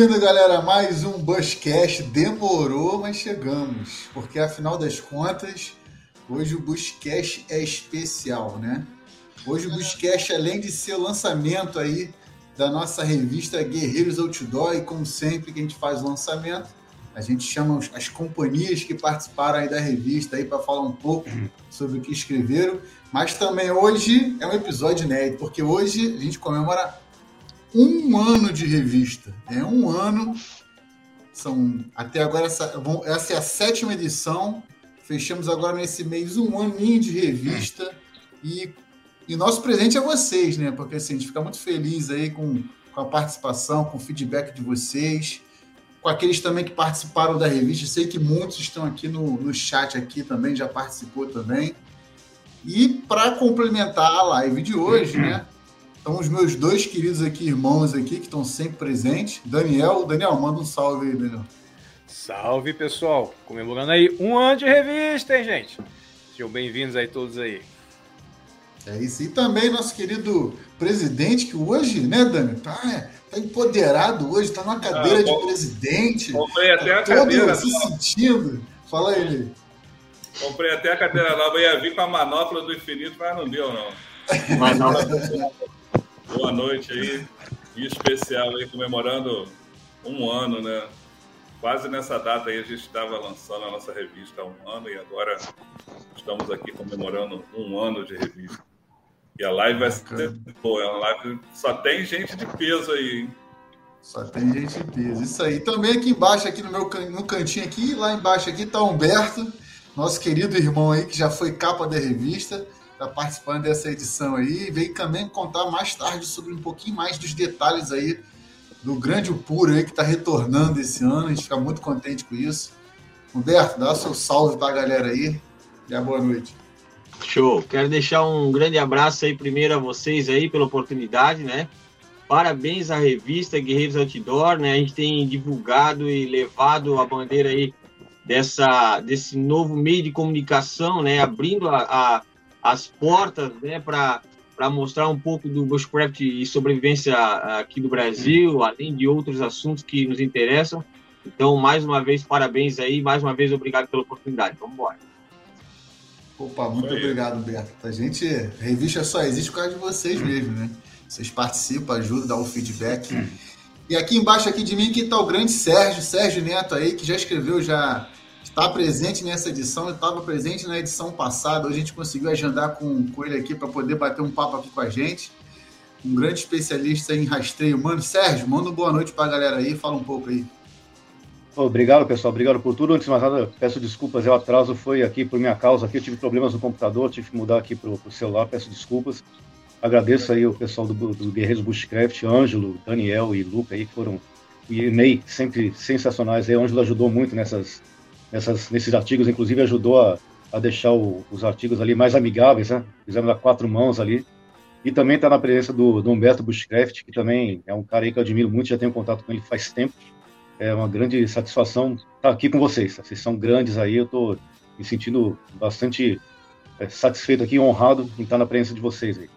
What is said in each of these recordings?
Bem-vindo, galera, mais um Buscast. Demorou, mas chegamos, porque afinal das contas, hoje o Buscast é especial, né? Hoje o Buscast, além de ser o lançamento aí da nossa revista Guerreiros Outdoor, e como sempre que a gente faz o lançamento, a gente chama as companhias que participaram aí da revista aí para falar um pouco sobre o que escreveram. Mas também hoje é um episódio inédito, porque hoje a gente comemora um ano de revista. É um ano. São até agora essa, essa é a sétima edição. Fechamos agora nesse mês um aninho de revista e, e nosso presente é vocês, né? Porque assim, a gente fica muito feliz aí com, com a participação, com o feedback de vocês, com aqueles também que participaram da revista. Sei que muitos estão aqui no, no chat aqui também, já participou também. E para complementar a live de hoje, né? Estão os meus dois queridos aqui, irmãos aqui, que estão sempre presentes. Daniel, Daniel, manda um salve aí, Daniel. Salve, pessoal. Comemorando aí um ano de revista, hein, gente? Sejam bem-vindos aí todos aí. É isso. E também nosso querido presidente, que hoje, né, Dani, tá, tá empoderado hoje, tá numa cadeira ah, de presidente. Comprei até tá a cadeira. se sentindo. Fala ele. Comprei até a cadeira nova, ia vir com a manopla do infinito, mas não deu, não. Manopla. Boa noite aí, dia especial aí, comemorando um ano, né? Quase nessa data aí a gente estava lançando a nossa revista há um ano e agora estamos aqui comemorando um ano de revista. E a live vai ser boa, é uma live só tem gente de peso aí, hein? Só tem gente de peso. Isso aí. Também aqui embaixo, aqui no meu no cantinho aqui, lá embaixo aqui tá Humberto, nosso querido irmão aí que já foi capa da revista está participando dessa edição aí e veio também contar mais tarde sobre um pouquinho mais dos detalhes aí do grande puro aí que está retornando esse ano. A gente fica muito contente com isso. Humberto, dá seu salve para a galera aí e a boa noite. Show. Quero deixar um grande abraço aí primeiro a vocês aí pela oportunidade, né? Parabéns à revista Guerreiros Outdoor, né? A gente tem divulgado e levado a bandeira aí dessa desse novo meio de comunicação, né? Abrindo a, a as portas né, para mostrar um pouco do bushcraft e sobrevivência aqui do Brasil, além de outros assuntos que nos interessam. Então, mais uma vez, parabéns aí, mais uma vez, obrigado pela oportunidade. Vamos embora. Opa, muito obrigado, Beto. A gente, a revista só existe por causa de vocês mesmo, né? Vocês participam, ajudam, dão o feedback. E aqui embaixo aqui de mim que está o grande Sérgio, Sérgio Neto aí, que já escreveu já está presente nessa edição, estava presente na edição passada. Hoje a gente conseguiu agendar com, com ele aqui para poder bater um papo aqui com a gente. Um grande especialista em rastreio. Mano, Sérgio, manda uma boa noite para a galera aí, fala um pouco aí. Obrigado, pessoal. Obrigado por tudo. Antes de mais nada, peço desculpas. O atraso foi aqui por minha causa. Aqui eu tive problemas no computador, tive que mudar aqui para o celular. Peço desculpas. Agradeço aí o pessoal do, do Guerreiros Bushcraft, Ângelo, Daniel e Luca aí que foram e Ney, sempre sensacionais. Aí, Ângelo ajudou muito nessas nessas, nesses artigos, inclusive ajudou a, a deixar o, os artigos ali mais amigáveis, né? Fizemos a quatro mãos ali. E também está na presença do, do, Humberto Bushcraft, que também é um cara aí que eu admiro muito, já tenho contato com ele faz tempo. É uma grande satisfação estar aqui com vocês. Vocês são grandes aí, eu estou me sentindo bastante é, satisfeito aqui, honrado em estar na presença de vocês aí.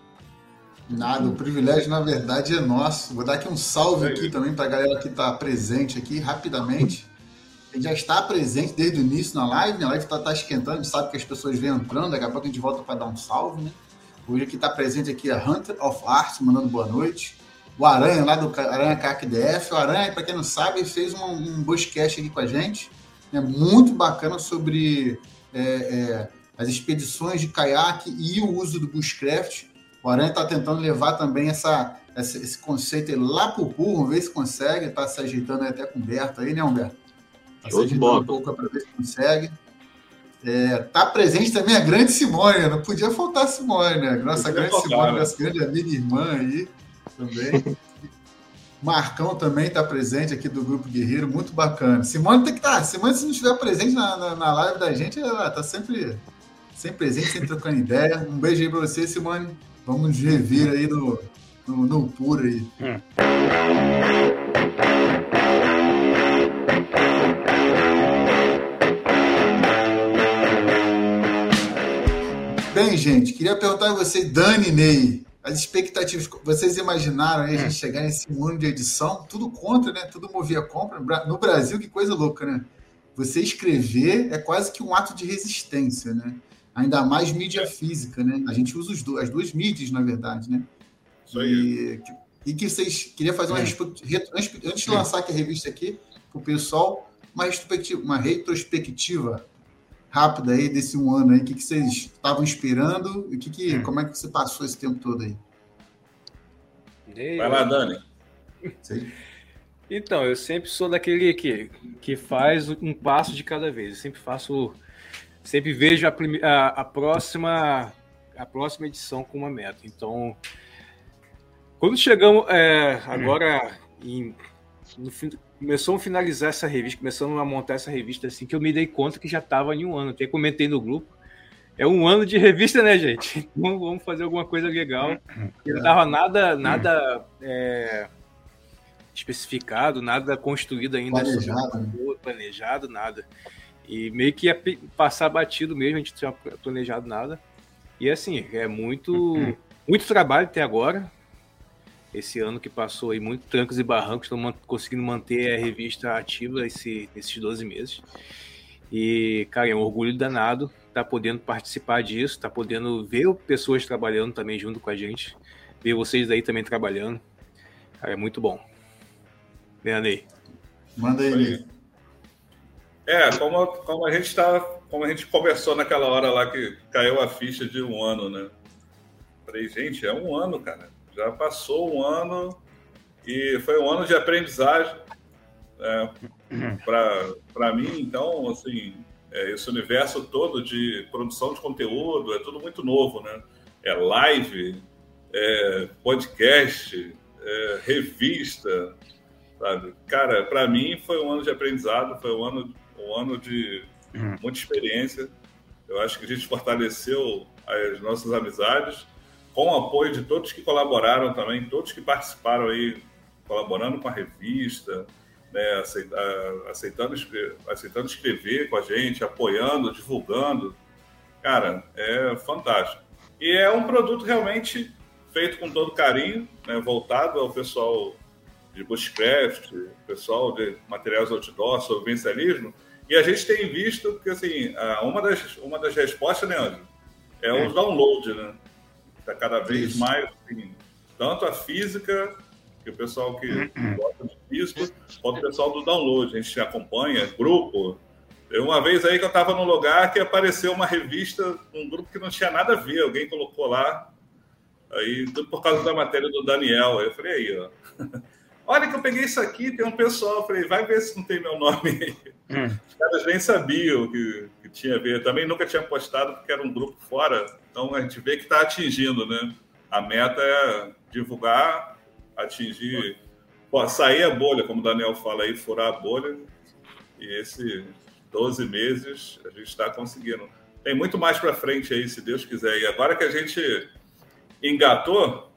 Nada, o privilégio na verdade é nosso. Vou dar aqui um salve aqui também para a galera que está presente aqui rapidamente já está presente desde o início na live, né? A live está tá esquentando, a gente sabe que as pessoas vêm entrando, daqui a pouco a gente volta para dar um salve, né? Hoje aqui está presente aqui a Hunter of Art, mandando boa noite. O Aranha, lá do Aranha CAC DF. O Aranha, para quem não sabe, fez um, um podcast aqui com a gente, né? muito bacana sobre é, é, as expedições de caiaque e o uso do bushcraft. O Aranha está tentando levar também essa, essa, esse conceito lá para o burro, ver se consegue, está se ajeitando até com o Humberto aí, né, Humberto? Show de bola. um pouco para ver se consegue. É, tá presente também a grande Simone, não podia faltar a Simone, né? Nossa grande faltar, Simone, né? nossa grande amiga e irmã aí também. Marcão também está presente aqui do Grupo Guerreiro, muito bacana. Simone tem que estar. Tá, Simone, se não estiver presente na, na, na, live da gente, ela está sempre, sempre presente, sempre trocando ideia. Um beijo aí para você, Simone. Vamos nos rever aí no, no, no puro aí. Hum. Bem, gente, queria perguntar a vocês, Dani Ney, as expectativas. Vocês imaginaram aí a gente chegar nesse mundo de edição? Tudo contra, né? Tudo movia compra. No Brasil, que coisa louca, né? Você escrever é quase que um ato de resistência, né? Ainda mais mídia física, né? A gente usa as duas mídias, na verdade, né? Isso aí. E, e que vocês queria fazer uma é. antes de lançar aqui a revista aqui para o pessoal, uma uma retrospectiva rápida aí desse um ano aí, o que, que vocês estavam esperando e que, que, hum. como é que você passou esse tempo todo aí? Vai lá, Dani. Sim. Então, eu sempre sou daquele que, que faz um passo de cada vez. Eu sempre faço, sempre vejo a, a, a próxima a próxima edição com uma meta. Então, quando chegamos é, agora em, no, começou a finalizar essa revista, começando a montar essa revista assim, que eu me dei conta que já estava em um ano. Até comentei no grupo. É um ano de revista, né, gente? Então vamos fazer alguma coisa legal. Não estava nada, nada é, especificado, nada construído ainda. Planejado. Né? Planejado, nada. E meio que ia passar batido mesmo, a gente não tinha planejado nada. E assim, é muito, muito trabalho até agora esse ano que passou aí muito trancos e barrancos, estão conseguindo manter a revista ativa esse, esses 12 meses. E, cara, é um orgulho danado estar tá podendo participar disso, estar tá podendo ver pessoas trabalhando também junto com a gente, ver vocês aí também trabalhando. Cara, é muito bom. Leandro Manda aí, É, como, como a gente tá, como a gente conversou naquela hora lá que caiu a ficha de um ano, né? Falei, gente, é um ano, cara já passou um ano e foi um ano de aprendizagem é, para mim. Então, assim, é, esse universo todo de produção de conteúdo é tudo muito novo, né? É live, é podcast, é revista, sabe? Cara, para mim foi um ano de aprendizado, foi um ano, um ano de muita experiência. Eu acho que a gente fortaleceu as nossas amizades com o apoio de todos que colaboraram também, todos que participaram aí, colaborando com a revista, né, aceitando, aceitando escrever com a gente, apoiando, divulgando. Cara, é fantástico. E é um produto realmente feito com todo carinho, né, voltado ao pessoal de bushcraft, pessoal de materiais outdoor, sobrevivencialismo. E a gente tem visto que, assim, uma das, uma das respostas, né, André, é o é. download, né? Está cada vez Isso. mais, assim, tanto a física, que o pessoal que gosta de física, quanto o pessoal do download. A gente acompanha, grupo. Eu, uma vez aí que eu estava num lugar que apareceu uma revista, um grupo que não tinha nada a ver, alguém colocou lá, aí tudo por causa da matéria do Daniel. Aí eu falei, aí, ó. Olha que eu peguei isso aqui, tem um pessoal. Eu falei, vai ver se não tem meu nome aí. Hum. Os caras nem sabiam que tinha a ver. Também nunca tinha postado, porque era um grupo fora. Então a gente vê que está atingindo, né? A meta é divulgar, atingir, pô, sair a bolha, como o Daniel fala aí, furar a bolha. E esses 12 meses a gente está conseguindo. Tem muito mais para frente aí, se Deus quiser. E agora que a gente engatou,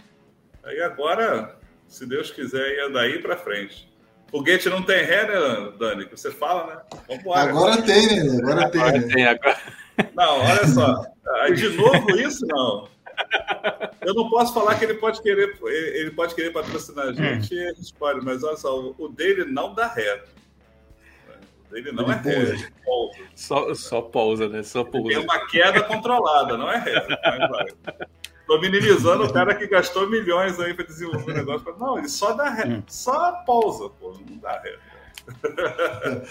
aí agora, se Deus quiser, ia daí para frente. Foguete não tem ré, né, Dani? Que você fala, né? Vambora. Agora tem, né? Agora, tem. Agora né? tem agora... Não, olha só. De novo isso, não. Eu não posso falar que ele pode querer, ele pode querer patrocinar a gente e a gente pode, mas olha só, o dele não dá ré. O dele não é ré. Pousa. Só, só pousa, né? Só pousa. Tem uma queda controlada, não é ré. Tô minimizando o cara que gastou milhões aí para desenvolver o negócio. Não, ele só dá ré, hum. só pausa, pô, não dá ré.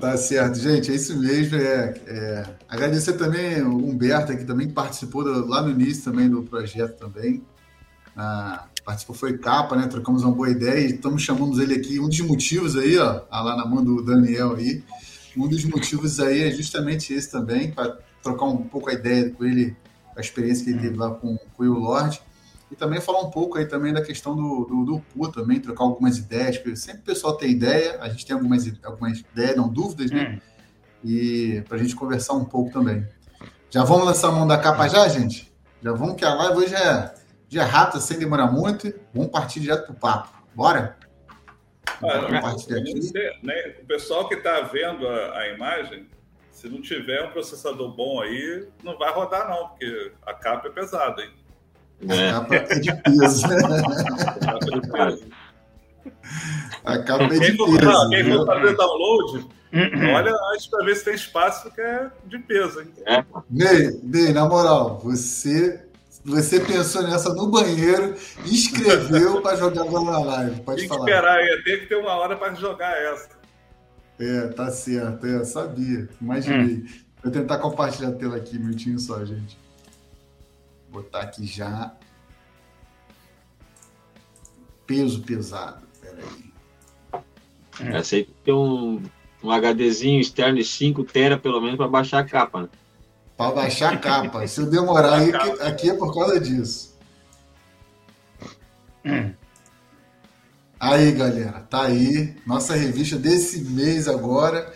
Tá certo, gente, é isso mesmo. É, é... Agradecer também o Humberto, que também participou do, lá no início também do projeto também. Ah, participou, foi capa, né? Trocamos uma boa ideia e estamos chamando ele aqui. Um dos motivos aí, ó, tá lá na mão do Daniel aí, um dos motivos aí é justamente esse também, para trocar um pouco a ideia com ele, a experiência que ele teve lá com, com o Lorde. E também falar um pouco aí também da questão do, do, do PU também, trocar algumas ideias, porque sempre o pessoal tem ideia, a gente tem algumas, algumas ideias, não dúvidas, né? Hum. E para a gente conversar um pouco também. Já vamos lançar a mão da capa já, gente? Já vamos que a live hoje é dia rápido, sem demorar muito. Vamos partir direto pro papo. Bora? Ah, né, o pessoal que está vendo a, a imagem, se não tiver um processador bom aí, não vai rodar não, porque a capa é pesada, hein? É. A capa é de peso. A capa é de quem peso. For, quem for fazer download, olha antes para ver se tem espaço que é de peso. Hein? É. Ney, Ney, na moral, você você pensou nessa no banheiro escreveu para jogar agora na live. Pode tem falar. que esperar, ia ter que ter uma hora para jogar essa. É, tá certo. É, sabia. Imaginei. Hum. Vou tentar compartilhar a tela aqui, um minutinho só, gente. Vou botar aqui já. Peso pesado. Peraí. Essa aí tem um, um HDzinho externo de 5 tera, pelo menos, para baixar a capa, né? Para baixar a capa. Se eu demorar aí, aqui é por causa disso. Aí, galera, tá aí. Nossa revista desse mês agora.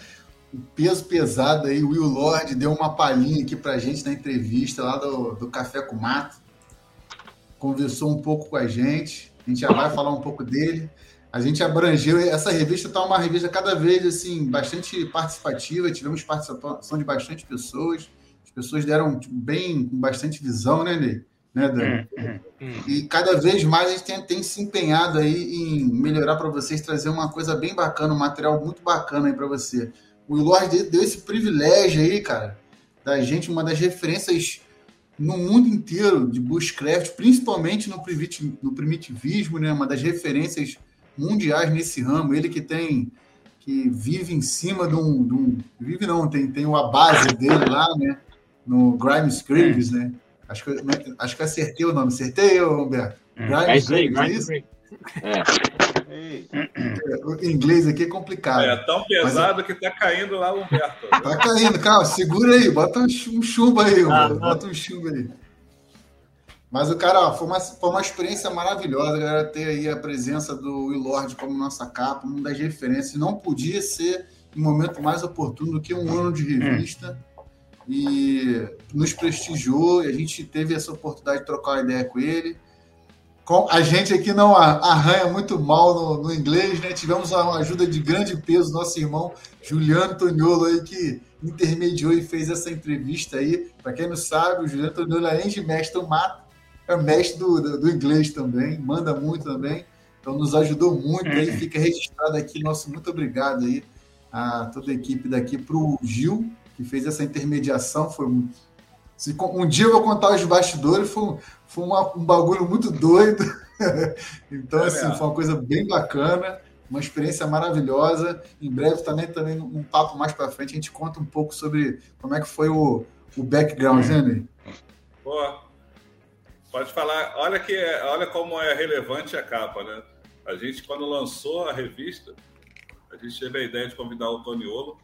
O peso pesado aí. O Will Lord deu uma palhinha aqui pra gente na entrevista lá do, do Café com Mato. Conversou um pouco com a gente. A gente já vai falar um pouco dele. A gente abrangeu. Essa revista tá uma revista cada vez assim, bastante participativa. Tivemos participação de bastante pessoas pessoas deram tipo, bem, com bastante visão, né, Ney? Né, Dani? Uhum, uhum. E cada vez mais a gente tem, tem se empenhado aí em melhorar para vocês, trazer uma coisa bem bacana, um material muito bacana aí para você. O Lorde deu esse privilégio aí, cara, da gente, uma das referências no mundo inteiro de bushcraft, principalmente no, no primitivismo, né? Uma das referências mundiais nesse ramo. Ele que tem que vive em cima de um, de um vive não, tem tem a base dele lá, né? no Grimes Graves, né? Acho que, acho que acertei o nome. Acertei, Humberto? Hum. Grimes é é isso? É. O inglês aqui é complicado. É tão pesado Mas, que tá caindo lá o Humberto. Tá caindo, calma, segura aí, bota um chumbo aí, ah, bota um chumbo aí. Mas o cara, ó, foi, uma, foi uma experiência maravilhosa, galera, ter aí a presença do Will Lord como nossa capa, uma das referências. Não podia ser um momento mais oportuno do que um ano de revista. Hum e nos prestigiou e a gente teve essa oportunidade de trocar uma ideia com ele. Com, a gente aqui não arranha muito mal no, no, inglês, né? Tivemos uma ajuda de grande peso, nosso irmão Juliano Toniolo aí, que intermediou e fez essa entrevista aí. Para quem não sabe, o Juliano Toniolo, além de mestre do mato, é mestre do, do, do, inglês também, manda muito também. Então nos ajudou muito aí, fica registrado aqui. Nosso muito obrigado aí a toda a equipe daqui para o Gil, que fez essa intermediação. Foi um, um dia eu vou contar os bastidores, foi, foi uma, um bagulho muito doido. então, é assim, mesmo. foi uma coisa bem bacana, uma experiência maravilhosa. Em breve também, também um papo mais para frente, a gente conta um pouco sobre como é que foi o, o background, né, Ney? Boa. Pode falar. Olha, que, olha como é relevante a capa, né? A gente, quando lançou a revista, a gente teve a ideia de convidar o Toniolo,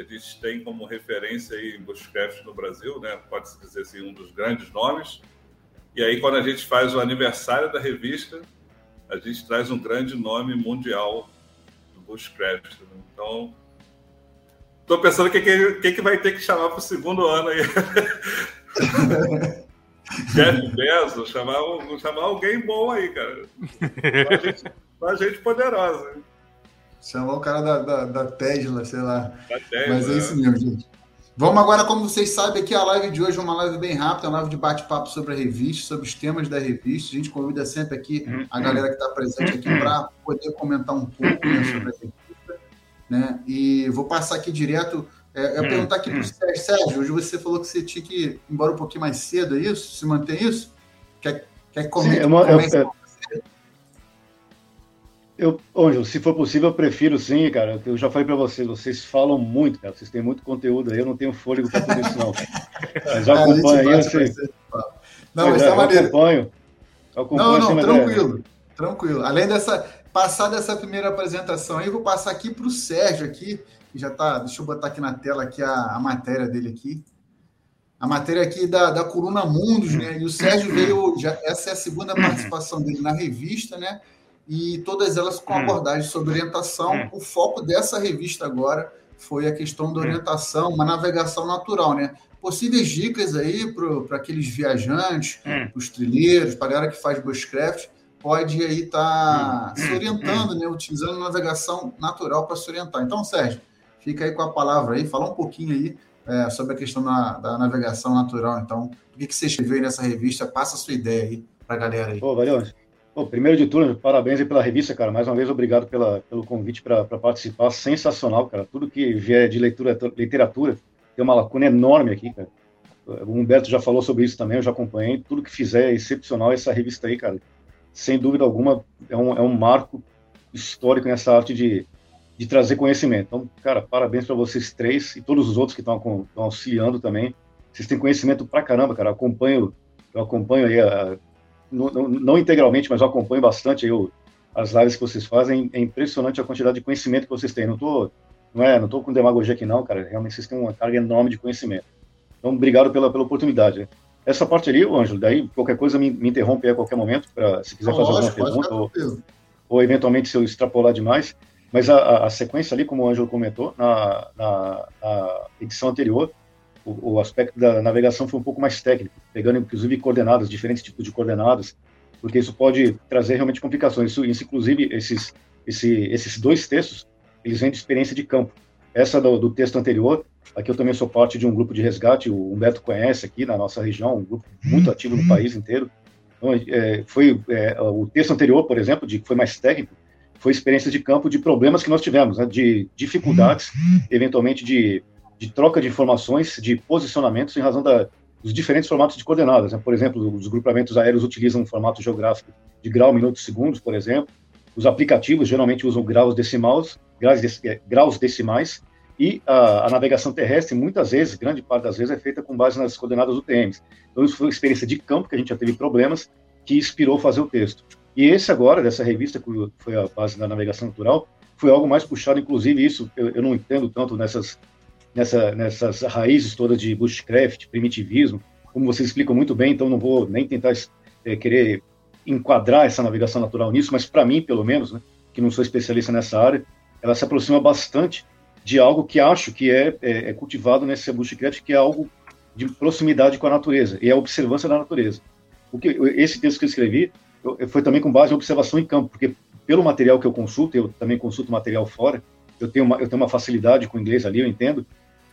a gente tem como referência aí em Bushcraft no Brasil, né? pode-se dizer assim, um dos grandes nomes. E aí, quando a gente faz o aniversário da revista, a gente traz um grande nome mundial do Bushcraft. Né? Então, estou pensando o que, que, que vai ter que chamar para o segundo ano aí. Jeff Bezos, chamar, chamar alguém bom aí, cara. Uma gente, gente poderosa. Chamar o cara da, da, da Tesla, sei lá. Tesla, Mas é isso mesmo, gente. Vamos agora, como vocês sabem, aqui a live de hoje é uma live bem rápida, uma live de bate-papo sobre a revista, sobre os temas da revista. A gente convida sempre aqui a galera que está presente aqui para poder comentar um pouco né, sobre a revista. Né? E vou passar aqui direto. É, eu perguntar aqui para o Sérgio. Sérgio, hoje você falou que você tinha que ir embora um pouquinho mais cedo, é isso? Se mantém isso? Quer, quer comer? Sim, eu, eu, eu, eu, Ângelo, se for possível, eu prefiro sim, cara. Eu já falei para vocês, vocês falam muito, cara. Vocês têm muito conteúdo aí, eu não tenho fôlego para tudo isso, não. Mas eu acompanho aí, eu sei. Não, mas tá maneiro. Acompanho, acompanho. Não, não, tranquilo, tranquilo. Além dessa, passar dessa primeira apresentação aí, vou passar aqui para o Sérgio aqui, que já tá, deixa eu botar aqui na tela aqui a, a matéria dele aqui. A matéria aqui da, da Coruna Mundos, né? E o Sérgio veio, já, essa é a segunda participação dele na revista, né? E todas elas com hum. abordagem sobre orientação. Hum. O foco dessa revista agora foi a questão da hum. orientação, uma navegação natural, né? Possíveis dicas aí para aqueles viajantes, os trilheiros, para a galera que faz bushcraft, pode aí estar tá se orientando, né? Utilizando navegação natural para se orientar. Então, Sérgio, fica aí com a palavra aí, fala um pouquinho aí é, sobre a questão da, da, navegação natural. Então, o que, que você escreveu nessa revista? Passa a sua ideia aí para a galera aí. Pô, valeu. Pô, primeiro de tudo, parabéns pela revista, cara. Mais uma vez, obrigado pela, pelo convite para participar. Sensacional, cara. Tudo que vier de leitura, literatura, tem uma lacuna enorme aqui, cara. O Humberto já falou sobre isso também, eu já acompanhei. Tudo que fizer é excepcional essa revista aí, cara. Sem dúvida alguma, é um, é um marco histórico nessa arte de, de trazer conhecimento. Então, cara, parabéns para vocês três e todos os outros que estão auxiliando também. Vocês têm conhecimento pra caramba, cara. Acompanho, eu acompanho aí, a, não, não, não, integralmente, mas eu acompanho bastante aí o, as lives que vocês fazem. É impressionante a quantidade de conhecimento que vocês têm. Não tô, não é, não tô com demagogia aqui não, cara. Realmente vocês têm uma carga enorme de conhecimento. Então, obrigado pela, pela oportunidade. Essa parte ali, Ângelo, daí qualquer coisa me, me interrompe a qualquer momento, pra, se quiser fazer alguma pergunta, ou, ou, eventualmente se eu extrapolar demais. Mas a, a, sequência ali, como o Ângelo comentou, na, na, na edição anterior, o, o, aspecto da navegação foi um pouco mais técnico, pegando inclusive coordenadas, diferentes tipos de coordenadas, porque isso pode trazer realmente complicações. Isso, isso inclusive, esses, esse, esses dois textos, eles vêm de experiência de campo. Essa do, do, texto anterior, aqui eu também sou parte de um grupo de resgate, o Humberto conhece aqui na nossa região, um grupo muito ativo no país inteiro. Então, é, foi é, o texto anterior, por exemplo, de que foi mais técnico, foi experiência de campo de problemas que nós tivemos, né, de dificuldades, eventualmente de, de, troca de informações, de posicionamentos em razão da, dos diferentes formatos de coordenadas. Né? Por exemplo, os grupamentos aéreos utilizam um formato geográfico de grau, minutos, segundos, por exemplo. Os aplicativos geralmente usam graus decimais, graus, é, decimais, e a, a, navegação terrestre, muitas vezes, grande parte das vezes, é feita com base nas coordenadas UTMs. Então, isso foi uma experiência de campo, que a gente já teve problemas, que inspirou fazer o texto. E esse agora, dessa revista, que foi a base da navegação natural, foi algo mais puxado, inclusive isso, eu, eu não entendo tanto nessas, nessa, nessas raízes todas de bushcraft, primitivismo, como vocês explicam muito bem, então não vou nem tentar é, querer enquadrar essa navegação natural nisso, mas para mim, pelo menos, né, que não sou especialista nessa área, ela se aproxima bastante de algo que acho que é, é, é cultivado nesse bushcraft, que é algo de proximidade com a natureza, e é a observância da natureza. O que, esse texto que eu escrevi eu, foi também com base em observação em campo, porque pelo material que eu consulto, eu também consulto material fora, eu tenho uma, eu tenho uma facilidade com o inglês ali, eu entendo.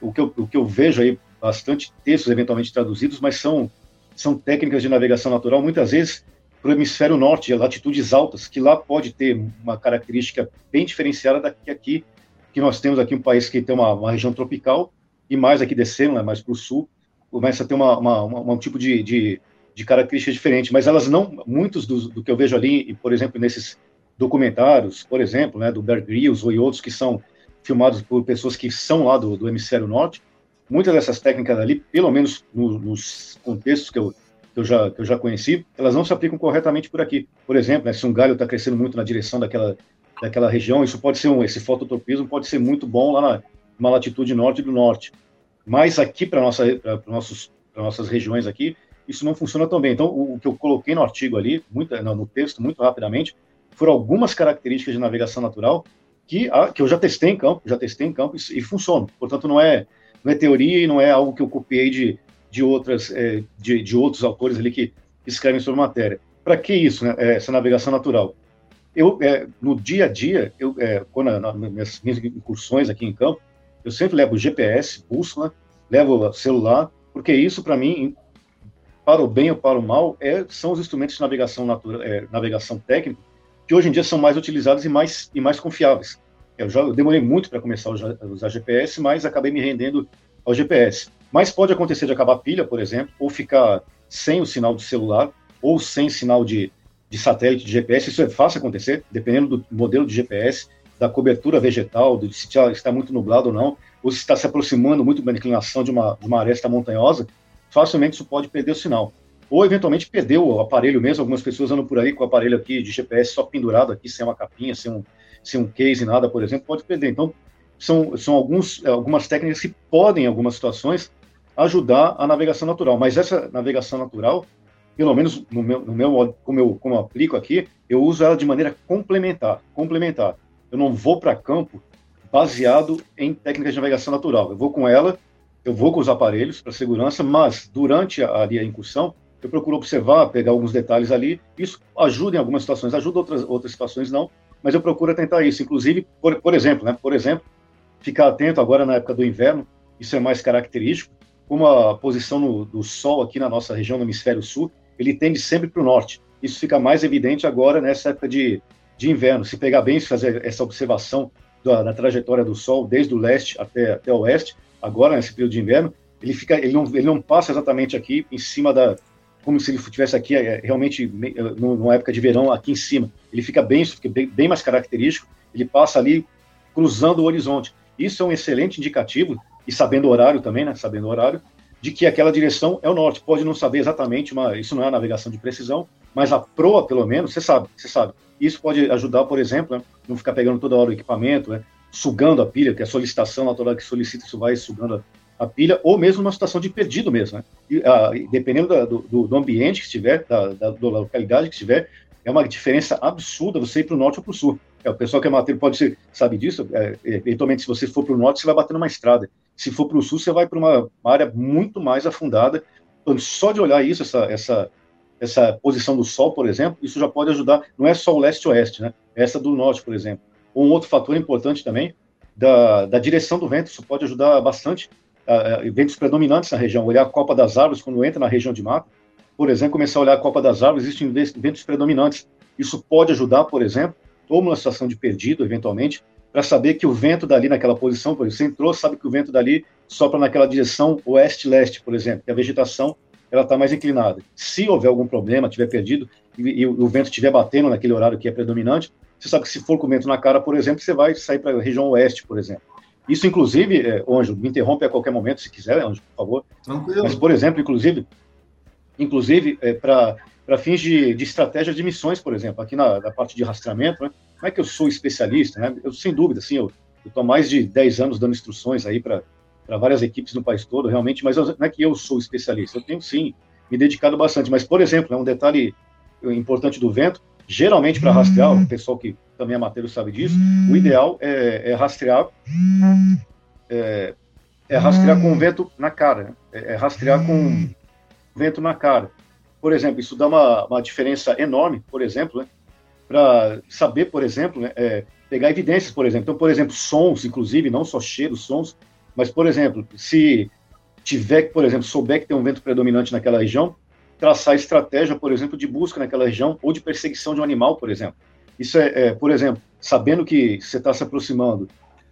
O que eu, o que eu vejo aí, bastante textos eventualmente traduzidos, mas são, são técnicas de navegação natural, muitas vezes para o hemisfério norte, latitudes altas, que lá pode ter uma característica bem diferenciada da que aqui, que nós temos aqui um país que tem uma, uma região tropical, e mais aqui descendo, né, mais para o sul, começa a ter uma, uma, uma um tipo de, de de características diferentes, mas elas não, muitos do, do que eu vejo ali, por exemplo, nesses documentários, por exemplo, né, do Bear Grylls ou outros que são filmados por pessoas que são lá do, do hemisfério norte, muitas dessas técnicas ali, pelo menos no, nos contextos que eu, que eu, já, que eu já conheci, elas não se aplicam corretamente por aqui. Por exemplo, né, se um galho está crescendo muito na direção daquela, daquela região, isso pode ser um, esse fototropismo pode ser muito bom lá na, na latitude norte do norte. Mas aqui para nossa, para nossas regiões aqui, isso não funciona tão bem. Então, o, o que eu coloquei no artigo ali, muito, no, texto, muito rapidamente, foram algumas características de navegação natural que, a, que eu já testei em campo, já testei em campo e, e funcionam. Portanto, não é, não é teoria e não é algo que eu copiei de, de, outras, é, de, de outros autores ali que escrevem sobre matéria. Para que isso, né, é, essa navegação natural? Eu, é, no dia a dia, eu, é, quando nas minhas, minhas incursões aqui em campo, eu sempre levo GPS, bússola, levo celular, porque isso, para mim, para o bem ou para o mal, é, são os instrumentos de navegação, natura, é, navegação técnica que hoje em dia são mais utilizados e mais, e mais confiáveis. Eu já eu demorei muito para começar a usar GPS, mas acabei me rendendo ao GPS. Mas pode acontecer de acabar a pilha, por exemplo, ou ficar sem o sinal de celular, ou sem sinal de, de satélite de GPS. Isso é fácil acontecer, dependendo do modelo de GPS, da cobertura vegetal, de se está muito nublado ou não, ou se está se aproximando muito da inclinação de uma, de uma aresta montanhosa facilmente isso pode perder o sinal. Ou, eventualmente, perder o aparelho mesmo. Algumas pessoas andam por aí com o aparelho aqui de GPS só pendurado aqui, sem uma capinha, sem um, sem um case, nada, por exemplo, pode perder. Então, são, são alguns, algumas técnicas que podem, em algumas situações, ajudar a navegação natural. Mas essa navegação natural, pelo menos no meu, no meu como, eu, como eu aplico aqui, eu uso ela de maneira complementar. Complementar. Eu não vou para campo baseado em técnicas de navegação natural. Eu vou com ela eu vou com os aparelhos para segurança, mas durante a, a incursão, eu procuro observar, pegar alguns detalhes ali. Isso ajuda em algumas situações, ajuda outras outras situações não, mas eu procuro tentar isso. Inclusive, por, por exemplo, né? Por exemplo, ficar atento agora na época do inverno. isso é mais característico, como a posição no, do Sol aqui na nossa região, no hemisfério sul, ele tende sempre para o norte. Isso fica mais evidente agora nessa época de, de inverno. Se pegar bem, se fazer essa observação da, da, trajetória do Sol desde o leste até, até o oeste, agora nesse período de inverno, ele fica, ele não, ele não passa exatamente aqui em cima da, como se ele estivesse aqui é, realmente numa época de verão aqui em cima. Ele fica bem, fica bem, mais característico. Ele passa ali cruzando o horizonte. Isso é um excelente indicativo e sabendo o horário também, né? Sabendo o horário de que aquela direção é o norte. Pode não saber exatamente, mas isso não é navegação de precisão, mas a proa, pelo menos, você sabe, você sabe. Isso pode ajudar, por exemplo, né, não ficar pegando toda hora o equipamento, né, sugando a pilha, que é a solicitação natural que solicita, isso vai sugando a, pilha, ou mesmo uma situação de perdido mesmo. Né? E, a, dependendo da, do, do, ambiente que estiver, da, da, da, localidade que estiver, é uma diferença absurda você ir para o norte ou para o sul. É, o pessoal que é mateiro pode ser, sabe disso, é, eventualmente se você for para o norte, você vai bater numa estrada. Se for para o sul, você vai para uma área muito mais afundada. Então, só de olhar isso, essa, essa, essa posição do Sol, por exemplo, isso já pode ajudar. Não é só o leste-oeste, né? É essa do norte, por exemplo. Um outro fator importante também, da, da direção do vento, isso pode ajudar bastante. Uh, ventos predominantes na região, olhar a copa das árvores quando entra na região de mata. Por exemplo, começar a olhar a copa das árvores, existem ventos predominantes. Isso pode ajudar, por exemplo, ou uma situação de perdido, eventualmente, para saber que o vento dali naquela posição, por exemplo, você entrou, sabe que o vento dali sopra naquela direção oeste-leste, por exemplo, que a vegetação ela está mais inclinada. Se houver algum problema, tiver perdido e, e, o vento estiver batendo naquele horário que é predominante, você sabe que se for com o vento na cara, por exemplo, você vai sair para a região oeste, por exemplo. Isso, inclusive, é, Ângelo, me interrompe a qualquer momento, se quiser, Ângelo, por favor. Tranquilo. Mas, por exemplo, inclusive, inclusive é, para fins de, de estratégia de missões, por exemplo, aqui na, na parte de rastreamento, né, não é que eu sou especialista, né? Eu, sem dúvida, assim, eu estou há mais de 10 anos dando instruções aí para várias equipes no país todo, realmente, mas não é que eu sou especialista, eu tenho sim me dedicado bastante. Mas, por exemplo, é um detalhe importante do vento, geralmente para rastrear, o pessoal que também é matéria sabe disso, o ideal é, é rastrear é, é, rastrear com o vento na cara, é, é rastrear com vento na cara. Por exemplo, isso dá uma, uma diferença enorme, por exemplo, né? para saber, por exemplo, né, é, pegar evidências, por exemplo. Então, por exemplo, sons, inclusive, não só cheiros, sons, mas, por exemplo, se tiver, por exemplo, souber que tem um vento predominante naquela região, traçar estratégia, por exemplo, de busca naquela região ou de perseguição de um animal, por exemplo. Isso é, é por exemplo, sabendo que você está se aproximando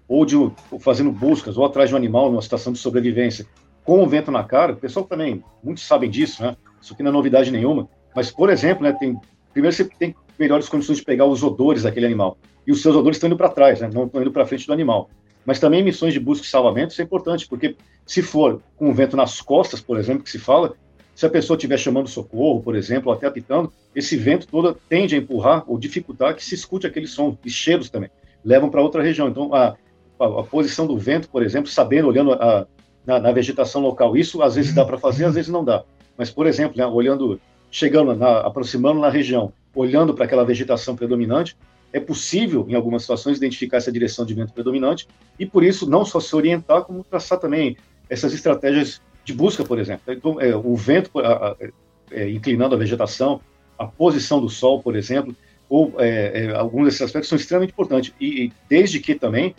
ou de fazendo buscas ou atrás de um animal numa situação de sobrevivência com o vento na cara, o pessoal também, muitos sabem disso, né? Isso aqui não é novidade nenhuma. Mas, por exemplo, né, tem, primeiro você tem melhores condições de pegar os odores daquele animal. E os seus odores estão indo para trás, né? não estão indo para frente do animal. Mas também missões de busca e salvamento, isso é importante, porque se for com o vento nas costas, por exemplo, que se fala, se a pessoa estiver chamando socorro, por exemplo, ou até apitando, esse vento todo tende a empurrar ou dificultar que se escute aquele som, e cheiros também, levam para outra região. Então, a, a, a, posição do vento, por exemplo, sabendo, olhando a, na, na, vegetação local, isso às vezes dá para fazer, às vezes não dá. Mas, por exemplo, né, olhando, chegando, na, aproximando na região, olhando para aquela vegetação predominante, é possível, em algumas situações, identificar essa direção de vento predominante e, por isso, não só se orientar, como traçar também essas estratégias de busca, por exemplo. Então, é, o vento a, a, é, inclinando a vegetação, a posição do sol, por exemplo, ou é, é alguns desses aspectos são extremamente importantes. E, e desde que também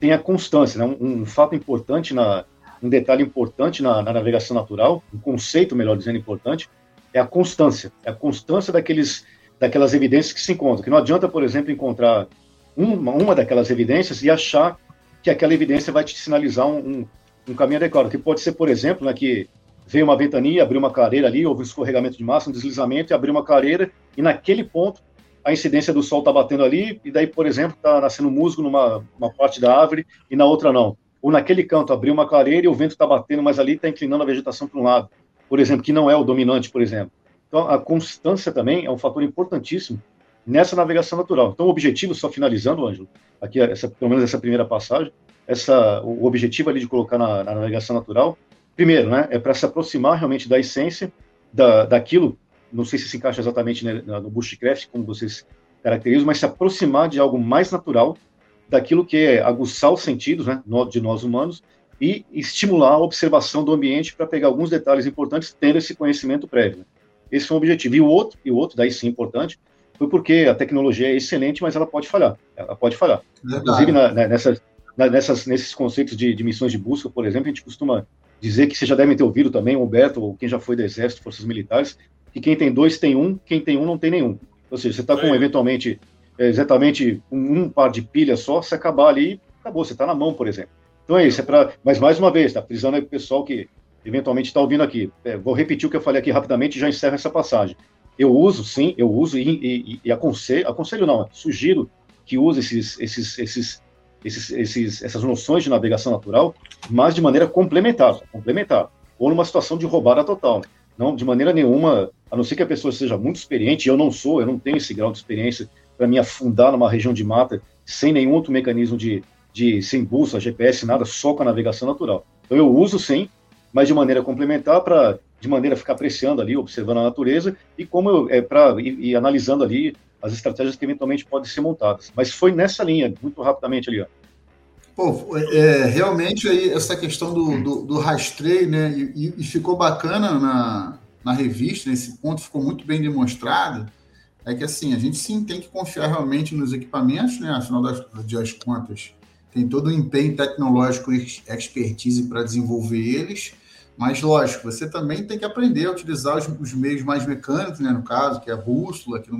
tem a constância, né? um, um, fato importante, na, um detalhe importante na, na navegação natural, um conceito, melhor dizendo, importante, é a constância. É a constância daqueles daquelas evidências que se encontram. Que não adianta, por exemplo, encontrar uma, uma daquelas evidências e achar que aquela evidência vai te sinalizar um, um caminho adequado. Que pode ser, por exemplo, né, que veio uma ventania, abriu uma clareira ali, houve um escorregamento de massa, um deslizamento, e abriu uma clareira, e naquele ponto a incidência do sol está batendo ali, e daí, por exemplo, está nascendo musgo numa uma parte da árvore e na outra não. Ou naquele canto abriu uma clareira e o vento está batendo, mas ali está inclinando a vegetação para um lado, por exemplo, que não é o dominante, por exemplo. Então, a constância também é um fator importantíssimo nessa navegação natural. Então, o objetivo, só finalizando, Ângelo, aqui, essa, pelo menos essa primeira passagem, essa, o objetivo ali de colocar na, na navegação natural, primeiro, né, é para se aproximar realmente da essência da, daquilo, não sei se se encaixa exatamente né, no bushcraft, como vocês caracterizam, mas se aproximar de algo mais natural, daquilo que é aguçar os sentidos né, de nós humanos e estimular a observação do ambiente para pegar alguns detalhes importantes, tendo esse conhecimento prévio. Né. Esse foi o objetivo. E o outro, e o outro, daí sim importante, foi porque a tecnologia é excelente, mas ela pode falhar. Ela pode falhar. Verdade. Inclusive, na, nessa, nessas, nesses conceitos de, de missões de busca, por exemplo, a gente costuma dizer que vocês já devem ter ouvido também, Humberto, ou quem já foi do Exército, Forças Militares, que quem tem dois tem um, quem tem um não tem nenhum. Ou seja, você está com, eventualmente, é, exatamente um, par de pilhas só, se acabar ali, acabou, você está na mão, por exemplo. Então é isso, é para. Mas mais uma vez, tá frisando aí o pessoal que eventualmente está ouvindo aqui. É, vou repetir o que eu falei aqui rapidamente e já encerro essa passagem. Eu uso, sim, eu uso e, e, e aconselho, aconselho não, sugiro que use esses, esses, esses, esses, esses, essas noções de navegação natural, mas de maneira complementar, complementar, ou numa situação de roubada total. Não, de maneira nenhuma, a não ser que a pessoa seja muito experiente, eu não sou, eu não tenho esse grau de experiência para me afundar numa região de mata sem nenhum outro mecanismo de, de sem bússola, GPS, nada, só com a navegação natural. Então eu uso sim, mas de maneira complementar para de maneira ficar apreciando ali, observando a natureza e como eu, é para e, e, analisando ali as estratégias que eventualmente podem ser montadas. Mas foi nessa linha, muito rapidamente ali. Ó. Pô, é, realmente aí essa questão do, do, do rastreio, né? E, e, ficou bacana na, na revista, nesse ponto ficou muito bem demonstrado. É que assim, a gente sim tem que confiar realmente nos equipamentos, né? Afinal das, das contas, tem todo o empenho tecnológico e expertise para desenvolver eles. Mas, lógico, você também tem que aprender a utilizar os, os meios mais mecânicos, né, no caso, que é a bússola, que não,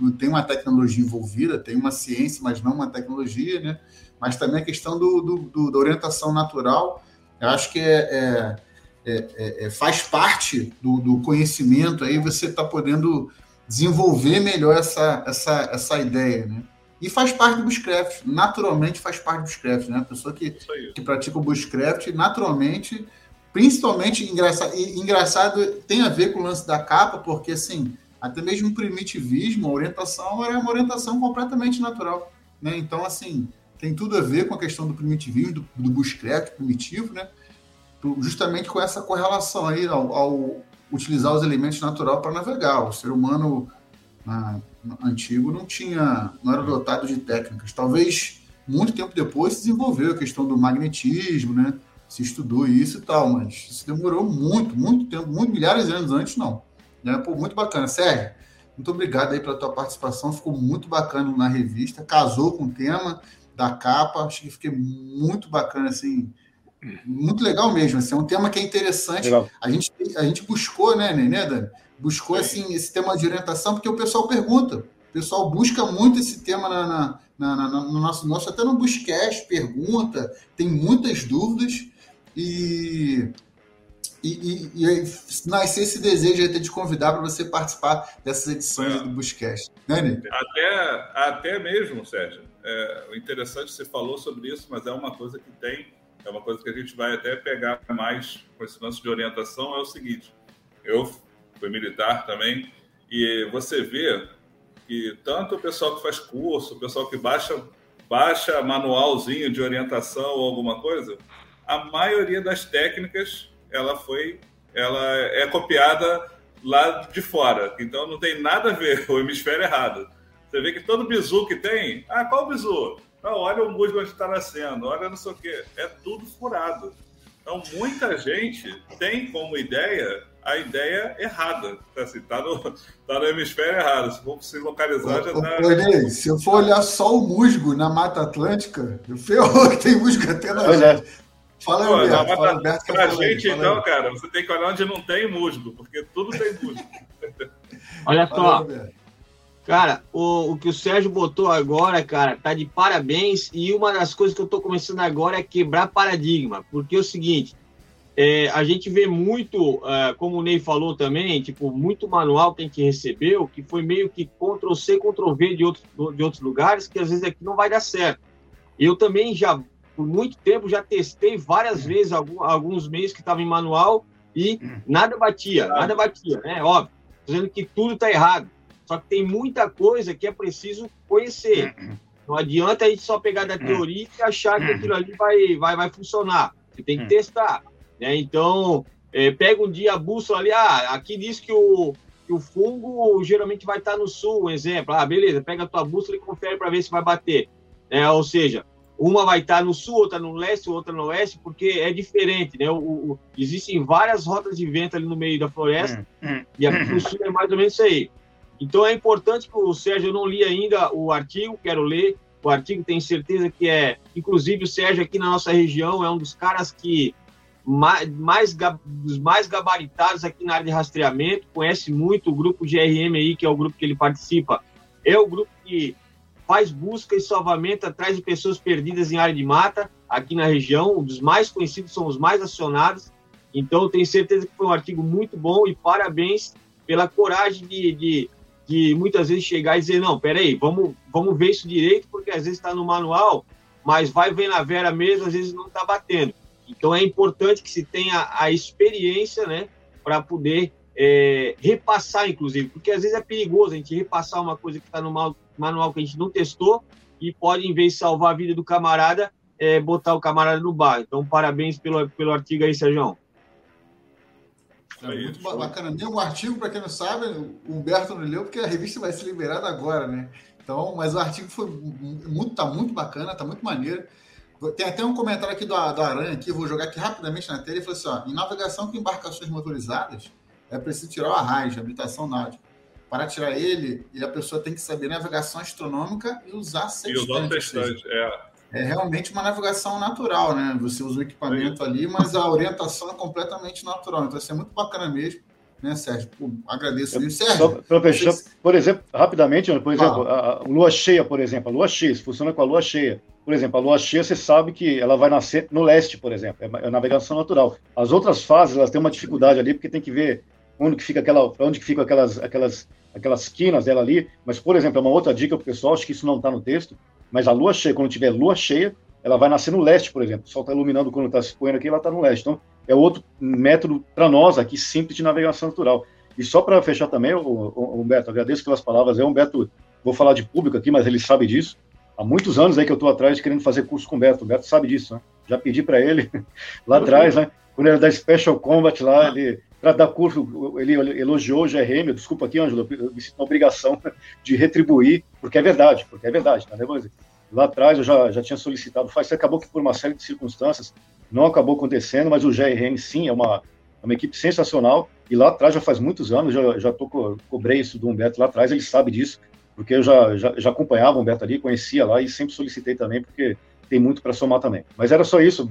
não, tem uma tecnologia envolvida, tem uma ciência, mas não uma tecnologia, né? mas também a questão do, do, do da orientação natural, eu acho que é, é, é, é faz parte do, do, conhecimento, aí você está podendo desenvolver melhor essa, essa, essa ideia, né? E faz parte do bushcraft, naturalmente faz parte do bushcraft, né? A pessoa que, que pratica o bushcraft, naturalmente, principalmente, engraçado, engraçado, tem a ver com o lance da capa, porque, assim, até mesmo o primitivismo, a orientação era uma orientação completamente natural, né? Então, assim, tem tudo a ver com a questão do primitivismo, do, do bushcraft primitivo, né? Justamente com essa correlação aí ao, ao utilizar os elementos naturais para navegar. O ser humano antigo não tinha, não era dotado de técnicas. Talvez muito tempo depois se desenvolveu a questão do magnetismo, né? Se estudou isso e tal, mas isso demorou muito, muito tempo, muito milhares de anos antes, não. Né? Pô, muito bacana. Sérgio, muito obrigado aí pela tua participação, ficou muito bacana na revista, casou com o tema, da capa. Acho que fiquei muito bacana, assim, muito legal mesmo. Assim, é um tema que é interessante. A gente, a gente buscou, né, né, Dani? Buscou assim, esse tema de orientação, porque o pessoal pergunta. O pessoal busca muito esse tema na, na, na, na no nosso, nosso, até no Buscast, pergunta, tem muitas dúvidas. E e, e, e nascer esse desejo de te convidar para você participar dessas edições é. do Buscast. Né, Até, até mesmo, Sérgio, é, o interessante, você falou sobre isso, mas é uma coisa que tem, é uma coisa que a gente vai até pegar mais com esse lance de orientação, é o seguinte, eu fui militar também, e você vê que tanto o pessoal que faz curso, o pessoal que baixa, baixa manualzinho de orientação ou alguma coisa, a maioria das técnicas ela foi, ela é copiada lá de fora. Então não tem nada a ver com o hemisfério errado. Você vê que todo bizu que tem, ah, qual bizu? Não, olha o musgo onde está nascendo, olha não sei o quê. É tudo furado. Então muita gente tem como ideia a ideia errada. Assim, tá, no, tá no hemisfério errado. Se for se localizar, já tá. se eu for olhar só o musgo na Mata Atlântica, ferrou que tem musgo até na. É. Fala, Pô, Alberto, não, fala, Alberto, pra gente, aí, então, aí. cara, você tem que olhar onde não tem musgo, porque tudo tem musgo. Olha só. Cara, o, o que o Sérgio botou agora, cara, tá de parabéns. E uma das coisas que eu tô começando agora é quebrar paradigma. Porque é o seguinte, é, a gente vê muito, é, como o Ney falou também, tipo, muito manual que a gente recebeu, que foi meio que Ctrl-C, Ctrl-V de outros, de outros lugares, que às vezes aqui não vai dar certo. Eu também já por muito tempo já testei várias vezes, alguns meses que estava em manual e nada batia, nada batia, né? Óbvio, dizendo que tudo está errado. Só que tem muita coisa que é preciso conhecer. Não adianta a gente só pegar da teoria e achar que aquilo ali vai, vai, vai funcionar. Você tem que testar. Né? Então, é, pega um dia a bússola ali, ah, aqui diz que o, que o fungo geralmente vai estar no sul, um exemplo. Ah, beleza, pega a tua bússola e confere para ver se vai bater. É, ou seja, uma vai estar no sul, outra no leste, outra no oeste, porque é diferente, né? O, o, existem várias rotas de vento ali no meio da floresta, hum, hum, e aqui no sul é mais ou menos isso aí. Então é importante que o Sérgio, eu não li ainda o artigo, quero ler, o artigo, tenho certeza que é, inclusive o Sérgio aqui na nossa região é um dos caras que mais, mais dos mais gabaritados aqui na área de rastreamento, conhece muito o grupo GRM aí, que é o grupo que ele participa, é o grupo que faz busca e salvamento atrás de pessoas perdidas em área de mata, aqui na região, um dos mais conhecidos, são os mais acionados, então tenho certeza que foi um artigo muito bom e parabéns pela coragem de, de, de muitas vezes chegar e dizer, não, peraí, vamos, vamos ver isso direito, porque às vezes está no manual, mas vai ver na vera mesmo, às vezes não está batendo. Então é importante que se tenha a experiência, né, para poder é, repassar, inclusive, porque às vezes é perigoso a gente repassar uma coisa que está no manual que a gente não testou e pode, em vez de salvar a vida do camarada, é, botar o camarada no bar. Então, parabéns pelo, pelo artigo aí, Sérgio. É muito bacana. Nem um artigo, para quem não sabe, o Humberto não leu, porque a revista vai ser liberada agora, né? Então, mas o artigo foi muito, tá muito bacana, tá muito maneiro. Tem até um comentário aqui do, do Aranha, aqui, vou jogar aqui rapidamente na tela. Ele falou assim: ó, em navegação com embarcações motorizadas, é preciso tirar o arraio de habilitação náutica. Para tirar ele, a pessoa tem que saber navegação astronômica e usar sextante. E usar sextante, é. É realmente uma navegação natural, né? Você usa o equipamento ali, mas a orientação é completamente natural. Então, isso é muito bacana mesmo né, Sérgio? Pô, agradeço isso. Sérgio, Só, fechar, por exemplo, rapidamente, por exemplo, a, a, lua cheia, por exemplo, a lua cheia, se funciona com a lua cheia. Por exemplo, a lua cheia, você sabe que ela vai nascer no leste, por exemplo, é, é navegação natural. As outras fases, elas têm uma dificuldade ali, porque tem que ver onde que fica aquela, onde que ficam aquelas, aquelas, aquelas quinas dela ali. Mas, por exemplo, é uma outra dica para o pessoal, acho que isso não está no texto, mas a lua cheia, quando tiver lua cheia, ela vai nascer no leste, por exemplo. O sol está iluminando quando está se pondo aqui, ela está no leste. Então, é outro método para nós aqui, simples de navegação natural. E só para fechar também, o, o, Humberto, agradeço pelas palavras. É Humberto, vou falar de público aqui, mas ele sabe disso. Há muitos anos aí que eu estou atrás querendo fazer curso com o Humberto. O Humberto sabe disso, né? Já pedi para ele lá atrás, né? Quando ele era da Special Combat lá, ele para dar curso, ele elogiou o GRM, desculpa aqui, Ângelo, eu me sinto uma obrigação de retribuir, porque é verdade, porque é verdade, tá? Lá atrás eu já, já tinha solicitado, faz, acabou que por uma série de circunstâncias não acabou acontecendo, mas o GRM sim é uma, é uma equipe sensacional, e lá atrás já faz muitos anos, já, já tô, cobrei isso do Humberto lá atrás, ele sabe disso, porque eu já, já, já acompanhava o Humberto ali, conhecia lá e sempre solicitei também, porque tem muito para somar também. Mas era só isso.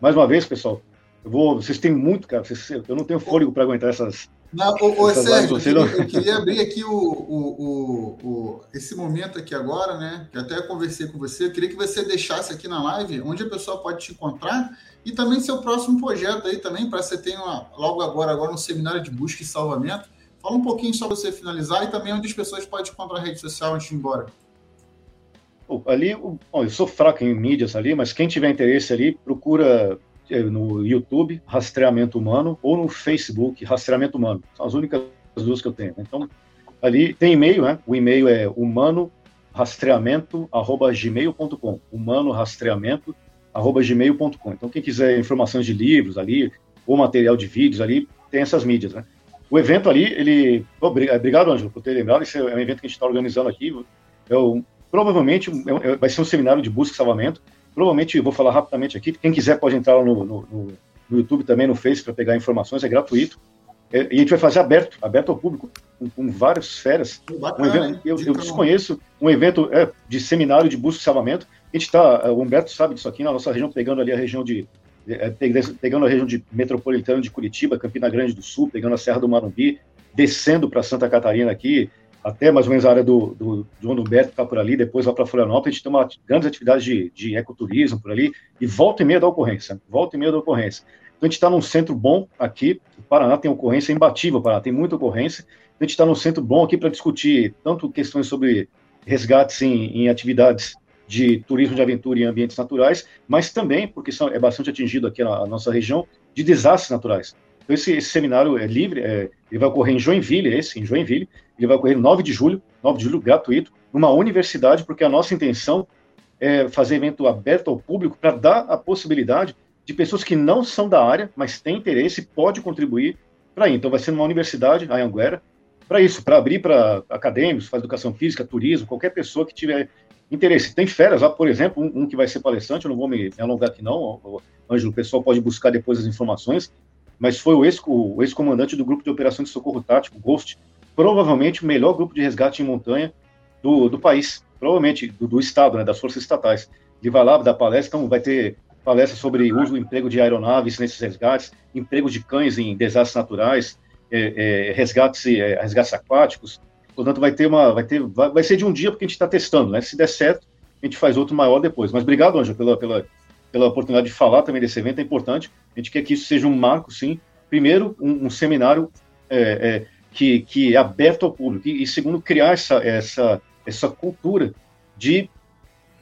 Mais uma vez, pessoal, eu vou, vocês têm muito, cara. Vocês, eu não tenho fôlego para aguentar essas. Não, ô, ô Sérgio, eu queria, eu queria, abrir aqui o, o, o, esse momento aqui agora, né? Que até conversei com você. Eu queria que você deixasse aqui na live onde a pessoa pode te encontrar e também seu próximo projeto aí também, para você ter uma, logo agora, agora um seminário de busca e salvamento. Fala um pouquinho só para você finalizar e também onde as pessoas podem encontrar a rede social antes de ir embora. Ali, bom, eu sou fraco em mídias ali, mas quem tiver interesse ali, procura no YouTube, Rastreamento Humano, ou no Facebook, Rastreamento Humano. São as únicas duas que eu tenho. Então, ali tem e-mail, né? O e-mail é humanorastreamento@gmail.com. humanorastreamento@gmail.com. Então, quem quiser informações de livros ali, ou material de vídeos ali, tem essas mídias, né? O evento ali, ele. obrigado, Ângelo, por ter lembrado. Esse é um evento que a gente está organizando aqui. Eu, provavelmente é vai ser um seminário de busca e salvamento. Provavelmente, vou falar rapidamente aqui, quem quiser pode entrar no, no, no YouTube também, no Face, para pegar informações, é gratuito. É, e a gente vai fazer aberto, aberto ao público, com, com várias férias. Bacana, um evento, eu, eu, desconheço um evento é, de seminário de busca e salvamento. A gente está, é, o Humberto sabe disso aqui, na nossa região, pegando ali a região de. É, pegando a região de metropolitana de Curitiba, Campina Grande do Sul, pegando a Serra do Marumbi, descendo para Santa Catarina aqui, até mais ou menos a área do, do João Humberto está por ali, depois lá para Florianópolis, a gente tem uma grande atividade de, de ecoturismo por ali, e volta e meia da ocorrência, volta e meia da ocorrência. Então a gente está num centro bom aqui, o Paraná tem ocorrência imbatível, Paraná tem muita ocorrência, a gente está num centro bom aqui para discutir tanto questões sobre resgates em, em, atividades de turismo de aventura em ambientes naturais, mas também, porque são, é bastante atingido aqui na nossa região, de desastres naturais. Então, esse, esse seminário é livre, é, ele vai ocorrer em Joinville, esse, em Joinville, ele vai ocorrer 9 de julho, 9 de julho, gratuito, numa universidade, porque a nossa intenção é fazer evento aberto ao público para dar a possibilidade de pessoas que não são da área, mas têm interesse, pode contribuir para ir. Então, vai ser numa universidade, a Anguera, para isso, para abrir para acadêmicos, faz educação física, turismo, qualquer pessoa que tiver interesse. Tem férias lá, por exemplo, um, um, que vai ser palestrante, eu não vou me alongar aqui não, Ângelo, o pessoal pode buscar depois as informações, mas foi o ex-comandante ex do grupo de operações de socorro tático, GHOST, provavelmente o melhor grupo de resgate em montanha do, do país. provavelmente do, do Estado, né, das forças estatais. Ele vai lá dar palestra, então vai ter palestra sobre uso e emprego de aeronaves nesses resgates, emprego de cães em desastres naturais, é, é, resgates, é, resgates aquáticos. Portanto, vai ter uma, vai ter, vai, vai ser de um dia porque a gente está testando, né? Se der certo, a gente faz outro maior depois. Mas obrigado, Anjo, pela, pela, pela oportunidade de falar também desse evento, é importante. A gente quer que isso seja um marco, sim. Primeiro, um, um seminário é, é, que, que é aberto ao público. E, e, segundo, criar essa, essa, essa cultura de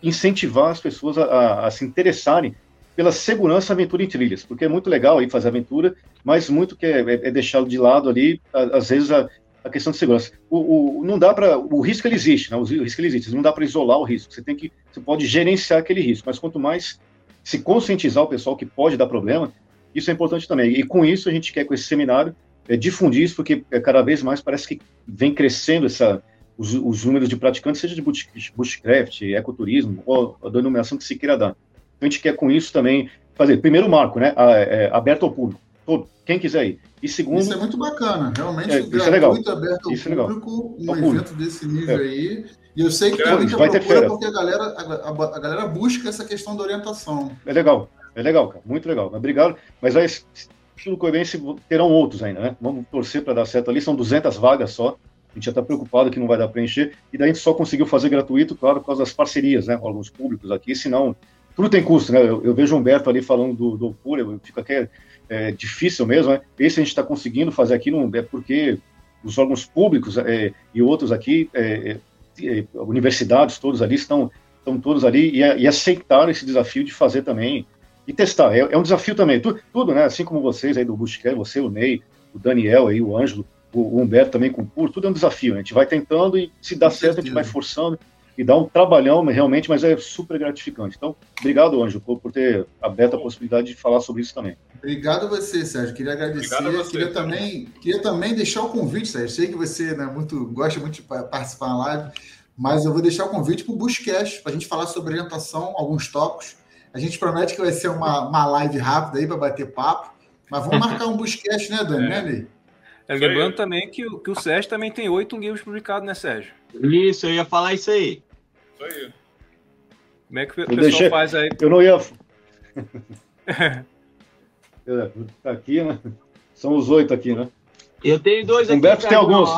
incentivar as pessoas a, a, a se interessarem pela segurança aventura em trilhas, porque é muito legal aí fazer aventura, mas muito que é, é, é deixado de lado ali, às vezes a, a questão de segurança. O, o não dá para o risco ele existe, né? o risco ele existe, não dá para isolar o risco. Você tem que, você pode gerenciar aquele risco, mas quanto mais se conscientizar o pessoal que pode dar problema, isso é importante também. E com isso a gente quer com esse seminário é, difundir isso, porque é, cada vez mais parece que vem crescendo essa os, os números de praticantes, seja de bushcraft, ecoturismo ou a denominação que se queira dar. Então a gente quer com isso também fazer, primeiro marco, né, é, aberto ao público, todo, quem quiser ir. E segundo... Isso é muito bacana, realmente é, gratuito, é legal. aberto ao isso é público, é um evento público. desse nível é. aí. E eu sei que tem muita vai procura ter porque a galera, a, a, a, galera busca essa questão da orientação. É legal, é legal, cara, muito legal. Obrigado. Mas aí, estilo terão outros ainda, né? Vamos torcer para dar certo ali, são 200 vagas só. A gente já está preocupado que não vai dar para encher. E daí a gente só conseguiu fazer gratuito, claro, por causa das parcerias, né? Alguns públicos aqui, senão tudo tem custo, né? Eu, eu vejo o Humberto ali falando do, do Pura, eu fico aqui, é, difícil mesmo, né? Esse a gente está conseguindo fazer aqui, não é porque os órgãos públicos é, e outros aqui, é, é, é universidades, todos ali estão, estão todos ali e, e aceitaram esse desafio de fazer também e testar. É, é um desafio também, tudo, tudo, né? Assim como vocês aí do Bushcare, você, o Ney, o Daniel aí, o Ângelo, o, o Humberto também com o Puro, tudo é um desafio. Né? A gente vai tentando e se dá certo, a gente vai forçando e dá um trabalhão realmente, mas é super gratificante. Então, obrigado, Anjo, por ter aberto a possibilidade de falar sobre isso também. Obrigado a você, Sérgio. Queria agradecer. Você, queria, também, queria também deixar o convite, Sérgio. Sei que você né, muito, gosta muito de participar na live, mas eu vou deixar o convite para o Buscast, para a gente falar sobre orientação, alguns tópicos. A gente promete que vai ser uma, uma live rápida aí para bater papo, mas vamos marcar um Buscast, né, Dani? É. Né, é, lembrando também que, que o Sérgio também tem oito livros publicados, né, Sérgio? Isso, eu ia falar isso aí. Isso aí. Como é que o pessoal deixei... faz aí? Eu não ia. tá aqui, né? São os oito aqui, né? Eu tenho dois aqui. Humberto tem alguns.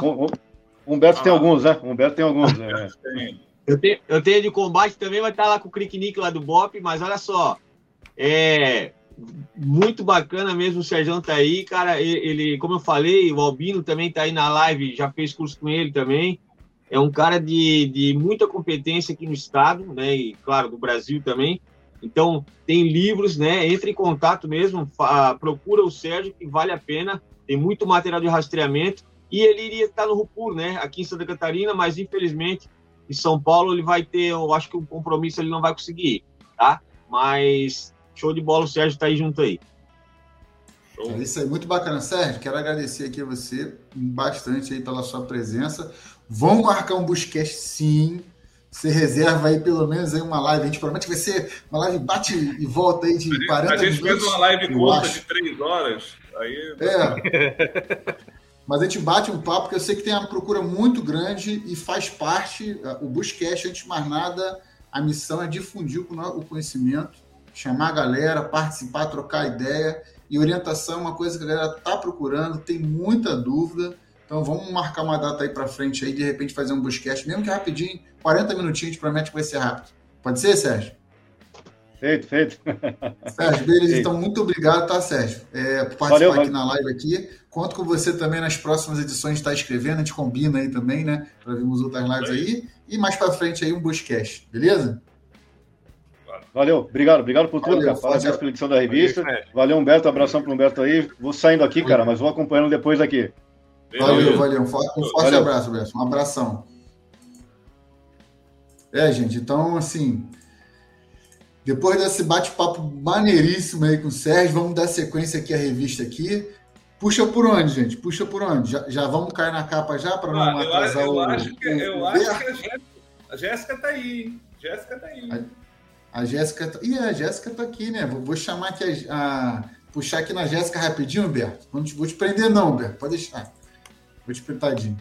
Humberto ah. tem alguns, né? Humberto tem alguns. É. Eu, tenho, eu tenho de combate também, vai estar lá com o Cricknick lá do Bop, mas olha só. É, muito bacana mesmo, o Sérgio tá aí, cara, ele, como eu falei, o Albino também tá aí na live, já fez curso com ele também, é um cara de, de muita competência aqui no estado, né, e claro, do Brasil também, então tem livros, né, entre em contato mesmo, procura o Sérgio, que vale a pena, tem muito material de rastreamento, e ele iria estar no Rupur, né, aqui em Santa Catarina, mas infelizmente em São Paulo ele vai ter, eu acho que um compromisso ele não vai conseguir, tá? Mas Show de bola, o Sérgio tá aí junto aí. É isso aí, muito bacana. Sérgio, quero agradecer aqui a você bastante aí pela sua presença. Vamos marcar um Buscast sim. Você reserva aí pelo menos aí uma live. A gente promete que vai ser uma live bate e volta aí de 40 minutos. A gente minutos, fez uma live curta de 3 horas. Aí... É. Mas a gente bate um papo, porque eu sei que tem uma procura muito grande e faz parte, o Buscast, antes de mais nada, a missão é difundir o conhecimento chamar a galera, participar, trocar ideia. E orientação é uma coisa que a galera está procurando, tem muita dúvida. Então vamos marcar uma data aí para frente aí, de repente fazer um buscast, mesmo que rapidinho, 40 minutinhos, a gente promete que vai ser rápido. Pode ser, Sérgio? Feito, feito. Sérgio, beleza. Feito. Então, muito obrigado, tá, Sérgio? É, por participar valeu, aqui na live aqui. Conto com você também nas próximas edições, está escrevendo, a gente combina aí também, né? Para vermos outras lives aí. E mais para frente aí um buscast, beleza? Valeu, obrigado, obrigado por tudo, Valeu, cara. Parabéns pela edição da revista. Valeu, Humberto, abração pro Humberto aí. Vou saindo aqui, cara, mas vou acompanhando depois aqui. Valeu, valeu. Um forte, um forte valeu. abraço, Humberto. Um abração. É, gente, então, assim, depois desse bate-papo maneiríssimo aí com o Sérgio, vamos dar sequência aqui à revista aqui. Puxa por onde, gente? Puxa por onde? Já, já vamos cair na capa já para não ah, atrasar eu, o. Acho que, eu o acho que a Jéssica tá aí, hein? Jéssica tá aí. A... A Jéssica. Tá... Ih, a Jéssica tá aqui, né? Vou, vou chamar aqui a, a. Puxar aqui na Jéssica rapidinho, Humberto. Não te, vou te prender, não, Humberto. Pode deixar. Vou te prendadinho.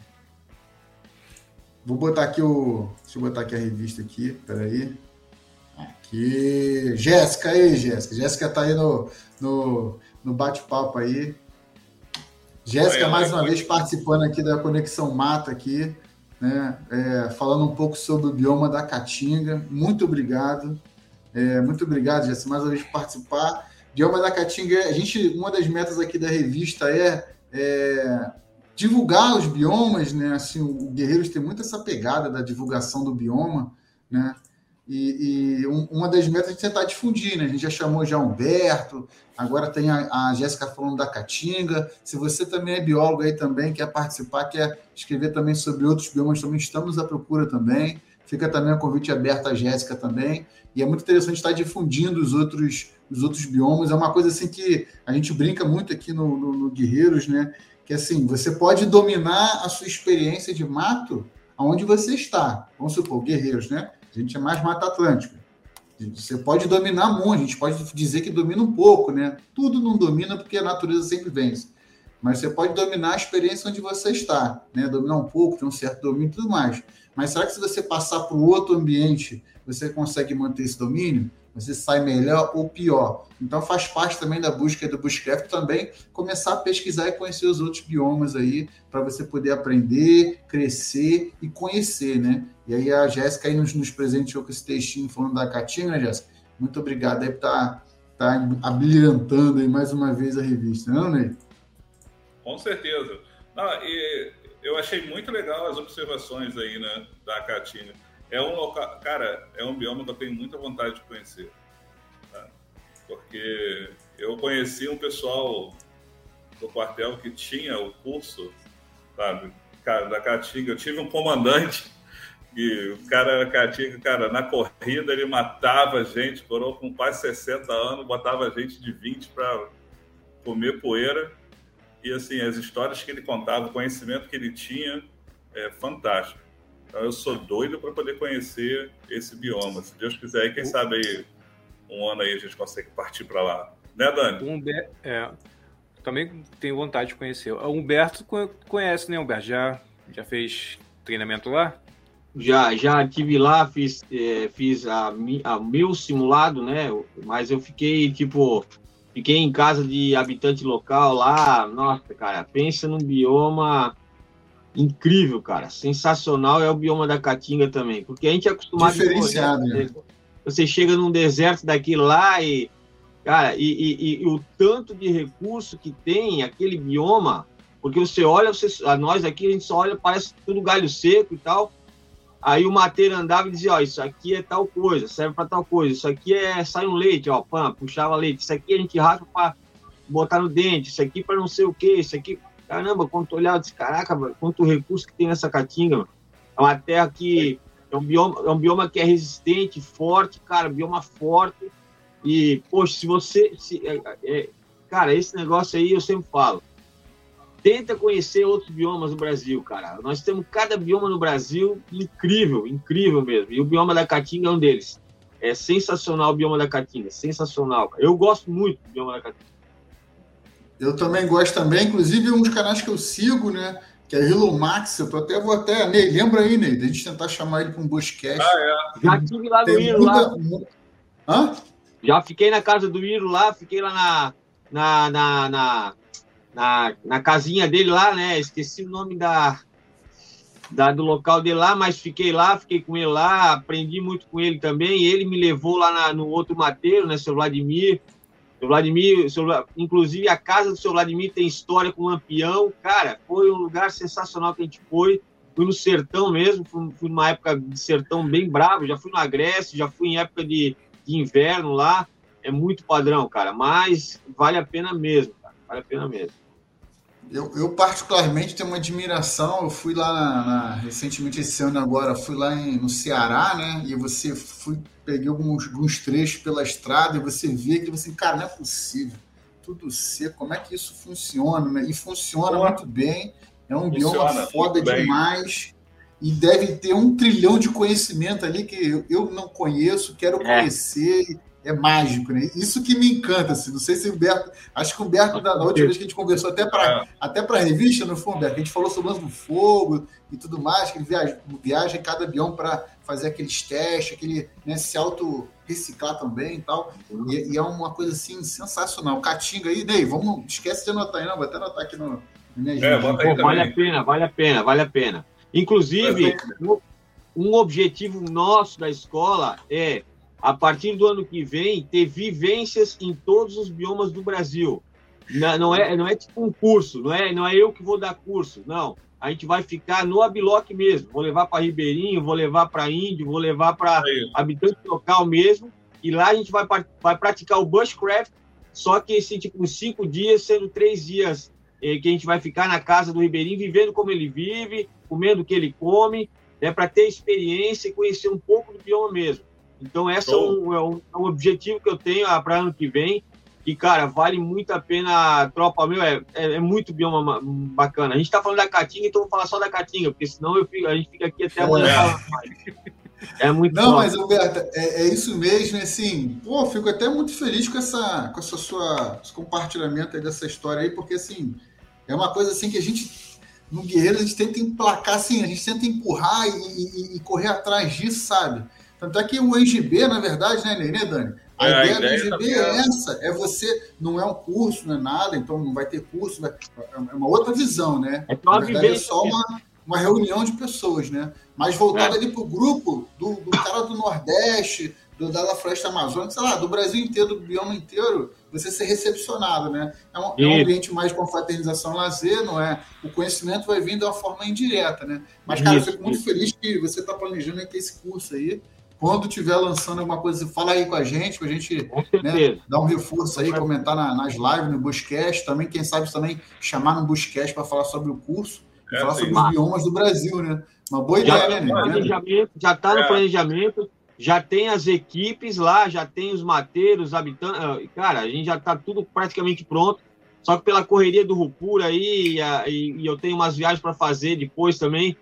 Vou botar aqui o. Deixa eu botar aqui a revista aqui, peraí. Aqui. Jéssica aí, Jéssica. Jéssica tá aí no, no, no bate-papo aí. Jéssica, mais uma vez, participando aqui da Conexão Mata aqui, né? É, falando um pouco sobre o bioma da Caatinga. Muito obrigado. É, muito obrigado, Jéssica, mais uma vez por participar. Bioma da Caatinga, a gente, uma das metas aqui da revista é, é divulgar os biomas, né? Assim, o Guerreiros tem muito essa pegada da divulgação do bioma, né? E, e um, uma das metas é tentar difundir, né? A gente já chamou já Humberto, agora tem a, a Jéssica falando da Caatinga. Se você também é biólogo aí também, quer participar, quer escrever também sobre outros biomas, também estamos à procura também. Fica também o convite aberto à Jéssica também. E é muito interessante estar difundindo os outros, os outros biomas. É uma coisa assim que a gente brinca muito aqui no, no, no Guerreiros, né? que assim, você pode dominar a sua experiência de mato aonde você está. Vamos supor, guerreiros, né? A gente é mais Mata Atlântica. Você pode dominar muito, a gente pode dizer que domina um pouco, né? Tudo não domina porque a natureza sempre vence. Mas você pode dominar a experiência onde você está, né? Dominar um pouco, ter um certo domínio e tudo mais. Mas será que se você passar para o outro ambiente, você consegue manter esse domínio? você sai melhor ou pior. Então faz parte também da busca do Bushcraft também começar a pesquisar e conhecer os outros biomas aí para você poder aprender, crescer e conhecer, né? E aí a Jéssica aí nos, nos presenteou com esse textinho falando da Caatinga, né, Jéssica? Muito obrigado aí por estar tá, tá abrilhantando aí mais uma vez a revista, não, Ney? Com certeza. Não, e eu achei muito legal as observações aí, né, da Caatinga é um local, cara, é um bioma que eu tenho muita vontade de conhecer. Tá? Porque eu conheci um pessoal do quartel que tinha o curso, sabe, da Caatinga. Eu tive um comandante e o cara era Caatinga, cara, na corrida ele matava gente, coroa com quase 60 anos, botava gente de 20 para comer poeira. E assim, as histórias que ele contava, o conhecimento que ele tinha, é fantástico. Então eu sou doido para poder conhecer esse bioma. Se Deus quiser, quem sabe aí um ano aí a gente consegue partir para lá. Né, Dani? Humber... É, também tenho vontade de conhecer. O Humberto conhece, né, Humberto? Já, já fez treinamento lá? Já, já tive lá, fiz, é, fiz a, a meu simulado, né? Mas eu fiquei, tipo, fiquei em casa de habitante local lá. Nossa, cara, pensa num bioma incrível, cara. Sensacional é o bioma da Caatinga também. Porque a gente é acostumado... Diferenciado, a né? Você chega num deserto daquilo lá e... Cara, e, e, e, o tanto de recurso que tem aquele bioma, porque você olha, você, a nós aqui, a gente só olha, parece tudo galho seco e tal. Aí o mateiro andava e dizia, ó, isso aqui é tal coisa, serve para tal coisa, isso aqui é sai um leite, ó, pã, puxava leite, isso aqui a gente raspa para botar no dente, isso aqui para não sei o que, isso aqui Caramba, quando tu olhava, disse, caraca, mano, quanto recurso que tem nessa caatinga. É uma terra que é um bioma, é um bioma que é resistente, forte, cara, bioma forte. E, poxa, se você. Se, é, é, cara, esse negócio aí eu sempre falo. Tenta conhecer outros biomas do Brasil, cara. Nós temos cada bioma no Brasil incrível, incrível mesmo. E o bioma da Caatinga é um deles. É sensacional o bioma da Caatinga, sensacional. Cara. Eu gosto muito do bioma da Caatinga. Eu também gosto também, inclusive um dos canais que eu sigo, né? Que é Hilo Max, eu tô até, vou até, Ney, lembra aí, Ney, da gente tentar chamar ele para um Buscast. Ah, é. Já tive lá no Iro, muita... lá. Hã? Já fiquei na casa do Iro lá, fiquei lá na, na, na, na, na, na casinha dele lá, né? Esqueci o nome da, da, do local dele lá, mas fiquei lá, fiquei com ele lá, aprendi muito com ele também. Ele me levou lá na, no outro mateiro, né, seu Vladimir. Seu Vladimir, seu, inclusive a casa do seu Vladimir tem história com Lampião. Cara, foi um lugar sensacional que a gente foi. Fui no sertão mesmo, fui, fui numa época de sertão bem bravo. Já fui no Agreste, já fui em época de, de inverno lá. É muito padrão, cara, mas vale a pena mesmo, cara. Vale a pena mesmo. Eu, eu, particularmente tenho uma admiração. Eu fui lá na, na, recentemente esse ano agora, fui lá em, no Ceará, né? E você fui peguei alguns, alguns trechos pela estrada e você vê que você, cara, não é possível. Tudo seco, como é que isso funciona, né? E funciona muito bem. É um funciona bioma foda demais. E deve ter um trilhão de conhecimento ali que eu, eu não conheço, quero é. conhecer. É mágico, né? Isso que me encanta, assim. Não sei se o Humberto. Acho que o Humberto, da, última vez que a gente conversou, até para é. até a revista, não foi, Humberto? A gente falou sobre o lance do fogo e tudo mais, que ele viaja, viaja em cada avião para fazer aqueles testes, aquele, né, se auto-reciclar também e tal. E, e, é uma coisa assim sensacional. Catinga aí, Ney, vamos. Esquece de anotar aí, não. Vou até anotar aqui no. no é, Pô, vale a pena, vale a pena, vale a pena. Inclusive, um objetivo nosso da escola é a partir do ano que vem, ter vivências em todos os biomas do Brasil. Não, é, não é tipo um curso, não é, não é eu que vou dar curso, não. A gente vai ficar no Abiloc mesmo. Vou levar para Ribeirinho, vou levar para Índio, vou levar para habitante local mesmo. E lá a gente vai, vai praticar o bushcraft, só que esse tipo cinco dias, sendo três dias eh, que a gente vai ficar na casa do Ribeirinho, vivendo como ele vive, comendo o que ele come, é né, para ter experiência e conhecer um pouco do bioma mesmo. Então, esse é um, é, um, é um, objetivo que eu tenho ah, para ano que vem. E, cara, vale muito a pena a tropa, meu, é, é, é muito bioma bacana. A gente tá falando da Caatinga, então vou falar só da Caatinga, porque senão eu fico, a gente fica aqui até amanhã. É. é muito Não, bom. mas, Alberto, é, é, isso mesmo, assim, pô, fico até muito feliz com essa, com essa sua esse compartilhamento aí dessa história aí, porque, assim, é uma coisa, assim, que a gente, no Guerreiro, a gente tenta emplacar, assim, a gente tenta empurrar e, e, e correr atrás disso, sabe? Tanto é que o EGB, na verdade, né, né Dani? A, é, ideia, a ideia do EGB tá é essa, é você, não é um curso, não é nada, então não vai ter curso, vai, é uma outra visão, né? É na verdade, é só uma, uma reunião de pessoas, né? Mas voltado é. ali para o grupo do, do cara do Nordeste, do, da Floresta Amazônica, sei lá, do Brasil inteiro, do bioma inteiro, você ser recepcionado, né? É um, é um ambiente mais com fraternização lazer, não é? O conhecimento vai vir de uma forma indireta, né? Mas, cara, isso, eu fico muito isso. feliz que você está planejando ter esse curso aí. Quando tiver lançando alguma coisa, fala aí com a gente, para a gente né, dar um reforço aí, comentar na, nas lives, no Buscast, também, quem sabe também chamar no Buscast para falar sobre o curso, é, falar sobre os biomas do Brasil, né? Uma boa já ideia, né? Planejamento, já está no é. planejamento, já tem as equipes lá, já tem os mateiros, habitantes. Ah, cara, a gente já está tudo praticamente pronto. Só que pela correria do Rupura aí, e, e eu tenho umas viagens para fazer depois também,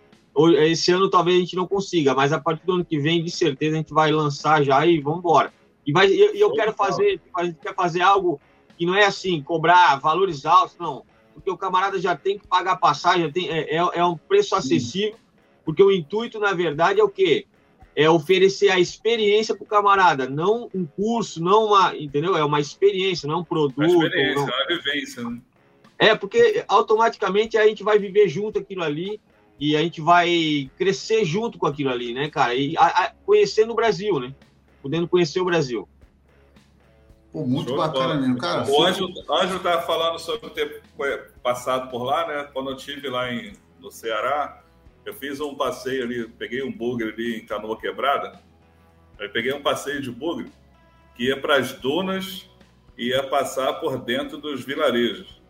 esse ano talvez a gente não consiga, mas a partir do ano que vem, de certeza, a gente vai lançar já e vamos embora. E, vai, e eu quero fazer, a gente quer fazer algo que não é assim, cobrar valores altos, não. Porque o camarada já tem que pagar passagem, tem, é, é, é um preço acessível, porque o intuito, na verdade, é o quê? É oferecer a experiência para o camarada, não um curso, não uma, entendeu? É uma experiência, não é um produto. Uma experiência, não... uma vivência, né? É, porque automaticamente a gente vai viver junto aquilo ali, e a gente vai crescer junto com aquilo ali, né, cara? E a, a, conhecendo o Brasil, né? Podendo conhecer o Brasil. Pô, muito Show bacana mesmo, cara. O Ângelo, Ângelo tá falando sobre ter passado por lá, né? Quando eu estive lá em, no Ceará, eu fiz um passeio ali, peguei um bugre ali em Canoa Quebrada. Aí peguei um passeio de bugre que ia para as dunas e ia passar por dentro dos vilarejos.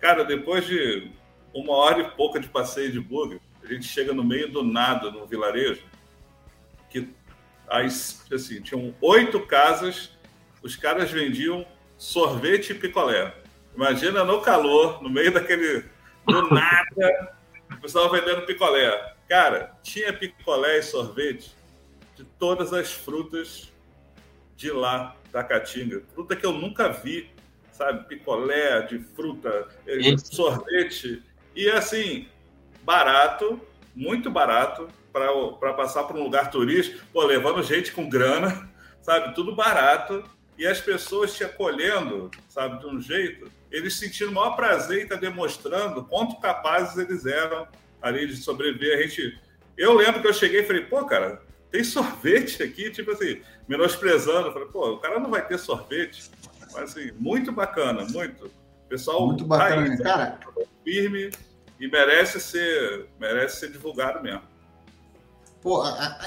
Cara, depois de uma hora e pouca de passeio de bug, a gente chega no meio do nada, no vilarejo, que as, assim, tinham oito casas, os caras vendiam sorvete e picolé. Imagina no calor, no meio daquele. do nada, o pessoal vendendo picolé. Cara, tinha picolé e sorvete de todas as frutas de lá, da Caatinga. Fruta que eu nunca vi, sabe? Picolé de fruta, eh, sorvete. E assim, barato, muito barato para passar por um lugar turístico, pô, levando gente com grana, sabe? Tudo barato. E as pessoas te acolhendo, sabe, de um jeito, eles sentindo o maior prazer em estar tá demonstrando quanto capazes eles eram ali de sobreviver. A gente. Eu lembro que eu cheguei e falei, pô, cara, tem sorvete aqui, tipo assim, menosprezando. Falei, pô, o cara não vai ter sorvete. Mas assim, muito bacana, muito. Pessoal, muito bacana, aí, cara. Firme e merece ser, merece ser divulgado mesmo. Pô,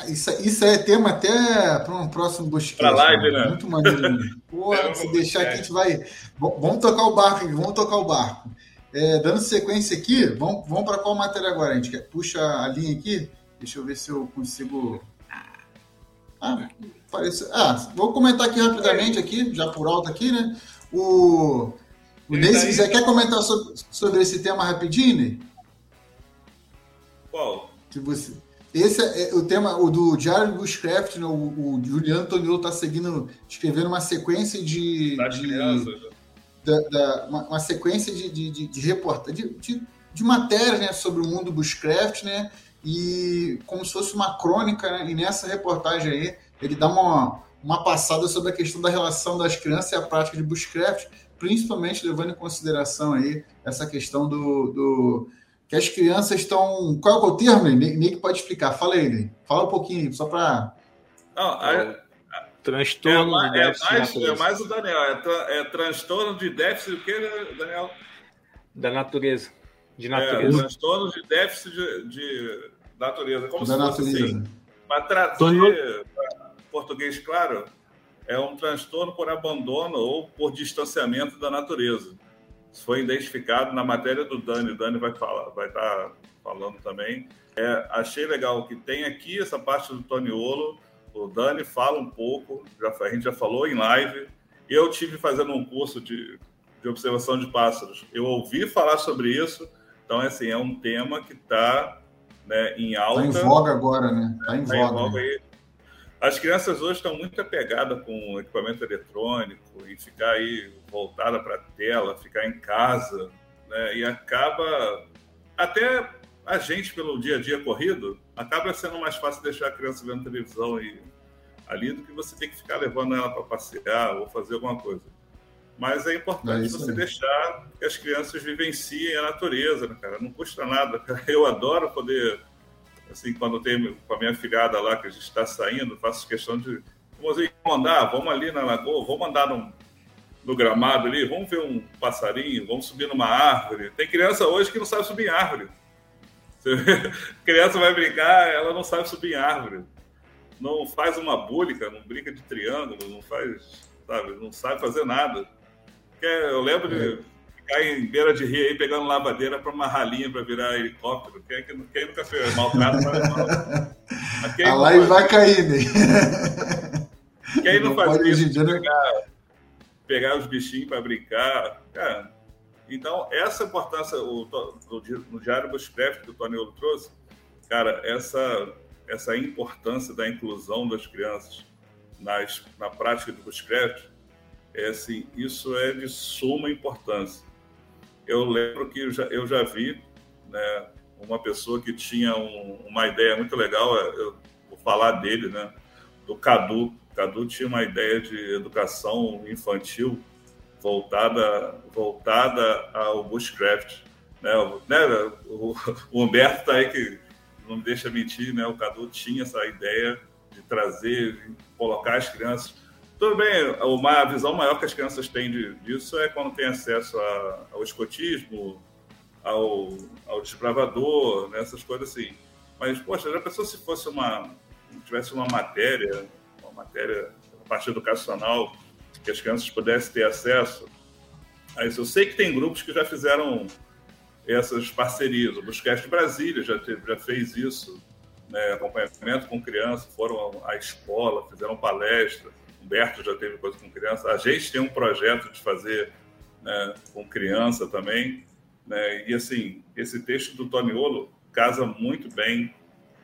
isso, isso é tema até para um próximo Busquete. Para live, né? Muito maneiro. Pô, se deixar aqui, a gente vai. Vamos tocar o barco aqui, vamos tocar o barco. É, dando sequência aqui, vamos, vamos para qual matéria agora? A gente quer, puxa a linha aqui. Deixa eu ver se eu consigo. Ah, parece... ah, vou comentar aqui rapidamente, aqui, já por alto aqui, né? O o Ney, se quiser, quer comentar sobre, sobre esse tema rapidinho, Ney? Qual? Que você... Esse é, é o tema o do Diário do Bushcraft, né? o, o Juliano Toniolo está seguindo, escrevendo uma sequência de. Das de, crianças. da, da- uma, uma sequência de, de, de, de, reporta- de, de, de matérias né, sobre o mundo Bushcraft, né? E como se fosse uma crônica, né? E nessa reportagem aí, ele dá uma, uma passada sobre a questão da relação das crianças e a prática de Bushcraft, principalmente levando em consideração aí essa questão do. do que as crianças estão. Qual é o termo, que pode explicar. Fala aí. Fala um pouquinho, só para. É, Transtorno mais, de é, déficit de mais, é mais o Daniel. É, tra- é transtorno de déficit o que, Daniel? Da natureza. De É, natureza. transtorno de déficit de, de natureza. Como Da se fosse natureza. assim. Para traduzir para português claro, é um transtorno por abandono ou por distanciamento da natureza. Isso foi identificado na matéria do Dani. O Dani vai falar, vai estar falando também. É, achei legal que tem aqui essa parte do Toniolo. O Dani fala um pouco, já, a gente já falou em live. Eu tive fazendo um curso de, de observação de pássaros. Eu ouvi falar sobre isso. Então, assim, é um tema que está né, em alta. Está em voga agora, né? Está em Tá em voga. voga né? As crianças hoje estão muito apegadas com equipamento eletrônico e ficar aí voltada para a tela, ficar em casa, né? E acaba até a gente pelo dia a dia corrido acaba sendo mais fácil deixar a criança vendo televisão e ali do que você tem que ficar levando ela para passear ou fazer alguma coisa. Mas é É importante isso você aí. deixar que as crianças vivenciem a natureza, né, cara? Não custa nada. Eu adoro poder assim, quando tem com a minha filhada lá, que a gente está saindo, faço questão de. Vamos vamos andar, vamos ali na lagoa, vamos andar no, no gramado ali, vamos ver um passarinho, vamos subir numa árvore. Tem criança hoje que não sabe subir em árvore. Criança vai brincar, ela não sabe subir em árvore. Não faz uma búlica, não brinca de triângulo, não faz, sabe, não sabe fazer nada. Eu lembro de ficar em beira de rio aí pegando lavadeira para uma ralinha para virar helicóptero. Quem, quem, quem nunca fez maltrato. Mas quem A live vai cair, Ney. Quem não, Não faz pode isso? dia, né? pegar, pegar os bichinhos para brincar. Cara, então, essa importância o, di- no Diário Bushcraft que o Tony Olo trouxe, cara, essa, essa importância da inclusão das crianças nas, na prática do Bushcraft, é assim, isso é de suma importância. Eu lembro que eu já, eu já vi né, uma pessoa que tinha um- uma ideia muito legal, eu vou falar dele, né, do Cadu. Cadu tinha uma ideia de educação infantil voltada, voltada ao bushcraft. Né? O, né, o Humberto está aí que não me deixa mentir, né? o Cadu tinha essa ideia de trazer, de colocar as crianças. Tudo bem, uma visão maior que as crianças têm disso é quando tem acesso a- ao escotismo, ao, ao desbravador, né? essas coisas assim. Mas, poxa, já pensou se fosse uma. tivesse uma matéria, uma matéria, a parte educacional, que as crianças pudessem ter acesso a isso? Eu sei que tem grupos que já fizeram essas parcerias. O Buscast Brasília já, teve, já fez isso, né? acompanhamento com criança, foram à escola, fizeram palestra. Humberto já teve coisa com criança. A gente tem um projeto de fazer né, com criança também. Né? E assim, esse texto do Toniolo casa muito bem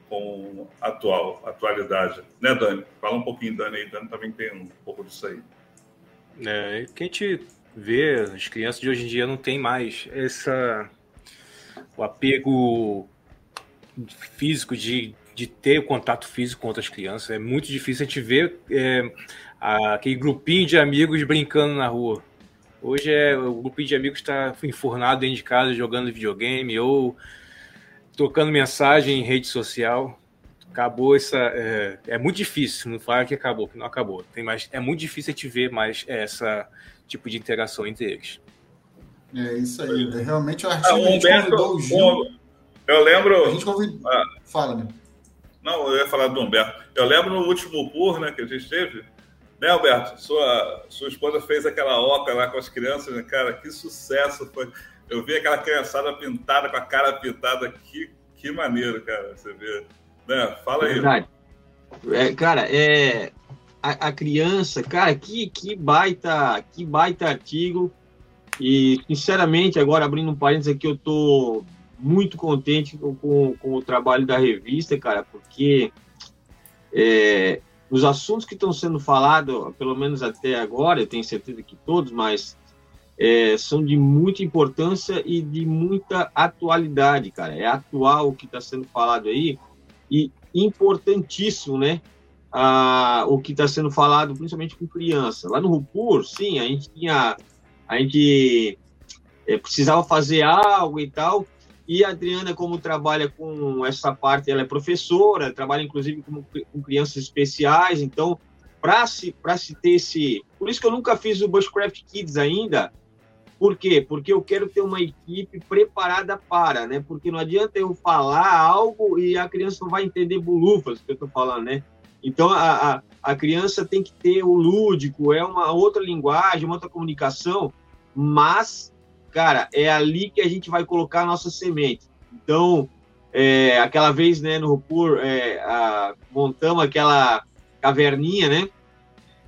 com atual, atualidade. Né, Dani? Fala um pouquinho, Dani, aí. Dani também tem um pouco disso aí. É, que a gente vê, as crianças de hoje em dia não tem mais essa o apego físico de, de ter o contato físico com outras crianças. É muito difícil a gente ver é, aquele grupinho de amigos brincando na rua. Hoje é o grupinho de amigos está enfurnado dentro de casa jogando videogame ou trocando mensagem em rede social. Acabou essa. É, é muito difícil, não fala que acabou, que não acabou. Tem mais, é muito difícil a gente ver mais essa tipo de interação entre eles. É isso aí. É realmente o Ah, artigo o a gente Humberto, o Gil. o- eu lembro. A gente convidou. Ah. Fala, né? Não, eu ia falar do Humberto. Eu lembro no último PUR né, que a gente teve, né, Humberto? Sua, sua esposa fez aquela oca lá com as crianças, né, cara? Que sucesso foi. Eu vi aquela criançada pintada, com a cara pintada, que, que maneiro, cara. Você vê. Né? Fala aí. Verdade. É, cara, é a, a criança, cara, que, que baita, que baita artigo. E sinceramente, agora abrindo um parênteses aqui, eu tô muito contente com, com, com, o trabalho da revista, cara, porque é, os assuntos que estão sendo falados, pelo menos até agora, eu tenho certeza que todos, mas é, são de muita importância e de muita atualidade, cara. É atual o que está sendo falado aí e importantíssimo, né? Ah, o que está sendo falado, principalmente com criança. Lá no Rupur, sim, a gente tinha, a gente é, precisava fazer algo e tal. E a Adriana, como trabalha com essa parte, ela é professora, trabalha inclusive com, com crianças especiais. Então, para se, se ter esse. Por isso que eu nunca fiz o Bushcraft Kids ainda, por quê? Porque eu quero ter uma equipe preparada para, né? Porque não adianta eu falar algo e a criança não vai entender bolufas que eu estou falando, né? Então, a, a, a, criança tem que ter o lúdico, é uma outra linguagem, uma outra comunicação, mas, cara, é ali que a gente vai colocar a nossa semente. Então, é, aquela vez, né, no Rupur, é, a, montamos aquela caverninha, né?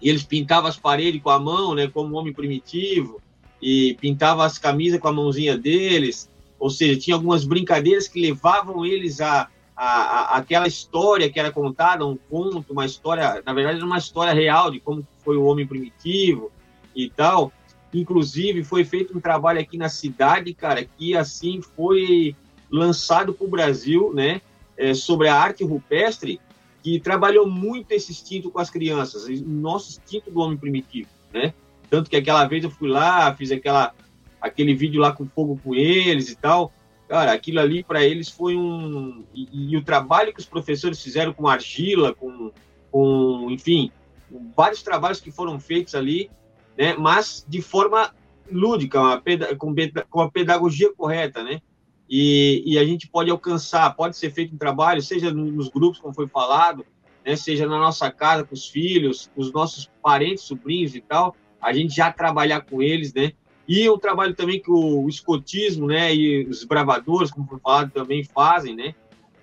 E eles pintavam as paredes com a mão, né, como um homem primitivo e pintava as camisas com a mãozinha deles, ou seja, tinha algumas brincadeiras que levavam eles a, aquela história que era contada, um conto, uma história, na verdade uma história real de como foi o homem primitivo e tal. Inclusive foi feito um trabalho aqui na cidade, cara, que assim foi lançado para o Brasil, né, é, sobre a arte rupestre, que trabalhou muito esse instinto com as crianças, o nosso instinto do homem primitivo, né? Tanto que aquela vez eu fui lá, fiz aquela, aquele vídeo lá com fogo com eles e tal. Cara, aquilo ali para eles foi um. E, e, o trabalho que os professores fizeram com argila, com, com enfim, vários trabalhos que foram feitos ali, né? Mas de forma lúdica, com, a pedagogia correta, né? E, e, a gente pode alcançar, pode ser feito um trabalho, seja nos grupos, como foi falado, né, seja na nossa casa, com os filhos, com os nossos parentes, sobrinhos e tal, a gente já trabalhar com eles, né? E o trabalho também que o, escotismo, né, e os bravadores, como foi falado, também fazem, né?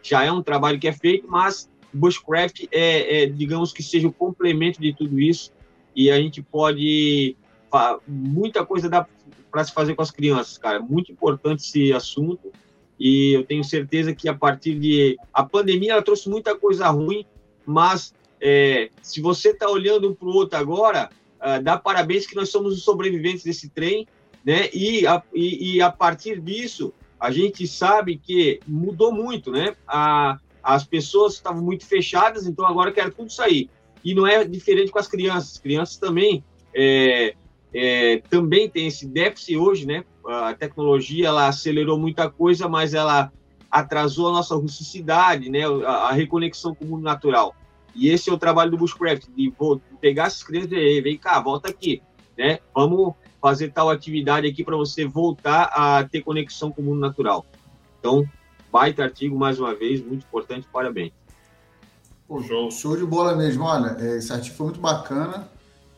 Já é um trabalho que é feito, mas o bushcraft é, é digamos que seja o complemento de tudo isso e a gente pode muita coisa dá para se fazer com as crianças, cara. Muito importante esse assunto e eu tenho certeza que a partir de a pandemia ela trouxe muita coisa ruim, mas é, se você está olhando um para o outro agora, uh, dar parabéns que nós somos os sobreviventes desse trem, né? E a, e, e a partir disso, a gente sabe que mudou muito, né? A, as pessoas estavam muito fechadas, então agora quero tudo sair. E não é diferente com as crianças. As crianças também é, é, também tem esse déficit hoje, né? A tecnologia ela acelerou muita coisa, mas ela atrasou a nossa rusticidade, né? A, a reconexão com o mundo natural. E esse é o trabalho do Bushcraft, de vou pegar essas crianças e vem cá, volta aqui, né? Vamos fazer tal atividade aqui para você voltar a ter conexão com o mundo natural. Então, baita artigo mais uma vez, muito importante, parabéns. Pô, show. show de bola mesmo, olha, é, esse artigo foi muito bacana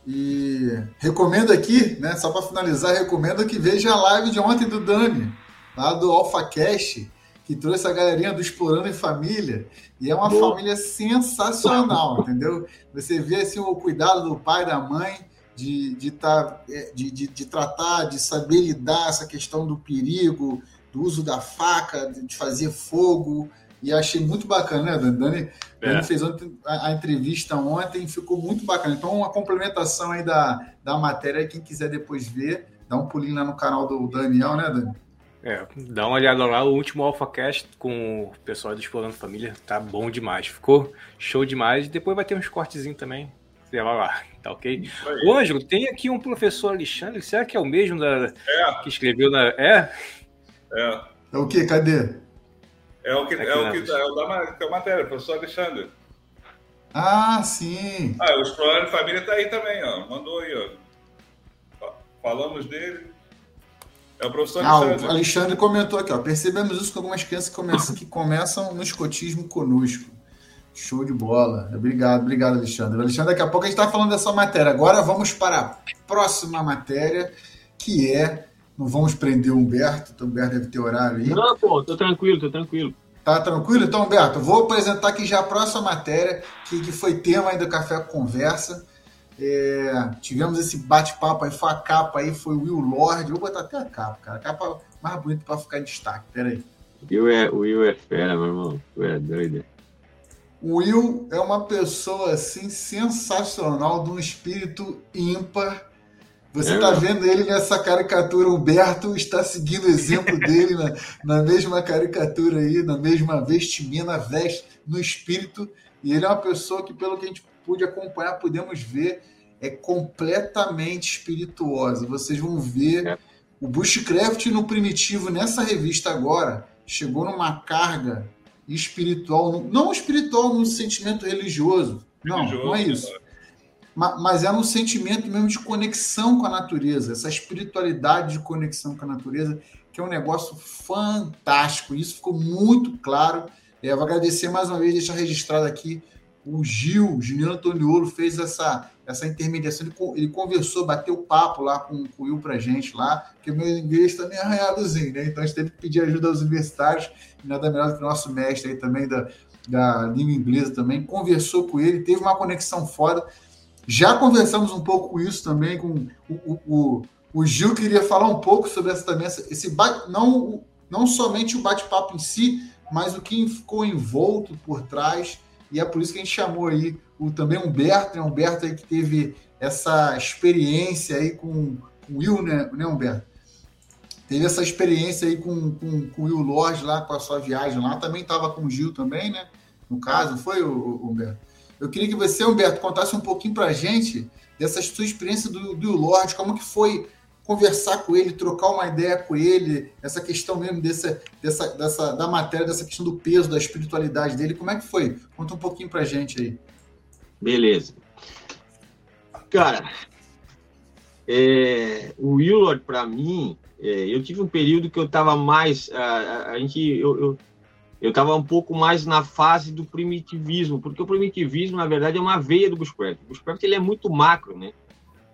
e recomendo aqui, né, só para finalizar, recomendo que veja a live de ontem do Dani, lá do AlphaCast, que trouxe a galerinha do Explorando em Família. E é uma Boa. família sensacional, entendeu? Você vê assim, o cuidado do pai, da mãe, de, de, tá, é, de, de, de tratar, de saber lidar essa questão do perigo, do uso da faca, de fazer fogo. E achei muito bacana, né, Dani? Dani, é. Dani fez ontem, a, a, entrevista ontem, ficou muito bacana. Então, uma complementação aí da, da matéria, quem quiser depois ver, dá um pulinho lá no canal do Daniel, né, Dani? É, dá uma olhada lá, o último AlphaCast com o pessoal do Explorando Família, tá bom demais. Ficou show demais. Depois vai ter uns cortezinhos também. Você vai lá, tá ok? Ô, Ângelo, tem aqui um professor Alexandre, será que é o mesmo da, é. que escreveu na. É? É. É o que? Cadê? É o que, é o que é o da, é matéria, professor Alexandre. Ah, sim. Ah, o Explorando Família tá aí também, ó. Mandou aí, ó. Falamos dele. É o professor ah, Alexandre. O Alexandre comentou aqui, ó. Percebemos isso com algumas crianças que começam, que começam no escotismo conosco. Show de bola. Obrigado, obrigado, Alexandre. Alexandre, daqui a pouco a gente está falando dessa matéria. Agora vamos para a próxima matéria, que é. Não vamos prender o Humberto, o Humberto deve ter horário aí. Não, pô, tô tranquilo, tô tranquilo. Tá tranquilo? Então, Humberto, vou apresentar aqui já a próxima matéria, que, que foi tema aí do Café Conversa. É, tivemos esse bate-papo aí, foi a capa aí, foi o Will Lord. Vou botar até a capa, cara. A capa mais bonita para ficar em destaque. Pera aí. Will é, o Will é fera, meu irmão. O Will é doido. O Will é uma pessoa assim sensacional, de um espírito ímpar. Você está é, vendo ele nessa caricatura. O Humberto está seguindo o exemplo dele na, na mesma caricatura aí, na mesma vestimenta, veste no espírito. E ele é uma pessoa que, pelo que a gente pôde acompanhar, podemos ver, é completamente espirituosa. Vocês vão ver é. o Bushcraft no Primitivo, nessa revista agora, chegou numa carga espiritual, não espiritual no sentimento religioso, não, religioso, não é isso. Mas é no sentimento mesmo de conexão com a natureza, essa espiritualidade de conexão com a natureza, que é um negócio fantástico. Isso ficou muito claro. Eu vou agradecer mais uma vez, deixar registrado aqui o Gil, Juliano Antoniolo, fez essa, essa intermediação, ele, ele conversou, bateu papo lá com, com o Will pra gente lá, que o meu inglês tá meio arranhadozinho, né? Então a gente teve que pedir ajuda aos universitários, nada melhor do que o nosso mestre aí também da, da língua inglesa também, conversou com ele, teve uma conexão foda. Já conversamos um pouco isso também, com o, o, o, o Gil queria falar um pouco sobre essa também, esse bate, não, não somente o bate-papo em si, mas o que ficou envolto por trás e é por isso que a gente chamou aí o, também Humberto, né? Humberto aí que teve essa experiência aí com, com o Will, né, né, Humberto? Teve essa experiência aí com, com, com o Will Lodge lá, com a sua viagem lá, também estava com o Gil também, né? No caso, foi, o, Humberto? Eu queria que você, Humberto, contasse um pouquinho para a gente dessa sua experiência do, do Lorde, como que foi conversar com ele, trocar uma ideia com ele, essa questão mesmo dessa, dessa, dessa, da matéria, dessa questão do peso, da espiritualidade dele, como é que foi? Conta um pouquinho pra gente aí. Beleza. Cara, é, o Willard, para mim, é, eu tive um período que eu estava mais. A, a, gente, eu, eu, eu estava um pouco mais na fase do primitivismo, porque o primitivismo, na verdade, é uma veia do Bushcraft. O Bushcraft ele é muito macro, né?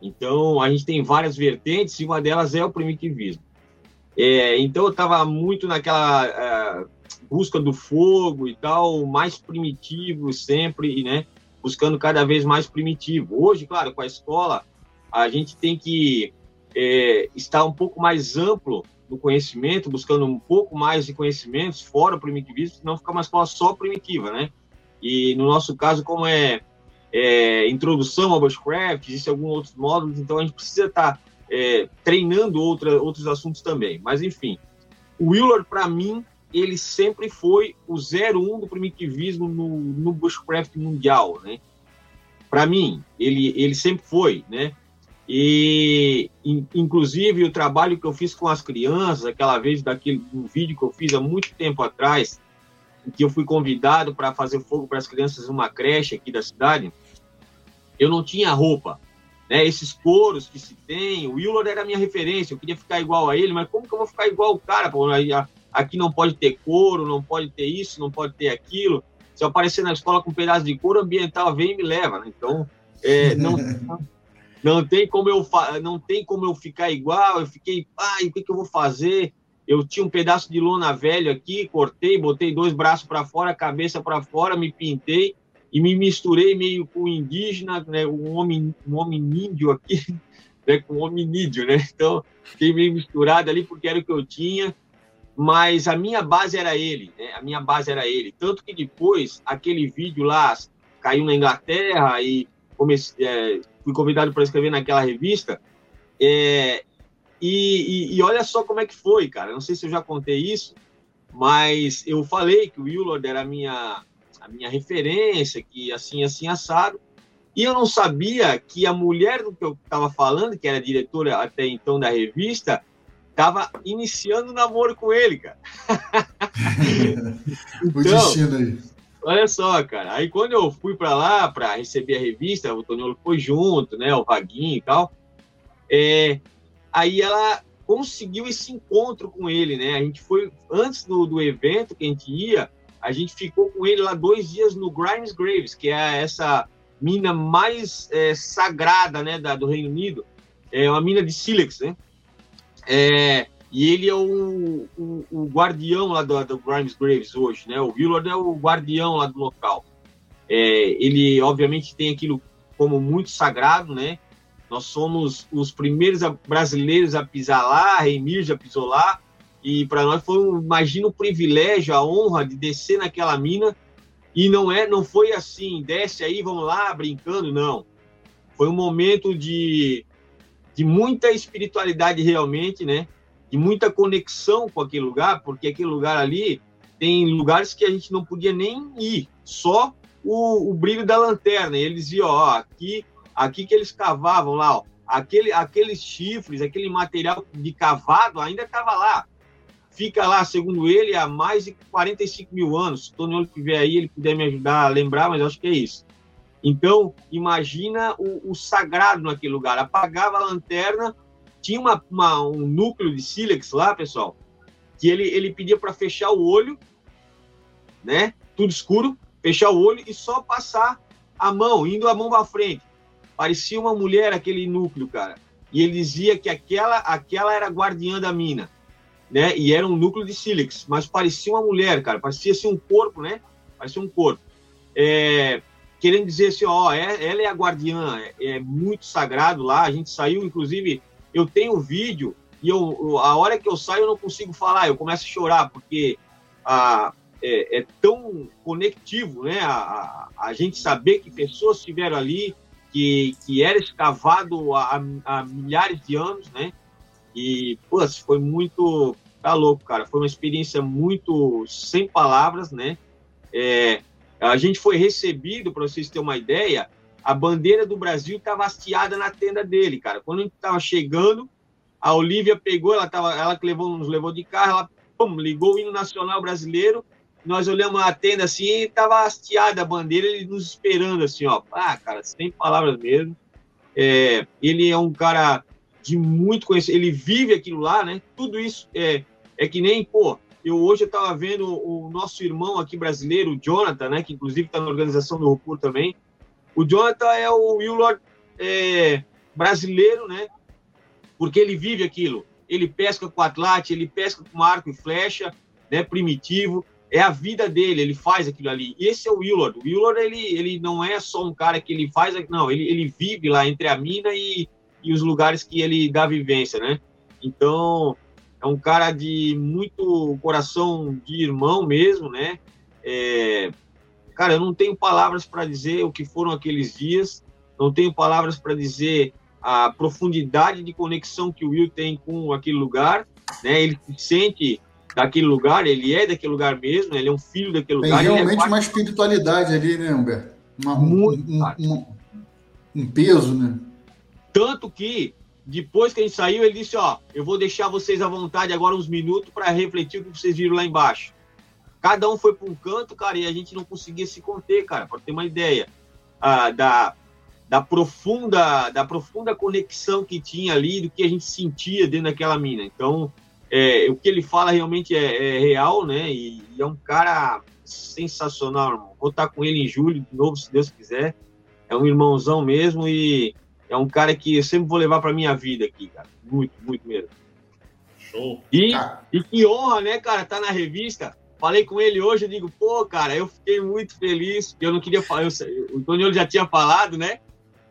Então, a gente tem várias vertentes e uma delas é o primitivismo. É, então, eu estava muito naquela é, busca do fogo e tal, mais primitivo sempre, né? Buscando cada vez mais primitivo. Hoje, claro, com a escola, a gente tem que é, estar um pouco mais amplo no conhecimento, buscando um pouco mais de conhecimentos fora o primitivismo, senão fica uma escola só primitiva, né? E no nosso caso, como é é, introdução ao bushcraft, existem alguns outros módulos, então a gente precisa estar tá, é, treinando outra, outros assuntos também. Mas, enfim, o Willard, para mim, ele sempre foi o 01 do primitivismo no, no bushcraft mundial, né? Para mim, ele, ele sempre foi, né? E, inclusive, o trabalho que eu fiz com as crianças, aquela vez daquele um vídeo que eu fiz há muito tempo atrás, que eu fui convidado para fazer fogo para as crianças numa creche aqui da cidade, eu não tinha roupa. Né? Esses coros que se tem, o Willard era a minha referência, eu queria ficar igual a ele, mas como que eu vou ficar igual o cara? Pô, aqui não pode ter couro, não pode ter isso, não pode ter aquilo. Se eu aparecer na escola com um pedaço de couro, ambiental vem e me leva. Né? Então, é, não, não, tem como eu, não tem como eu ficar igual. Eu fiquei, pai, o que, que eu vou fazer? Eu tinha um pedaço de lona velho aqui, cortei, botei dois braços para fora, cabeça para fora, me pintei e me misturei meio com indígena, né, um homem, um hominídeo aqui, né, com hominídeo, né? Então, fiquei meio misturado ali porque era o que eu tinha, mas a minha base era ele, né? A minha base era ele. Tanto que depois, aquele vídeo lá caiu na Inglaterra e comecei, é, fui convidado para escrever naquela revista, é, e, e, e, olha só como é que foi, cara. Não sei se eu já contei isso, mas eu falei que o Willard era a minha, a minha referência, que assim, assim, assado. E eu não sabia que a mulher do que eu estava falando, que era diretora até então da revista, estava iniciando o namoro com ele, cara. então, o destino aí. Olha só, cara. Aí quando eu fui para lá para receber a revista, o Toniolo foi junto, né? O Vaguinho e tal. É, aí ela conseguiu esse encontro com ele, né? A gente foi, antes do, do evento que a gente ia, a gente ficou com ele lá dois dias no Grimes Graves, que é essa mina mais é, sagrada, né, da, do Reino Unido. É uma mina de sílex, né? É, e ele é o, o, o guardião lá do, do, Grimes Graves hoje, né? O Willard é o guardião lá do local. É, ele, obviamente, tem aquilo como muito sagrado, né? Nós somos os primeiros brasileiros a pisar lá, Remir já pisou lá, E para nós foi, um, imagina o privilégio, a honra de descer naquela mina. E não é, não foi assim, desce aí, vamos lá, brincando, não. Foi um momento de, de muita espiritualidade realmente, né? De muita conexão com aquele lugar, porque aquele lugar ali tem lugares que a gente não podia nem ir, só o, o brilho da lanterna. E eles iam, ó, aqui, aqui que eles cavavam lá, ó, aquele, aqueles chifres, aquele material de cavado ainda estava lá. Fica lá, segundo ele, há mais de 45 mil anos. Se o Tony estiver aí, ele puder me ajudar a lembrar, mas acho que é isso. Então, imagina o, o sagrado naquele lugar. Apagava a lanterna, tinha uma, uma, um núcleo de sílex lá, pessoal, que ele, ele pedia para fechar o olho, né? Tudo escuro, fechar o olho e só passar a mão, indo a mão para frente. Parecia uma mulher aquele núcleo, cara. E ele dizia que aquela, aquela era guardiã da mina, né? E era um núcleo de sílex, mas parecia uma mulher, cara. Parecia assim um corpo, né? Parecia um corpo. É, querendo dizer assim, ó, é, ela é a guardiã, é, é, muito sagrado lá. A gente saiu, inclusive, eu tenho vídeo e eu, a hora que eu saio eu não consigo falar, eu começo a chorar porque a, é, é tão conectivo, né? A, a, a, gente saber que pessoas estiveram ali, que, que era escavado há, há milhares de anos, né? E, pô, foi muito. Tá louco, cara. Foi uma experiência muito sem palavras, né? É, a gente foi recebido, para vocês terem uma ideia, a bandeira do Brasil estava hasteada na tenda dele, cara. Quando a gente estava chegando, a Olivia pegou, ela, tava, ela que levou, nos levou de carro, ela pum, ligou o hino nacional brasileiro nós olhamos a tenda assim e tava hasteada a bandeira, ele nos esperando assim, ó. Ah, cara, sem palavras mesmo. É, ele é um cara de muito conhecimento, ele vive aquilo lá, né? Tudo isso é, é que nem, pô, eu hoje eu tava vendo o nosso irmão aqui brasileiro, o Jonathan, né? Que inclusive está na organização do Rupur também. O Jonathan é o Willard é, brasileiro, né? Porque ele vive aquilo. Ele pesca com atlante, ele pesca com arco e flecha, né? Primitivo é a vida dele, ele faz aquilo ali. E esse é o Willard. O Willard, ele, ele não é só um cara que ele faz, não, ele, ele vive lá entre a mina e, e os lugares que ele dá vivência, né? Então, é um cara de muito coração de irmão mesmo, né? É, cara, eu não tenho palavras para dizer o que foram aqueles dias, não tenho palavras para dizer a profundidade de conexão que o Will tem com aquele lugar, né? Ele se sente daquele lugar, ele é daquele lugar mesmo, ele é um filho daquele Tem lugar. Tem realmente é uma espiritualidade ali, né, Humberto? Uma, Muito, um, um, um, peso, né? Tanto que, depois que a gente saiu, ele disse, ó, eu vou deixar vocês à vontade agora uns minutos para refletir o que vocês viram lá embaixo. Cada um foi para um canto, cara, e a gente não conseguia se conter, cara, para ter uma ideia ah, da, da profunda da profunda conexão que tinha ali, do que a gente sentia dentro daquela mina. Então, é, o que ele fala realmente é, é real, né? E, e, é um cara sensacional, irmão. Vou estar com ele em julho de novo, se Deus quiser. É um irmãozão mesmo e é um cara que eu sempre vou levar para minha vida aqui, cara. Muito, muito mesmo. Show. E, e que honra, né, cara, tá na revista. Falei com ele hoje, eu digo, pô, cara, eu fiquei muito feliz. Eu não queria falar, eu, o Toniolo já tinha falado, né?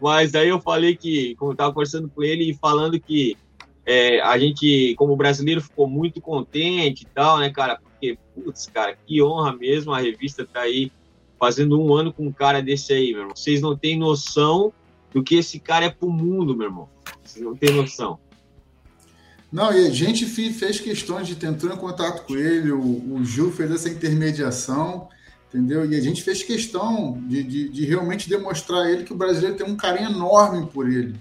Mas aí eu falei que, como eu tava conversando com ele e falando que é, a gente, como brasileiro, ficou muito contente e tal, né, cara? Porque, putz, cara, que honra mesmo a revista tá aí fazendo um ano com um cara desse aí, meu irmão. Vocês não têm noção do que esse cara é pro mundo, meu irmão. Vocês não têm noção. Não, e a gente fez questões de tentar em contato com ele, o, o Gil fez essa intermediação, entendeu? E a gente fez questão de, de, de realmente demonstrar a ele que o brasileiro tem um carinho enorme por ele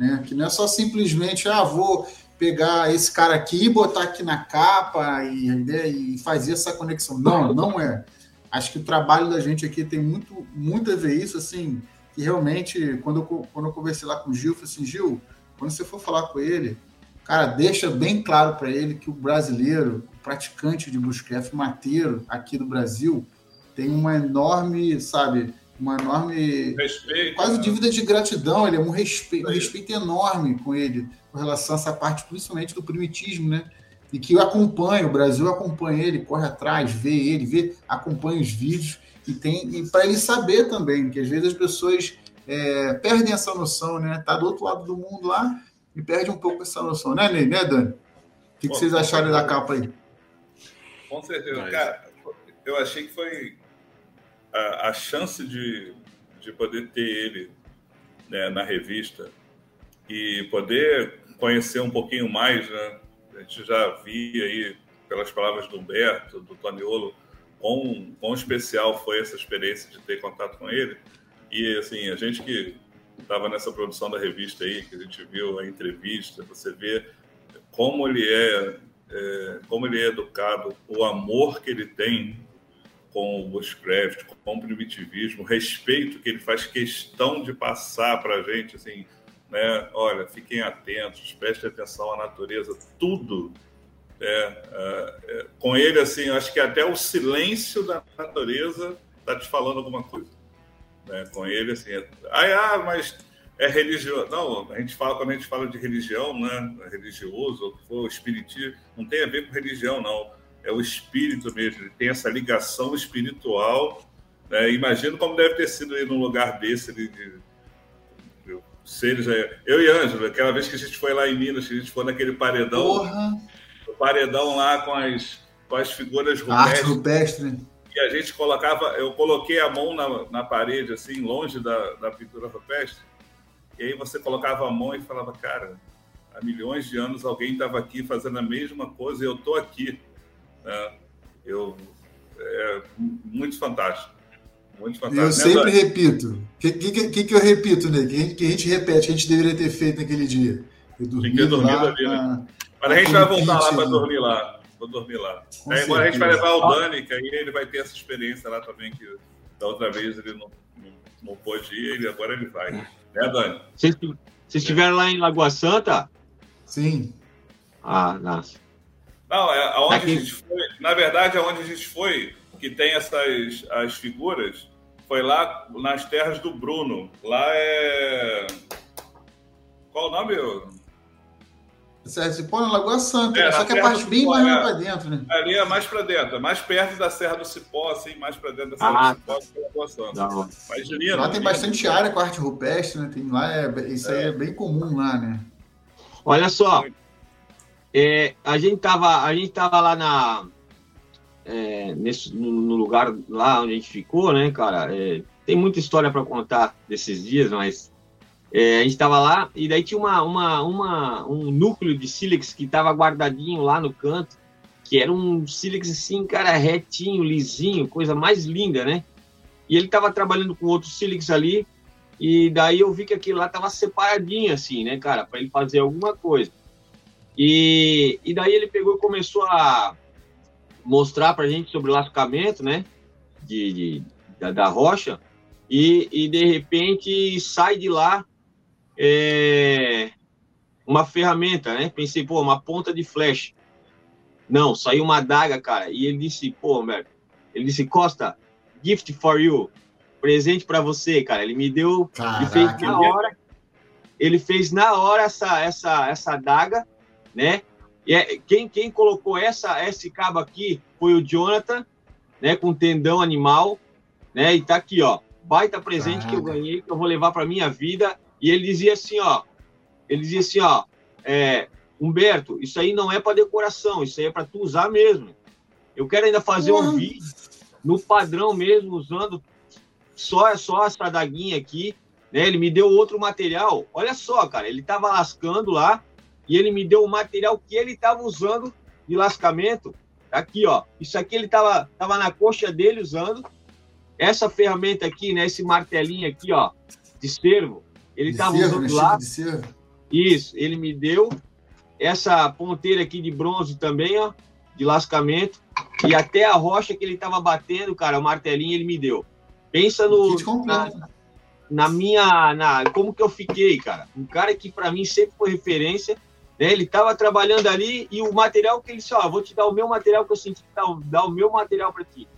né? Que não é só simplesmente, ah, vou pegar esse cara aqui e botar aqui na capa e, né, e fazer essa conexão. Não, não é. Acho que o trabalho da gente aqui tem muito, muito a ver isso, assim, que realmente, quando eu, quando eu conversei lá com o Gil, eu falei assim, Gil, quando você for falar com ele, cara, deixa bem claro para ele que o brasileiro, o praticante de bushcraft, mateiro aqui do Brasil, tem uma enorme, sabe, uma enorme. Respeito. Quase né? dívida de gratidão, ele é um respeito, um respeito enorme com ele, com relação a essa parte, principalmente do primitismo, né? E que acompanha, o Brasil acompanha ele, corre atrás, vê ele, vê, acompanha os vídeos e tem. E para ele saber também, que às vezes as pessoas é, perdem essa noção, né? Tá do outro lado do mundo lá e perde um pouco essa noção, né, Ney? Né, Dani? que, que vocês acharam da capa aí? Com certeza. Mas... Cara, eu achei que foi a, a chance de, de poder ter ele né, na revista e poder conhecer um pouquinho mais, né? A gente já via aí, pelas palavras do Humberto, do Toniolo, quão, quão especial foi essa experiência de ter contato com ele. E, assim, a gente que estava nessa produção da revista aí, que a gente viu a entrevista, você vê como ele é, é como ele é educado, o amor que ele tem com o bushcraft, com o primitivismo, o respeito que ele faz questão de passar para a gente, assim, né? Olha, fiquem atentos, prestem atenção à natureza, tudo. É, é, é, com ele, assim, acho que até o silêncio da natureza está te falando alguma coisa. Né? Com ele, assim, ah, ah, mas é religião. Não, a gente fala, quando a gente fala de religião, né? Religioso, ou que for, espiritismo, não tem a ver com religião, não é o espírito mesmo, ele tem essa ligação espiritual. Né? Imagino como deve ter sido aí num lugar desse, de, de, de seres. Eu e Ângelo, aquela vez que a gente foi lá em Minas, que a gente foi naquele paredão. Porra. O paredão lá com as, com as figuras rupestres. Arte rupestre. E a gente colocava, eu coloquei a mão na, na parede, assim, longe da, da pintura rupestre. E aí você colocava a mão e falava, cara, há milhões de anos alguém estava aqui fazendo a mesma coisa e eu estou aqui. Né? Eu, é muito fantástico. Muito fantástico. Eu sempre repito. O que, que, que, eu repito, né? Que, que a gente repete, que a gente deveria ter feito naquele dia. Eu dormi lá, ali, né? Mas a gente vai voltar lá para dormir lá. Vou dormir lá. Aí, agora a gente vai levar o Dani, que aí ele vai ter essa experiência lá também, que da outra vez ele não, não, não pôde ir, e agora ele vai. Né, Dani? Vocês, vocês estiveram lá em Lagoa Santa? Sim. Ah, nossa. Não, é aonde Aqui. a gente foi. Na verdade, aonde a gente foi, que tem essas as figuras, foi lá nas terras do Bruno. Lá é. Qual o nome? Se põe na Lagoa Santa, é, só que a parte bem mais é, para dentro, né? Ali é mais para dentro, é mais perto da Serra do Cipó, assim, mais para dentro da Serra ah, do Cipó que é Lagoa Santa. Não. Mas, Juliano, lá tem bastante área com arte rupestre, né? Tem lá, é, isso aí é. é bem comum lá, né? Olha só, é, a gente tava, a gente tava lá na é, nesse, no, no, lugar lá onde a gente ficou, né, cara? É, tem muita história para contar desses dias, mas é, a gente tava lá e daí tinha uma, uma, uma, um núcleo de sílex que tava guardadinho lá no canto, que era um sílex assim, cara, retinho, lisinho, coisa mais linda, né? E ele tava trabalhando com outro sílex ali e daí eu vi que aquilo lá tava separadinho assim, né, cara, para ele fazer alguma coisa. E, e daí ele pegou e começou a mostrar para gente sobre o lascamento, né? De, de da, da, rocha. E, e de repente sai de lá é, uma ferramenta, né? Pensei, pô, uma ponta de flecha. Não, saiu uma adaga, cara. E ele disse, pô, velho, ele disse, Costa, gift for you. Presente para você, cara. Ele me deu, Caraca, ele fez na hora. Ele fez na hora essa essa essa adaga né? E é, quem, quem colocou essa, esse cabo aqui foi o Jonathan, né? Com tendão animal, né? E tá aqui, ó. Baita presente que eu ganhei, que eu vou levar para minha vida. E ele dizia assim, ó. Ele dizia assim, ó. É, Humberto, isso aí não é para decoração, isso aí é para tu usar mesmo. Eu quero ainda fazer um vídeo no padrão mesmo, usando só, só essa daguinha aqui. Né? Ele me deu outro material. Olha só, cara, ele tava lascando lá e ele me deu o material que ele estava usando de lascamento. Aqui, ó. Isso aqui ele estava tava na coxa dele usando. Essa ferramenta aqui, né? Esse martelinho aqui, ó, de cervo. Ele estava usando né? lá. Isso, ele me deu. Essa ponteira aqui de bronze também, ó, de lascamento. E até a rocha que ele estava batendo, cara, o martelinho ele me deu. Pensa no. Na, na minha. Na, como que eu fiquei, cara? Um cara que para mim sempre foi referência né? Ele estava trabalhando ali e o material que ele disse, ó, vou te dar o meu material que eu senti que tá, dar o meu material para ti.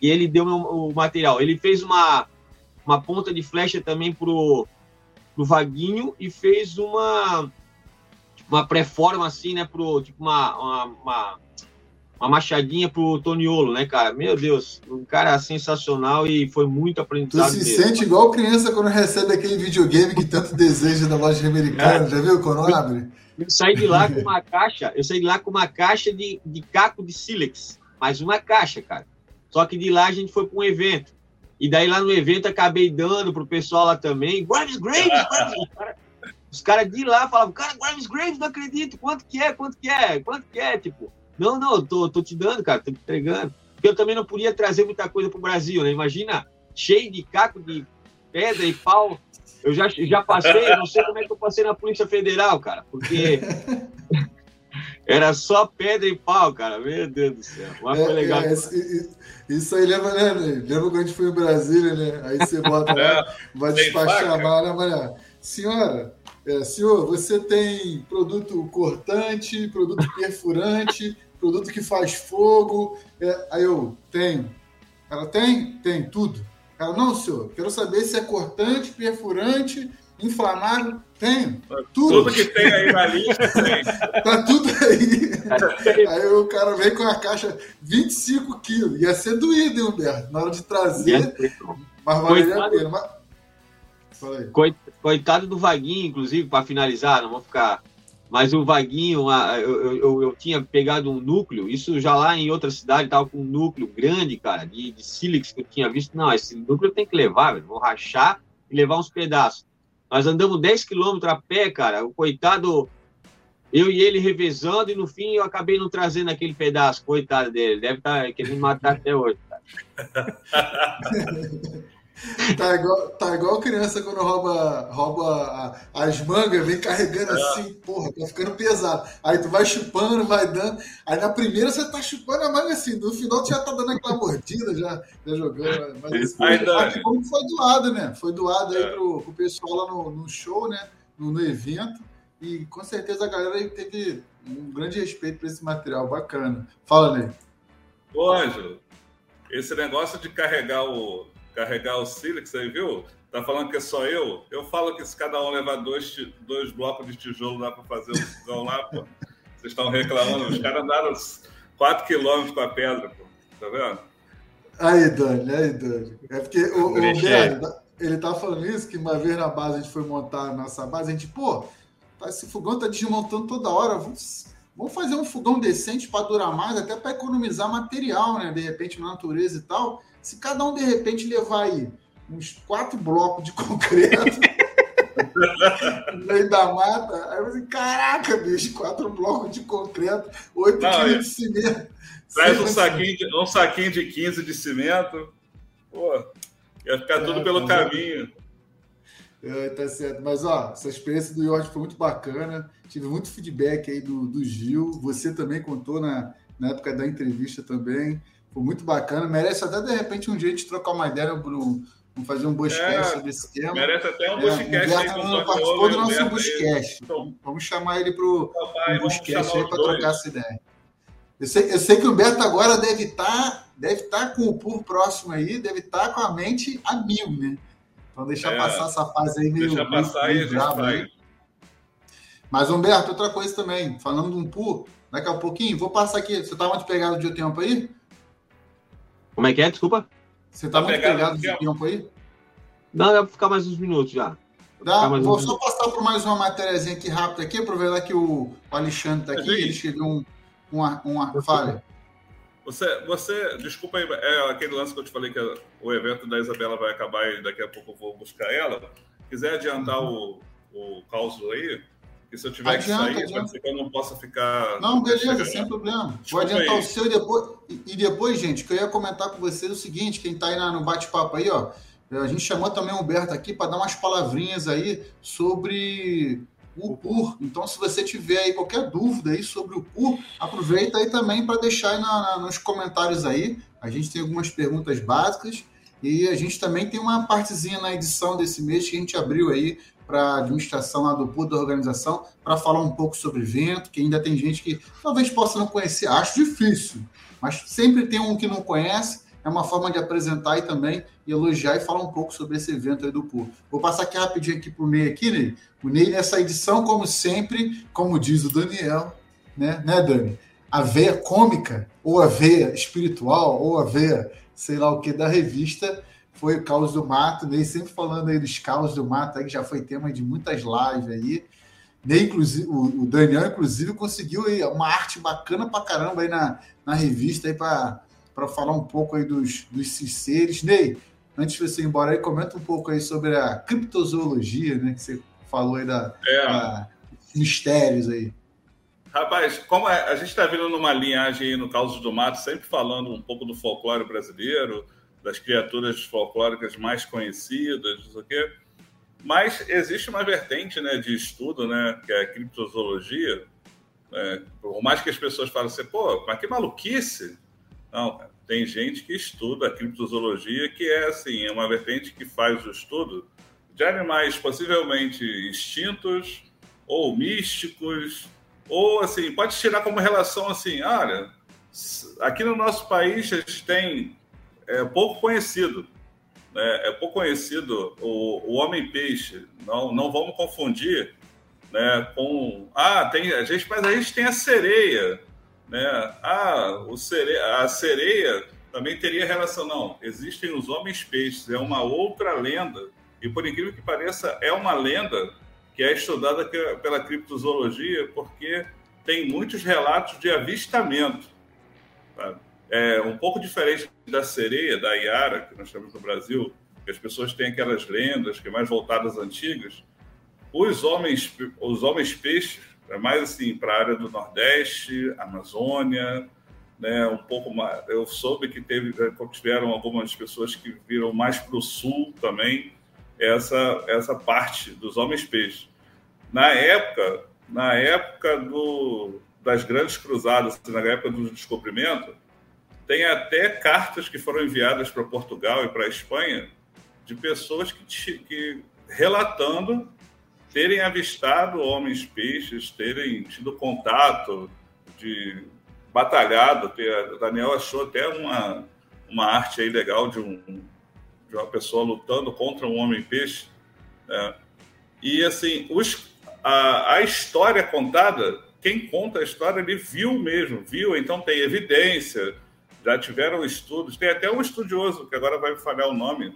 E ele deu o material. Ele fez uma, uma ponta de flecha também pro, pro Vaguinho e fez uma uma pré-forma assim, né, pro tipo uma, uma, uma, uma machadinha pro Toniolo, né, cara? Meu Deus, um cara sensacional e foi muito aprendizado. Tu se mesmo. sente igual criança quando recebe aquele videogame que tanto deseja da loja americana, já viu quando abre? Eu saí de lá com uma caixa, eu saí de lá com uma caixa de, de caco de sílex, mais uma caixa, cara. Só que de lá a gente foi para um evento. E daí lá no evento acabei dando pro pessoal lá também. Grimes Graves, Graves. Os caras de lá falavam, cara, Grimes Graves, não acredito. Quanto que é? Quanto que é? Quanto que é? Tipo, não, não, tô, tô te dando, cara, tô te entregando. Porque eu também não podia trazer muita coisa pro Brasil, né? Imagina, cheio de caco de pedra e pau. Eu já, já passei, não sei como é que eu passei na Polícia Federal, cara, porque era só pedra e pau, cara. Meu Deus do céu. Mas foi é, legal. É, é, isso aí lembra, né? Lembra quando a gente foi em Brasília, né? Aí você bota lá, vai despachar a mala, né? Senhora, é, senhor, você tem produto cortante, produto perfurante, produto que faz fogo. É, aí eu, tenho. Ela tem? Tem, tudo. Ela, não, senhor, quero saber se é cortante, perfurante, inflamável. Tenho. Tudo. Tudo que tem aí na lista tem. tá tudo aí. aí o cara vem com a caixa 25 quilos. Ia ser doído, hein, Humberto? Na hora de trazer. Mas valeria a pena. Mas... Coitado do Vaguinho, inclusive, para finalizar, não vou ficar. Mas o Vaguinho, eu, eu, eu, tinha pegado um núcleo, isso já lá em outra cidade, estava com um núcleo grande, cara, de, de sílex que eu tinha visto. Não, esse núcleo tem que levar, velho, vou rachar e levar uns pedaços. Nós andamos 10 quilômetros a pé, cara. O coitado, eu e ele revezando, e no fim eu acabei não trazendo aquele pedaço, coitado dele. Deve estar tá querendo matar até hoje, cara. Tá igual, tá igual criança quando rouba, rouba as mangas, vem carregando é. assim, porra, tá ficando pesado. Aí tu vai chupando, vai dando. Aí na primeira você tá chupando a manga assim, no final tu já tá dando aquela mordida, já, já jogando. Mas assim, aí, que bom que foi doado, né? Foi doado aí é. pro, pro pessoal lá no, no show, né? No, no, evento. E com certeza a galera aí teve um grande respeito por esse material, bacana. Fala, Ney. Ô, Ângelo, esse negócio de carregar o carregar o sílex aí, viu? Tá falando que é só eu? Eu falo que se cada um levar dois, dois blocos de tijolo lá para fazer o fogão lá, pô. Vocês estão reclamando. Os caras andaram 4 quilômetros com a pedra, pô. Tá vendo? Aí, Dani, aí, Dani. É porque o, o ele tá falando isso, que uma vez na base a gente foi montar a nossa base, a gente, pô, tá, esse fogão tá desmontando toda hora, vamos, vamos fazer um fogão decente para durar mais, até para economizar material, né? De repente na natureza e tal. Se cada um, de repente, levar aí uns quatro blocos de concreto no meio da mata, aí você, caraca, bicho, quatro blocos de concreto, oito quilos de cimento. Traz um saquinho, de, um saquinho de 15 de cimento, pô, ia ficar é, tudo pelo tá caminho. É, tá certo. Mas, ó, essa experiência do York foi muito bacana. Tive muito feedback aí do, do Gil. Você também contou na, na época da entrevista também. Foi muito bacana. Merece até, de repente, um jeito de trocar uma ideia, Bruno. Vamos fazer um buscast é, sobre esse tema. Merece até um buscast. É, o Humberto participou do nosso buscast. Vamos chamar ele para o buscast aí para trocar essa ideia. Eu sei, eu sei que o Beto agora deve estar tá, deve tá com o PUR próximo aí, deve estar tá com a mente a mil, né? Então deixa é, passar essa fase aí meio. Deixa passar meio, aí. Mas, Humberto, outra coisa também, falando de um PUR, daqui a pouquinho, vou passar aqui. Você está muito pegado de tempo aí? Como é que é? Desculpa. Você tá, tá muito pegado de tempo aí? Não, dá para ficar mais uns minutos já. Dá, vou só passar por mais uma matériazinha aqui rápida aqui, aproveitar que o, Alexandre está aqui, ele escreveu um, uma, uma falha. Você, você, desculpa aí, é aquele lance que eu te falei que o evento da Isabela vai acabar e daqui a pouco eu vou buscar ela. Quiser adiantar uhum. o, o caos aí, e se eu tiver adianta, que sair, adianta. pode ser que eu não possa ficar. Não, beleza, sem problema. Desculpa Vou adiantar aí. o seu e depois. E depois, gente, que eu ia comentar com vocês é o seguinte: quem está aí no bate-papo aí, ó. A gente chamou também o Humberto aqui para dar umas palavrinhas aí sobre o PUR. Então, se você tiver aí qualquer dúvida aí sobre o PUR, aproveita aí também para deixar aí na, na, nos comentários aí. A gente tem algumas perguntas básicas e a gente também tem uma partezinha na edição desse mês que a gente abriu aí para a administração lá do PUR da organização para falar um pouco sobre evento, que ainda tem gente que talvez possa não conhecer. Acho difícil, mas sempre tem um que não conhece. É uma forma de apresentar e também elogiar e falar um pouco sobre esse evento aí do PUR. Vou passar aqui rapidinho aqui para o Ney aqui, Ney. O Ney nessa edição, como sempre, como diz o Daniel, né, né Dani? A veia cômica, ou a veia espiritual, ou a veia, sei lá o que, da revista, foi o Caos do Mato, nem sempre falando aí dos Caos do Mato, aí, que já foi tema de muitas lives aí. Ney, inclusive, o, Daniel, inclusive, conseguiu aí uma arte bacana pra caramba aí na, na revista aí para falar um pouco aí dos, dos seres. Ney, antes de você ir embora aí, comenta um pouco aí sobre a criptozoologia, né? Que você falou aí da, é. da mistérios aí. Rapaz, como é, a gente está vindo numa linhagem aí no Causos do Mato, sempre falando um pouco do folclore brasileiro, das criaturas folclóricas mais conhecidas, não sei o quê. Mas existe uma vertente né, de estudo, né, que é a criptozoologia. Né? Por mais que as pessoas falem assim, pô, mas que maluquice! Não, tem gente que estuda a criptozoologia, que é assim, é uma vertente que faz o estudo de animais possivelmente extintos ou místicos, ou assim, pode tirar como relação assim, olha, aqui no nosso país a gente tem é, pouco conhecido né, é pouco conhecido o, o homem-peixe. Não, não vamos confundir né, com. Ah, tem, a gente, mas a gente tem a sereia. Né? Ah, o sere, a sereia também teria relação. Não, existem os homens-peixes, é uma outra lenda. E por incrível que pareça, é uma lenda que é estudada pela criptozoologia, porque tem muitos relatos de avistamento. Sabe? É um pouco diferente da sereia, da Iara, que nós temos no Brasil, que as pessoas têm aquelas lendas que é mais voltadas antigas. Os homens, os homens peixes, é mais assim para a área do Nordeste, Amazônia, né, um pouco mais. Eu soube que teve, tiveram algumas pessoas que viram mais para o sul também essa essa parte dos homens peixes. Na época, na época do, das grandes cruzadas, na época do descobrimento, tem até cartas que foram enviadas para Portugal e para a Espanha de pessoas que, que relatando terem avistado homens peixes, terem tido contato, de batalhado. Ter, Daniel achou até uma, uma arte aí legal de, um, de uma pessoa lutando contra um homem peixe. Né? E assim, os, a, a história contada, quem conta a história, ele viu mesmo, viu, então tem evidência já tiveram estudos, tem até um estudioso, que agora vai me falhar o nome,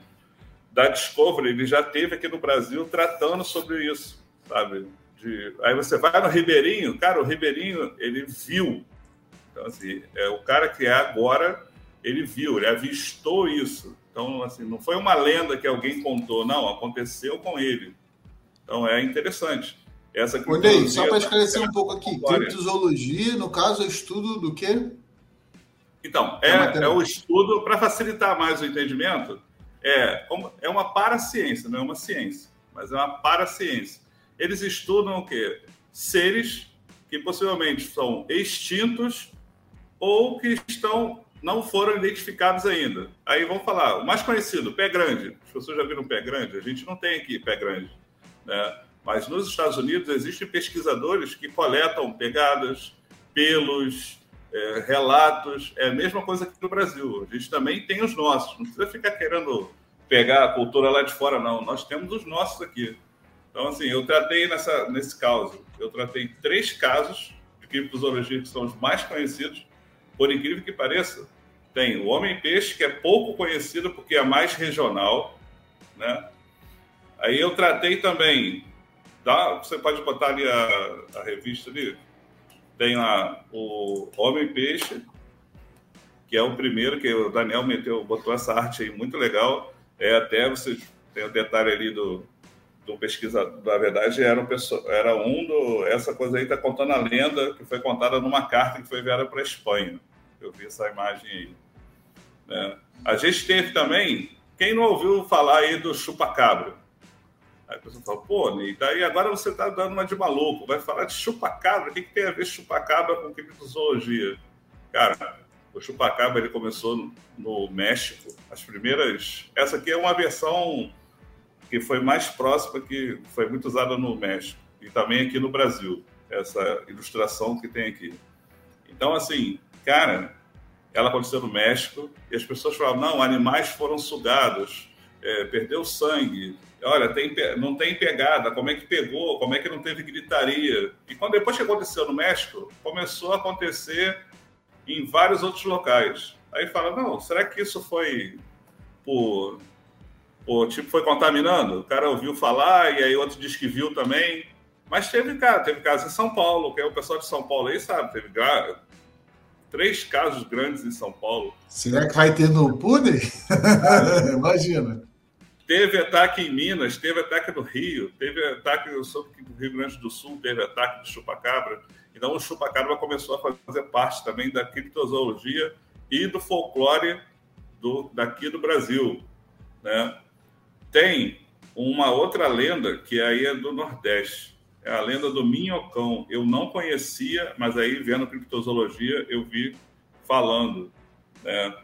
da Discovery, ele já teve aqui no Brasil tratando sobre isso, sabe? De, aí você vai no Ribeirinho, cara, o Ribeirinho, ele viu. Então, assim, é o cara que é agora, ele viu, ele avistou isso. Então, assim, não foi uma lenda que alguém contou, não, aconteceu com ele. Então, é interessante. Essa Olha aí, só para esclarecer um pouco aqui, criptozoologia, no caso, é estudo do quê? Então, é, é o estudo, para facilitar mais o entendimento, é, é uma paraciência, não é uma ciência, mas é uma paraciência. Eles estudam o quê? Seres que possivelmente são extintos ou que estão não foram identificados ainda. Aí vamos falar, o mais conhecido, pé grande. As pessoas já viram pé grande? A gente não tem aqui pé grande. Né? Mas nos Estados Unidos existem pesquisadores que coletam pegadas, pelos, é, relatos, é a mesma coisa que no Brasil. A gente também tem os nossos, não precisa ficar querendo pegar a cultura lá de fora, não. Nós temos os nossos aqui. Então, assim, eu tratei nessa, nesse caso, eu tratei três casos de criptozoologia que são os mais conhecidos, por incrível que pareça. Tem o homem-peixe, que é pouco conhecido porque é mais regional, né? Aí eu tratei também, tá? você pode botar ali a, a revista ali, tem lá o Homem-Peixe, que é o primeiro que o Daniel meteu, botou essa arte aí muito legal. É até você tem o detalhe ali do, do pesquisador, na verdade era um, era um do, essa coisa aí está contando a lenda que foi contada numa carta que foi enviada para a Espanha. Eu vi essa imagem aí. Né? A gente teve também, quem não ouviu falar aí do chupacabra? Aí a pessoa fala, pô, e daí agora você está dando uma de maluco, vai falar de chupacabra, o que, que tem a ver chupacabra com criptozoologia? Cara, o chupacabra ele começou no México, as primeiras... Essa aqui é uma versão que foi mais próxima, que foi muito usada no México, e também aqui no Brasil, essa ilustração que tem aqui. Então, assim, cara, ela aconteceu no México, e as pessoas falavam, não, animais foram sugados, é, perdeu sangue, olha, tem, não tem pegada, como é que pegou, como é que não teve gritaria. E quando depois que aconteceu no México, começou a acontecer em vários outros locais. Aí fala, não, será que isso foi por, tipo, foi contaminando? O cara ouviu falar e aí outro diz que viu também. Mas teve, cara, teve casos em São Paulo, que é o pessoal de São Paulo aí sabe, teve três casos grandes em São Paulo. Será que vai ter no Pune? Imagina. Teve ataque em Minas, teve ataque no Rio, teve ataque, eu soube que no Rio Grande do Sul teve ataque de chupacabra. Então o chupacabra começou a fazer parte também da criptozoologia e do folclore do, daqui do Brasil. Né? Tem uma outra lenda que aí é do Nordeste. É a lenda do minhocão. Eu não conhecia, mas aí vendo criptozoologia eu vi falando. Né?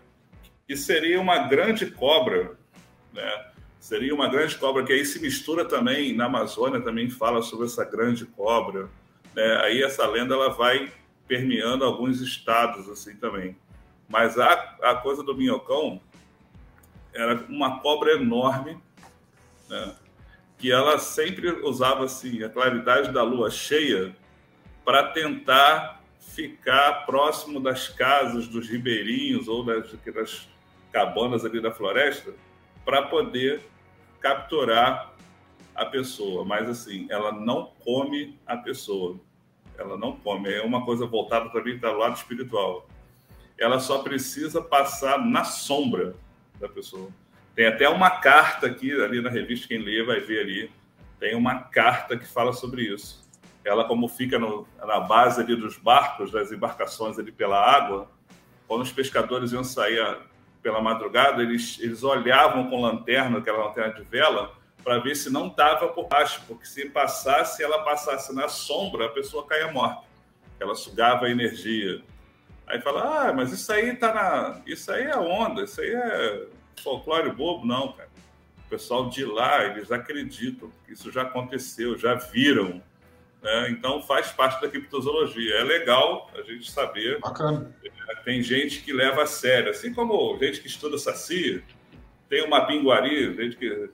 Que seria uma grande cobra, né? Seria uma grande cobra que aí se mistura também na Amazônia também fala sobre essa grande cobra. Né? Aí essa lenda ela vai permeando alguns estados assim também. Mas a, a coisa do minhocão era uma cobra enorme, né? que ela sempre usava assim, a claridade da lua cheia para tentar ficar próximo das casas, dos ribeirinhos ou das, das cabanas ali da floresta, para poder capturar a pessoa. Mas assim, ela não come a pessoa. Ela não come. É uma coisa voltada também para o lado espiritual. Ela só precisa passar na sombra da pessoa. Tem até uma carta aqui, ali na revista, quem lê vai ver ali, tem uma carta que fala sobre isso. Ela, como fica no, na base ali dos barcos, das embarcações ali pela água, quando os pescadores iam sair pela madrugada, eles, eles olhavam com lanterna, aquela lanterna de vela, para ver se não estava por baixo, porque se passasse, ela passasse na sombra, a pessoa caía morta. Ela sugava a energia. Aí fala, ah, mas isso aí tá na. Isso aí é onda, isso aí é folclore bobo, não, cara. O pessoal de lá, eles acreditam que isso já aconteceu, já viram. Né? Então faz parte da criptozoologia. É legal a gente saber. Bacana. Tem gente que leva a sério, assim como gente que estuda saci, tem uma pinguari, gente que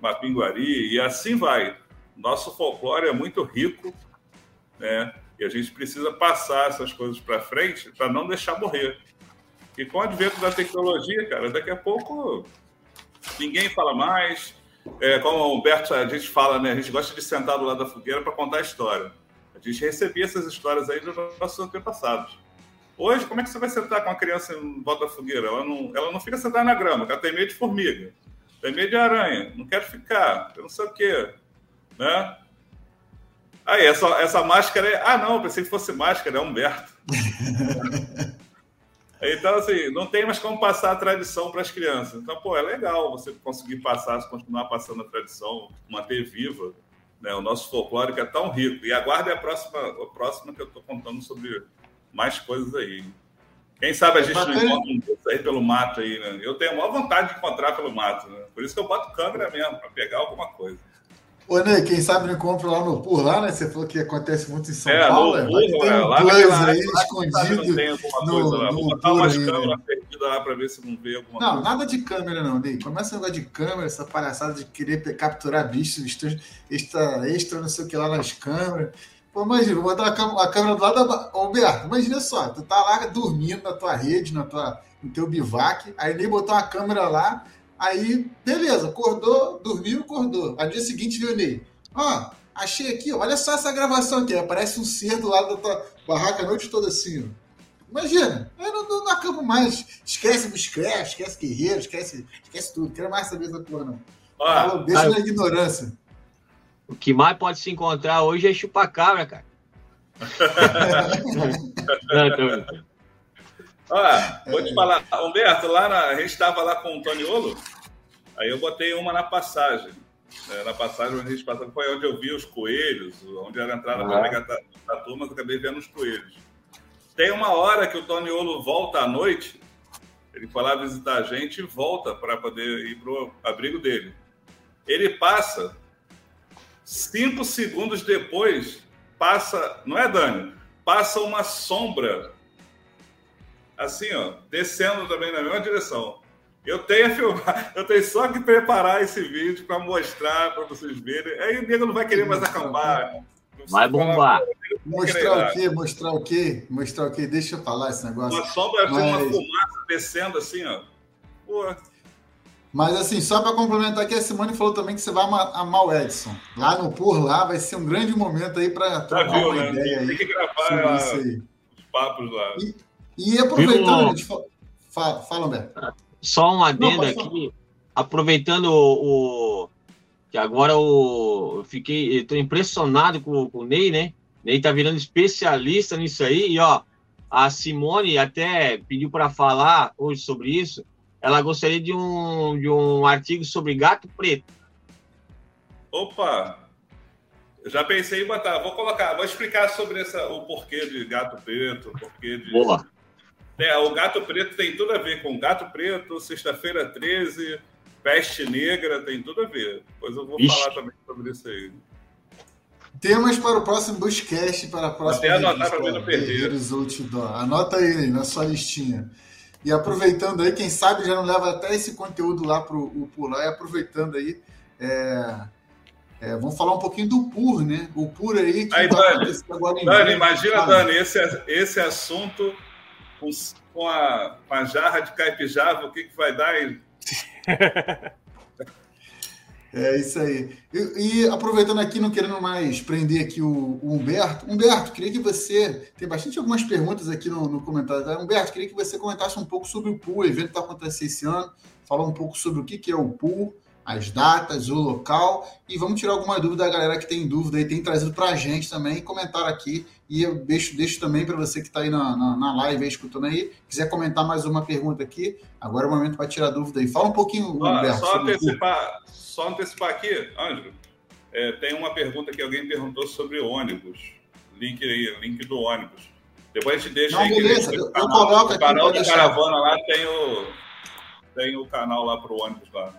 uma pinguari, e assim vai. Nosso folclore é muito rico, né? E a gente precisa passar essas coisas para frente para não deixar morrer. E com o advento da tecnologia, cara, daqui a pouco ninguém fala mais. É, como o Humberto, a gente fala, né? A gente gosta de sentar do lado da fogueira para contar a história. A gente recebia essas histórias aí dos nossos antepassados. Hoje, como é que você vai sentar com uma criança em volta da fogueira? Ela não, ela não fica sentada na grama, ela tem medo de formiga, tem medo de aranha, não quer ficar, eu não sei o quê. Né? Aí, essa, essa máscara é. Ah, não, pensei que fosse máscara, é Humberto. Então, assim, não tem mais como passar a tradição para as crianças. Então, pô, é legal você conseguir passar, continuar passando a tradição, manter viva. Né? O nosso folclore que é tão rico. E aguarde a próxima, a próxima que eu estou contando sobre mais coisas aí. Quem sabe a gente não encontra um desses aí pelo mato aí, né? Eu tenho a maior vontade de encontrar pelo mato, né? Por isso que eu boto câmera mesmo, para pegar alguma coisa. Ô, Ney, quem sabe não compra lá no por lá, né? Você falou que acontece muito em São é, Paulo. No, é, tem um lá plus aí escondido. Tem alguma no, coisa lá. Vou botar umas câmeras né? perdidas lá para ver se não vê alguma não, coisa. Não, nada de câmera, não, Ney. Começa a negócio de câmera, essa palhaçada de querer capturar bichos, extra, extra, não sei o que lá nas câmeras. Pô, imagina, vou botar a câmera do lado da. Ô, imagina só, tu tá lá dormindo na tua rede, na tua, no teu bivac, aí nem botou uma câmera lá, aí, beleza, acordou, dormiu, acordou. Aí no dia seguinte viu o Ney. Ó, achei aqui, olha só essa gravação aqui. Aparece um ser do lado da tua barraca a noite toda assim, ó. Imagina, eu não, não, não acabo mais. Esquece Bushcraft, esquece Guerreiro, esquece, esquece tudo. Quero mais saber dessa porra, não. Ah, deixa ah, na ignorância. O que mais pode se encontrar hoje é chupacabra, cara. Olha, vou te falar, Humberto, lá na, a gente estava lá com o Toniolo, aí eu botei uma na passagem. É, na passagem onde a gente passou, foi onde eu vi os coelhos, onde era a entrada para pegar a turma, eu acabei vendo os coelhos. Tem uma hora que o Toniolo volta à noite, ele foi lá visitar a gente e volta para poder ir para o abrigo dele. Ele passa, cinco segundos depois, passa, não é Dani? Passa uma sombra, assim, ó, descendo também na mesma direção. Eu tenho filmar, eu tenho só que preparar esse vídeo para mostrar para vocês verem. Aí o nego não vai querer mais acampar. Vai bombar. Mostrar o quê? Mostrar o quê? Mostrar o quê? Deixa eu falar esse negócio. Uma sombra Mas... uma fumaça descendo assim, ó. Pô. Mas assim, só para complementar aqui, a Simone falou também que você vai amar o Edson. Lá no Por Lá vai ser um grande momento aí para trocar viu, uma né? ideia aí. Tem que gravar isso aí. os papos lá. E, e aproveitando, gente, fala, fala, Humberto. Só um adendo Não, aqui, aproveitando o, o, que agora o, eu fiquei, estou impressionado com, com o Ney, né? Ney tá virando especialista nisso aí e ó, a Simone até pediu para falar hoje sobre isso ela gostaria de um, de um artigo sobre gato preto. Opa! Eu já pensei em botar, vou colocar, vou explicar sobre essa, o porquê de gato preto, o porquê de. Boa! É, o gato preto tem tudo a ver com gato preto, sexta-feira 13, peste negra, tem tudo a ver. Depois eu vou Ixi. falar também sobre isso aí. Temas para o próximo Buscast, para a próxima. Até anotar para não perder. Anota aí na sua listinha. E aproveitando aí, quem sabe já não leva até esse conteúdo lá para o Pular, e aproveitando aí, é, é, vamos falar um pouquinho do PUR, né? O PUR aí que aí, Dani, agora em Dani, imagina, Dani, esse, esse assunto com, com, a, com a jarra de caipijava, o que, que vai dar aí? É isso aí. E, e, aproveitando aqui, não querendo mais prender aqui o, o, Humberto. Humberto, queria que você. Tem bastante algumas perguntas aqui no, no comentário. Tá? Humberto, queria que você comentasse um pouco sobre o pool, o evento que vai acontecer esse ano, falar um pouco sobre o que, que é o pool, as datas, o local. E vamos tirar alguma dúvida da galera que tem dúvida e tem trazido para a gente também, comentar aqui. E eu deixo, deixo também para você que está aí na, na, na, live aí, escutando aí, quiser comentar mais uma pergunta aqui, agora é o momento para tirar dúvida aí. Fala um pouquinho, Humberto. Só antecipar só antecipar aqui, Ângelo, é, tem uma pergunta que alguém perguntou sobre ônibus. Link aí, link do ônibus. Depois a gente deixa Não, aí. Beleza, eu, eu coloco aqui. O canal da caravana lá tem o, tem o canal lá para o ônibus lá.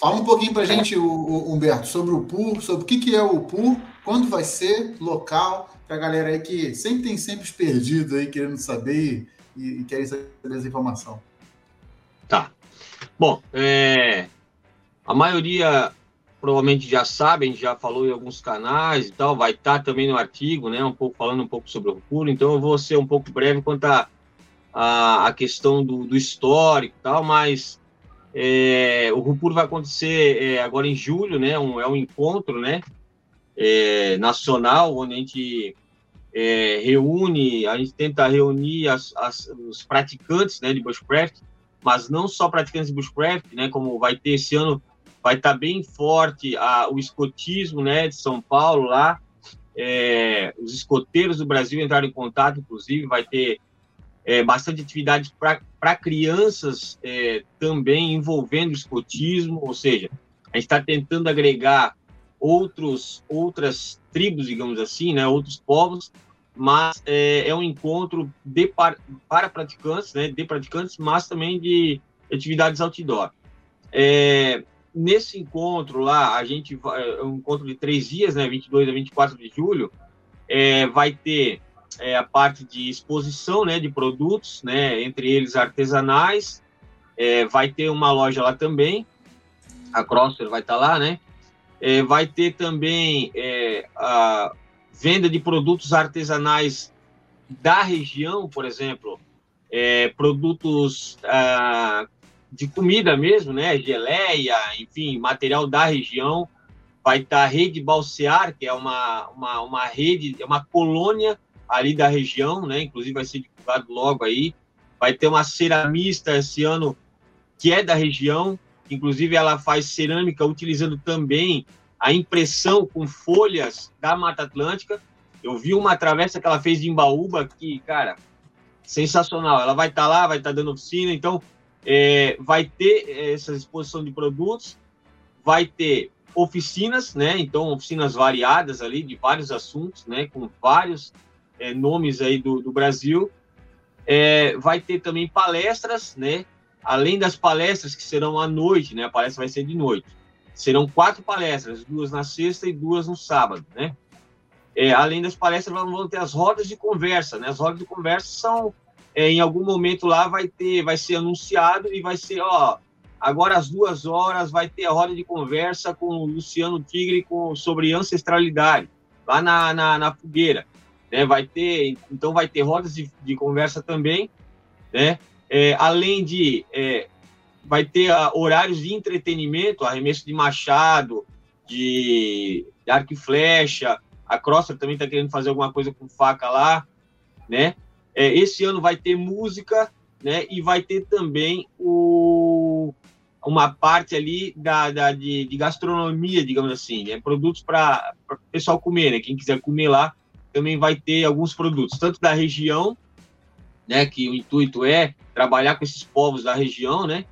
Fala um pouquinho para a gente, o, o, Humberto, sobre o PUR, sobre o que, que é o PUR, quando vai ser, local, para a galera aí que sempre tem sempre perdido aí, querendo saber e, e querem saber essa informação. Tá. Bom, é, a maioria provavelmente já sabem, já falou em alguns canais e tal, vai estar tá também no artigo, né, um pouco falando um pouco sobre o Rupuro, então eu vou ser um pouco breve quanto a, a, a questão do, do, histórico e tal, mas é, o Rupuro vai acontecer é, agora em julho, né, um, é um encontro, né, é, nacional, onde a gente é, reúne, a gente tenta reunir as, as, os praticantes, né, de bushcraft, mas não só praticantes de bushcraft, né, como vai ter esse ano vai estar tá bem forte a, o escotismo né, de São Paulo lá. É, os escoteiros do Brasil entraram em contato, inclusive, vai ter é, bastante atividade para crianças é, também envolvendo escotismo, ou seja, a gente está tentando agregar outros, outras tribos, digamos assim, né, outros povos, mas é, é um encontro de, para, para praticantes, né, de praticantes, mas também de atividades outdoor. É, nesse encontro lá, a gente vai, é um encontro de três dias, né, 22 a 24 de julho, é, vai ter é, a parte de exposição, né, de produtos, né, entre eles artesanais, é, vai ter uma loja lá também, a Crosser vai estar tá lá, né, é, vai ter também é, a venda de produtos artesanais da região, por exemplo, é, produtos ah, de comida mesmo, né? Geleia, enfim, material da região. Vai estar a Rede Balsear, que é uma, uma, uma rede, é uma colônia ali da região, né? Inclusive vai ser divulgado logo aí. Vai ter uma ceramista esse ano que é da região, inclusive ela faz cerâmica utilizando também a impressão com folhas da Mata Atlântica. Eu vi uma travessa que ela fez de Imbaúba que, cara, sensacional. Ela vai estar lá, vai estar dando oficina, então é, vai ter essa exposição de produtos, vai ter oficinas, né? Então, oficinas variadas ali de vários assuntos, né? Com vários é, nomes aí do, do Brasil. É, vai ter também palestras, né? Além das palestras que serão à noite, né? A palestra vai ser de noite. Serão quatro palestras, duas na sexta e duas no sábado, né? É, além das palestras, vão ter as rodas de conversa, né? As rodas de conversa são é, em algum momento lá vai ter, vai ser anunciado e vai ser, ó, agora às duas horas vai ter a roda de conversa com o Luciano Tigre com, sobre ancestralidade, lá na, na, na fogueira, né, vai ter, então vai ter rodas de, de conversa também, né, é, além de é, vai ter uh, horários de entretenimento, arremesso de machado, de, de arco e flecha. A Crosser também está querendo fazer alguma coisa com faca lá, né? É, esse ano vai ter música, né? E vai ter também o, uma parte ali da, da de, de, gastronomia, digamos assim, né? Produtos para o pessoal comer, né? Quem quiser comer lá também vai ter alguns produtos, tanto da região, né? Que o intuito é trabalhar com esses povos da região, né?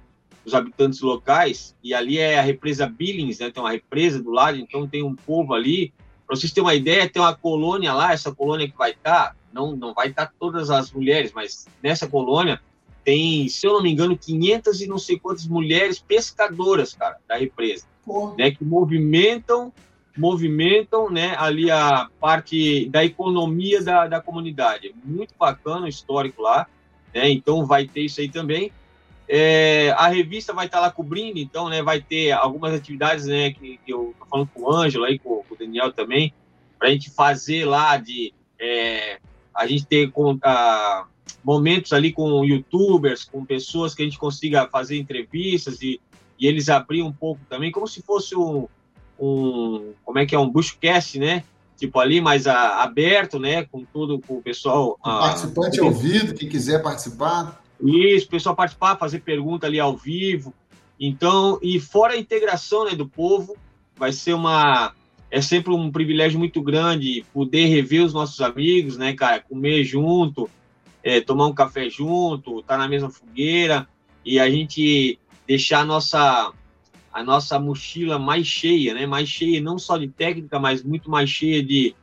Os habitantes locais, e ali é a represa Billings, né? Tem uma represa do lado, então tem um povo ali. Para vocês terem uma ideia, tem uma colônia lá, essa colônia que vai estar, tá, não, não vai estar tá todas as mulheres, mas nessa colônia tem, se eu não me engano, 500 e não sei quantas mulheres pescadoras, cara, da represa, né, que movimentam, movimentam, né, ali a parte da economia da, da comunidade. Muito bacana o histórico lá, né, então vai ter isso aí também. É, a revista vai estar lá cobrindo, então, né, vai ter algumas atividades, né, que, que eu tô falando com o Ângelo aí, com, com o Daniel também, para a gente fazer lá de é, a gente ter com, a, momentos ali com youtubers, com pessoas que a gente consiga fazer entrevistas e, e eles abrir um pouco também, como se fosse um, um como é que é, um bushcast, né? Tipo ali, mais a, aberto, né? Com tudo, com o pessoal... O participante a, ouvido, quem quiser participar. Isso, o pessoal participar, fazer pergunta ali ao vivo. Então, e fora a integração né, do povo, vai ser uma... É sempre um privilégio muito grande poder rever os nossos amigos, né, cara? Comer junto, é, tomar um café junto, estar tá na mesma fogueira e a gente deixar a nossa a nossa mochila mais cheia, né? Mais cheia não só de técnica, mas muito mais cheia de,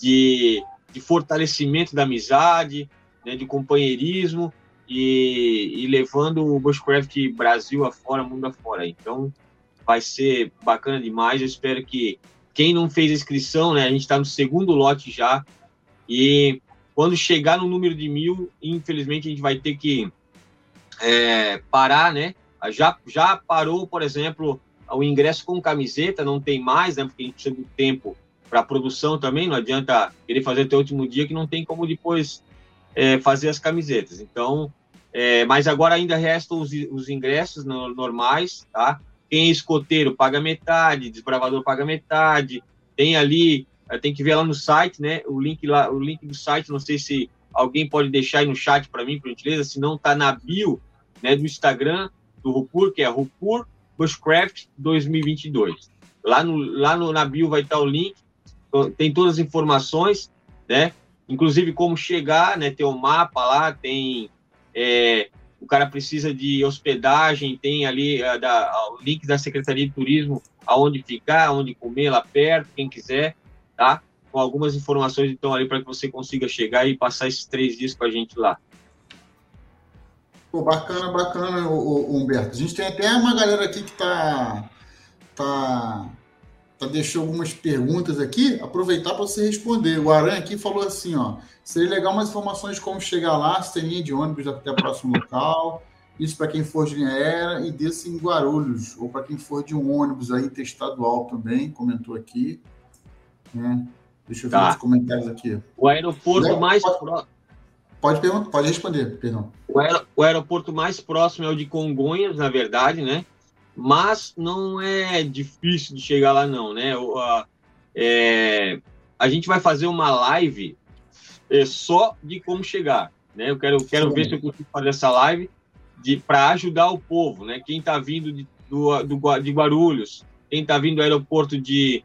de, de fortalecimento da amizade, né? de companheirismo e, e levando o Bushcraft Brasil afora, mundo afora. Então vai ser bacana demais. Eu espero que quem não fez inscrição, né? A gente está no segundo lote já e quando chegar no número de mil, infelizmente a gente vai ter que é, parar, né? Já, já parou, por exemplo, o ingresso com camiseta, não tem mais, né? Porque a gente precisa do tempo para produção também, não adianta querer fazer até o último dia que não tem como depois é, fazer as camisetas. Então, é, mas agora ainda restam os, os ingressos no, normais, tá? Quem é escoteiro paga metade, desbravador paga metade, tem ali tem que ver lá no site, né? O link lá, o link do site, não sei se alguém pode deixar aí no chat para mim, por gentileza, se não tá na bio, né, do Instagram do Rupur, que é Rupur Bushcraft 2022. Lá no lá no na bio vai estar o link, tem todas as informações, né? Inclusive como chegar, né? Tem o um mapa lá, tem é, o cara precisa de hospedagem, tem ali a, da, o link da Secretaria de Turismo aonde ficar, aonde comer lá perto, quem quiser tá? Com algumas informações, então, ali para que você consiga chegar e passar esses três dias com a gente lá. Pô, bacana, bacana, o, Humberto. A gente tem até uma galera aqui que tá, tá, tá deixou algumas perguntas aqui. Aproveitar para você responder. O Aran aqui falou assim, ó, seria legal mais informações de como chegar lá, se tem linha de ônibus até o próximo local. Isso para quem for de linha aérea e desse em Guarulhos, ou para quem for de um ônibus aí interestadual também, comentou aqui. Né? Deixa eu ver tá. os comentários aqui. O aeroporto mais pode, próximo. Pode, perguntar, pode responder, perdão. O, aer, o aeroporto mais próximo é o de Congonhas, na verdade, né? Mas não é difícil de chegar lá, não, né? O, a, é, a gente vai fazer uma live é, só de como chegar, né? Eu quero, quero ver se eu consigo fazer essa live para ajudar o povo, né? Quem está vindo de, do, do, de Guarulhos, quem está vindo do aeroporto de,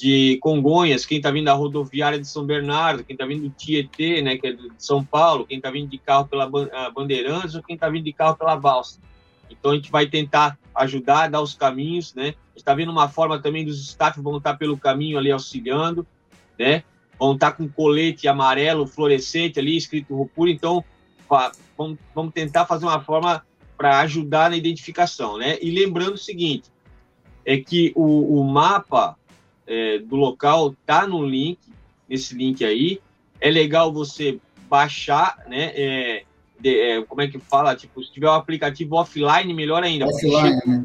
de Congonhas, quem está vindo da rodoviária de São Bernardo, quem está vindo do Tietê, né, que é de São Paulo, quem está vindo de carro pela Bandeirantes ou quem está vindo de carro pela Balsa. Então a gente vai tentar ajudar, dar os caminhos, né? Está vendo uma forma também dos staff vão estar pelo caminho ali auxiliando, né? Vão estar com colete amarelo fluorescente ali escrito Rupur, então vamos, vamos tentar fazer uma forma para ajudar na identificação, né? E lembrando o seguinte, é que o, o mapa é, do local tá no link, nesse link aí. É legal você baixar, né? É, de, é, como é que fala? Tipo, se tiver o um aplicativo offline, melhor ainda. Offline, né?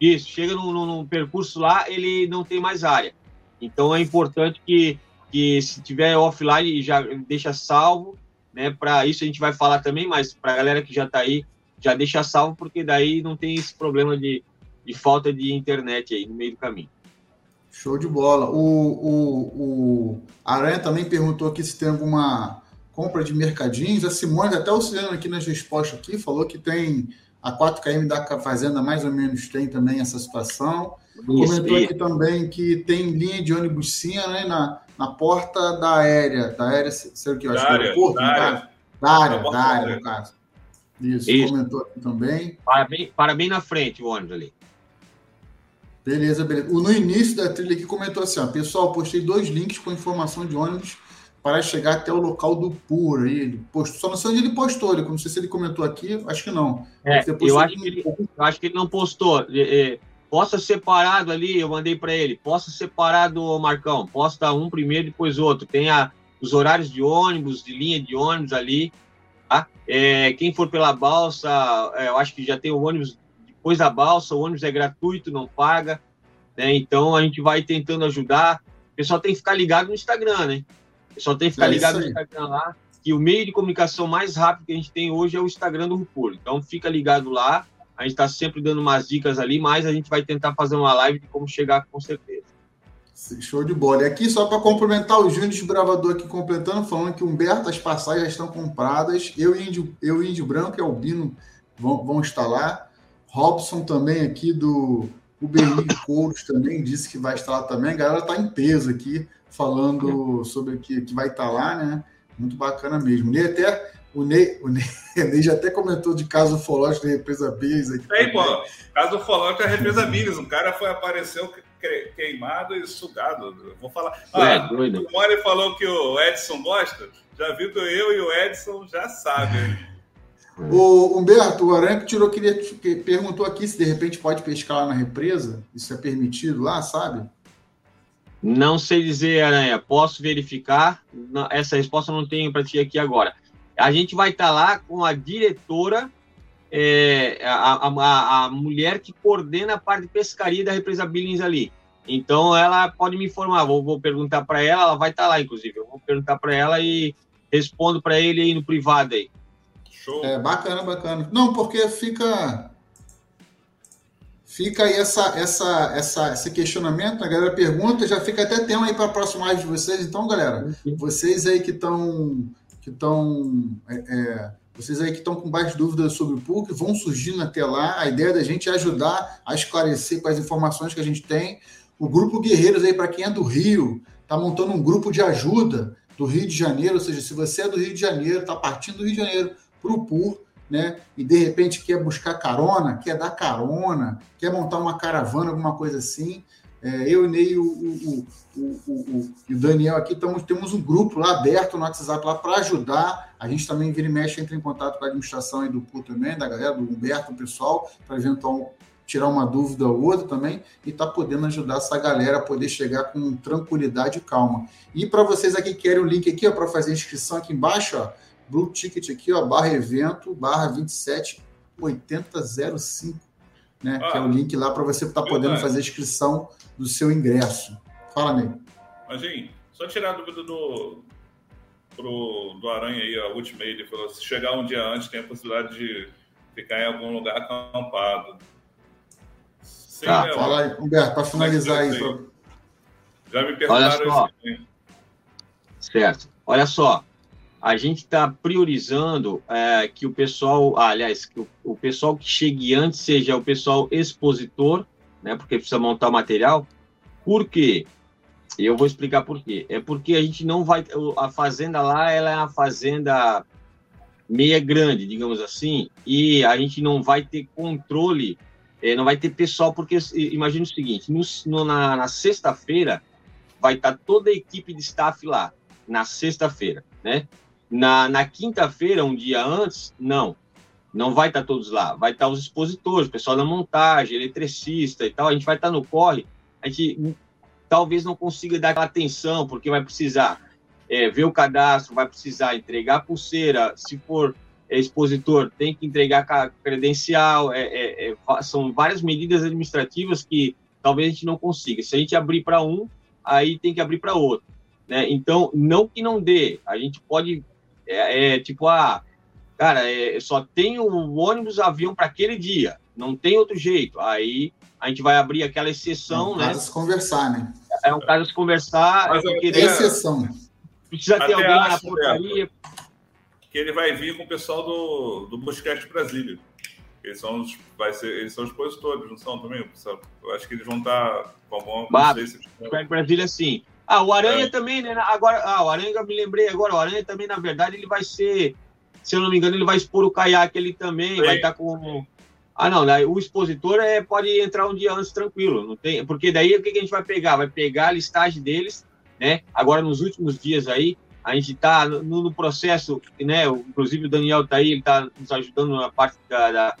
Isso, chega num, num, percurso lá, ele não tem mais área. Então é importante que, que se tiver offline, já deixa salvo, né? Para isso a gente vai falar também, mas para a galera que já está aí, já deixa salvo, porque daí não tem esse problema de, de falta de internet aí no meio do caminho. Show de bola. O, o, o Aranha também perguntou aqui se tem alguma compra de mercadinhos. A Simone, até auxiliando aqui nas respostas aqui, falou que tem a 4KM da Fazenda mais ou menos tem também essa situação. Comentou aqui também que tem linha de ônibus sim né, na, na porta da área. Da área, sei o que eu acho da que é porto, da área. Da área, da área, no caso. Isso, Isso, comentou aqui também. Para bem, para bem na frente o ônibus ali. Beleza, beleza. No início da trilha aqui comentou assim, ó, pessoal, postei dois links com informação de ônibus para chegar até o local do PUR. Aí ele postou, só não sei onde ele postou, ele, não sei se ele comentou aqui, acho que não. É, eu, acho que ele, eu acho que ele não postou. É, é, possa separado ali, eu mandei para ele, possa separado, Marcão, posta um primeiro, depois outro. Tem a, os horários de ônibus, de linha de ônibus ali. Tá? É, quem for pela balsa, é, eu acho que já tem o ônibus depois da balsa, o ônibus é gratuito, não paga. Né? Então a gente vai tentando ajudar. O pessoal tem que ficar ligado no Instagram, né? O pessoal tem que ficar é ligado no Instagram lá, que o meio de comunicação mais rápido que a gente tem hoje é o Instagram do Rupur. Então fica ligado lá. A gente está sempre dando umas dicas ali, mas a gente vai tentar fazer uma live de como chegar com certeza. Show de bola. E aqui, só para complementar, o Júnior Bravador aqui completando, falando que Humberto, as passagens já estão compradas. Eu e Índio, eu, Índio Branco e Albino vão, vão estar lá. Robson também aqui do UBI Couros também disse que vai estar lá também. A galera está em peso aqui, falando sobre que, que vai estar lá, né? Muito bacana mesmo. E até o Ney, o Ney, o Ney já até comentou de caso ufológico da represa Bis aqui. Tem, pô. Caso ufológico da represa Bis. Um cara foi, apareceu queimado e sugado. Vou falar. Ah, é, o Mori falou que o Edson gosta. Já viu que eu e o Edson já sabem. O Humberto, o Aranha que tirou, queria, perguntou aqui se de repente pode pescar lá na represa. Isso é permitido lá, sabe? Não sei dizer, Aranha. Posso verificar? Essa resposta eu não tenho para ti aqui agora. A gente vai estar tá lá com a diretora é, a, a, a, mulher que coordena a parte de pescaria da represa Billings ali. Então ela pode me informar, vou, vou perguntar para ela, ela vai estar tá lá, inclusive. Eu vou perguntar para ela e respondo para ele aí no privado aí. Show. É bacana, bacana. Não, porque fica fica aí essa, essa, essa, esse questionamento, a galera pergunta, já fica até tema aí para a próxima live de vocês. Então, galera, vocês aí que estão que estão é, é vocês aí que estão com mais dúvidas sobre o PUC, vão surgindo até lá. A ideia da gente é ajudar a esclarecer com as informações que a gente tem. O Grupo Guerreiros aí, para quem é do Rio, está montando um grupo de ajuda do Rio de Janeiro. Ou seja, se você é do Rio de Janeiro, está partindo do Rio de Janeiro para o PUR, né? E de repente quer buscar carona, quer dar carona, quer montar uma caravana, alguma coisa assim. É, eu, Ney o, o, o, o, e Daniel aqui tamo, temos um grupo lá aberto no WhatsApp lá para ajudar. A gente também vira e mexe, entra em contato com a administração aí do PUR também, da galera, do Humberto, o pessoal, para eventual tirar uma dúvida ou outra também e tá podendo ajudar essa galera a poder chegar com tranquilidade e calma. E para vocês aqui que querem o link aqui para fazer inscrição aqui embaixo, ó, Blue Ticket aqui, ó, barra evento, barra 278005, né? Ah, que é o link lá para você estar tá podendo fazer a inscrição do seu ingresso. Fala, Ney. Imagina, só tirar a dúvida do, pro, do Aranha aí, a última aí, ele falou, se chegar um dia antes, tem a possibilidade de ficar em algum lugar acampado. Sim, tá, fala aí, Humberto, para finalizar aí. Pra... Já me perguntaram Olha só. Certo. Olha só, a gente está priorizando é, que o pessoal, ah, aliás, que o, o, pessoal que chegue antes seja o pessoal expositor, né, porque precisa montar o material. Por quê? Eu vou explicar por quê. É porque a gente não vai. A fazenda lá, ela é uma fazenda meia grande, digamos assim, e a gente não vai ter controle, é, não vai ter pessoal, porque imagina o seguinte: no, no, na, na sexta-feira vai estar tá toda a equipe de staff lá, na sexta-feira, né? Na, na quinta-feira, um dia antes, não. Não vai estar todos lá. Vai estar os expositores, o pessoal da montagem, eletricista e tal. A gente vai estar no corre. A gente talvez não consiga dar atenção, porque vai precisar é, ver o cadastro, vai precisar entregar pulseira. Se for é, expositor, tem que entregar credencial. É, é, é são várias medidas administrativas que talvez a gente não consiga. Se a gente abrir para um, aí tem que abrir para outro. Né? Então, não que não dê, a gente pode é, é, tipo, ah, cara, é, só tem o ônibus, avião para aquele dia, não tem outro jeito. Aí a gente vai abrir aquela exceção, é um né? Caso se conversar, né? É um caso se conversar. Mas porque É exceção. precisa ter Até alguém lá na portaria. Que ele vai vir com o pessoal do, do Buscast Brasília. Eles são os, vai ser, eles são expositores, não são também? Eu acho que eles vão estar. Vão, Bah, não sei se. Pega Brasília, sim. Ah, o Aranha É. também, né? Agora, ah, o Aranha, me lembrei agora, o Aranha também, na verdade, ele vai ser, se eu não me engano, ele vai expor o caiaque ali também, vai estar com. Ah, não, daí o expositor é, pode entrar um dia antes tranquilo, não tem, porque daí o que, que a gente vai pegar? Vai pegar a listagem deles, né? Agora, nos últimos dias aí, a gente está no, no processo, né? Inclusive o Daniel tá aí, ele tá nos ajudando na parte da, da-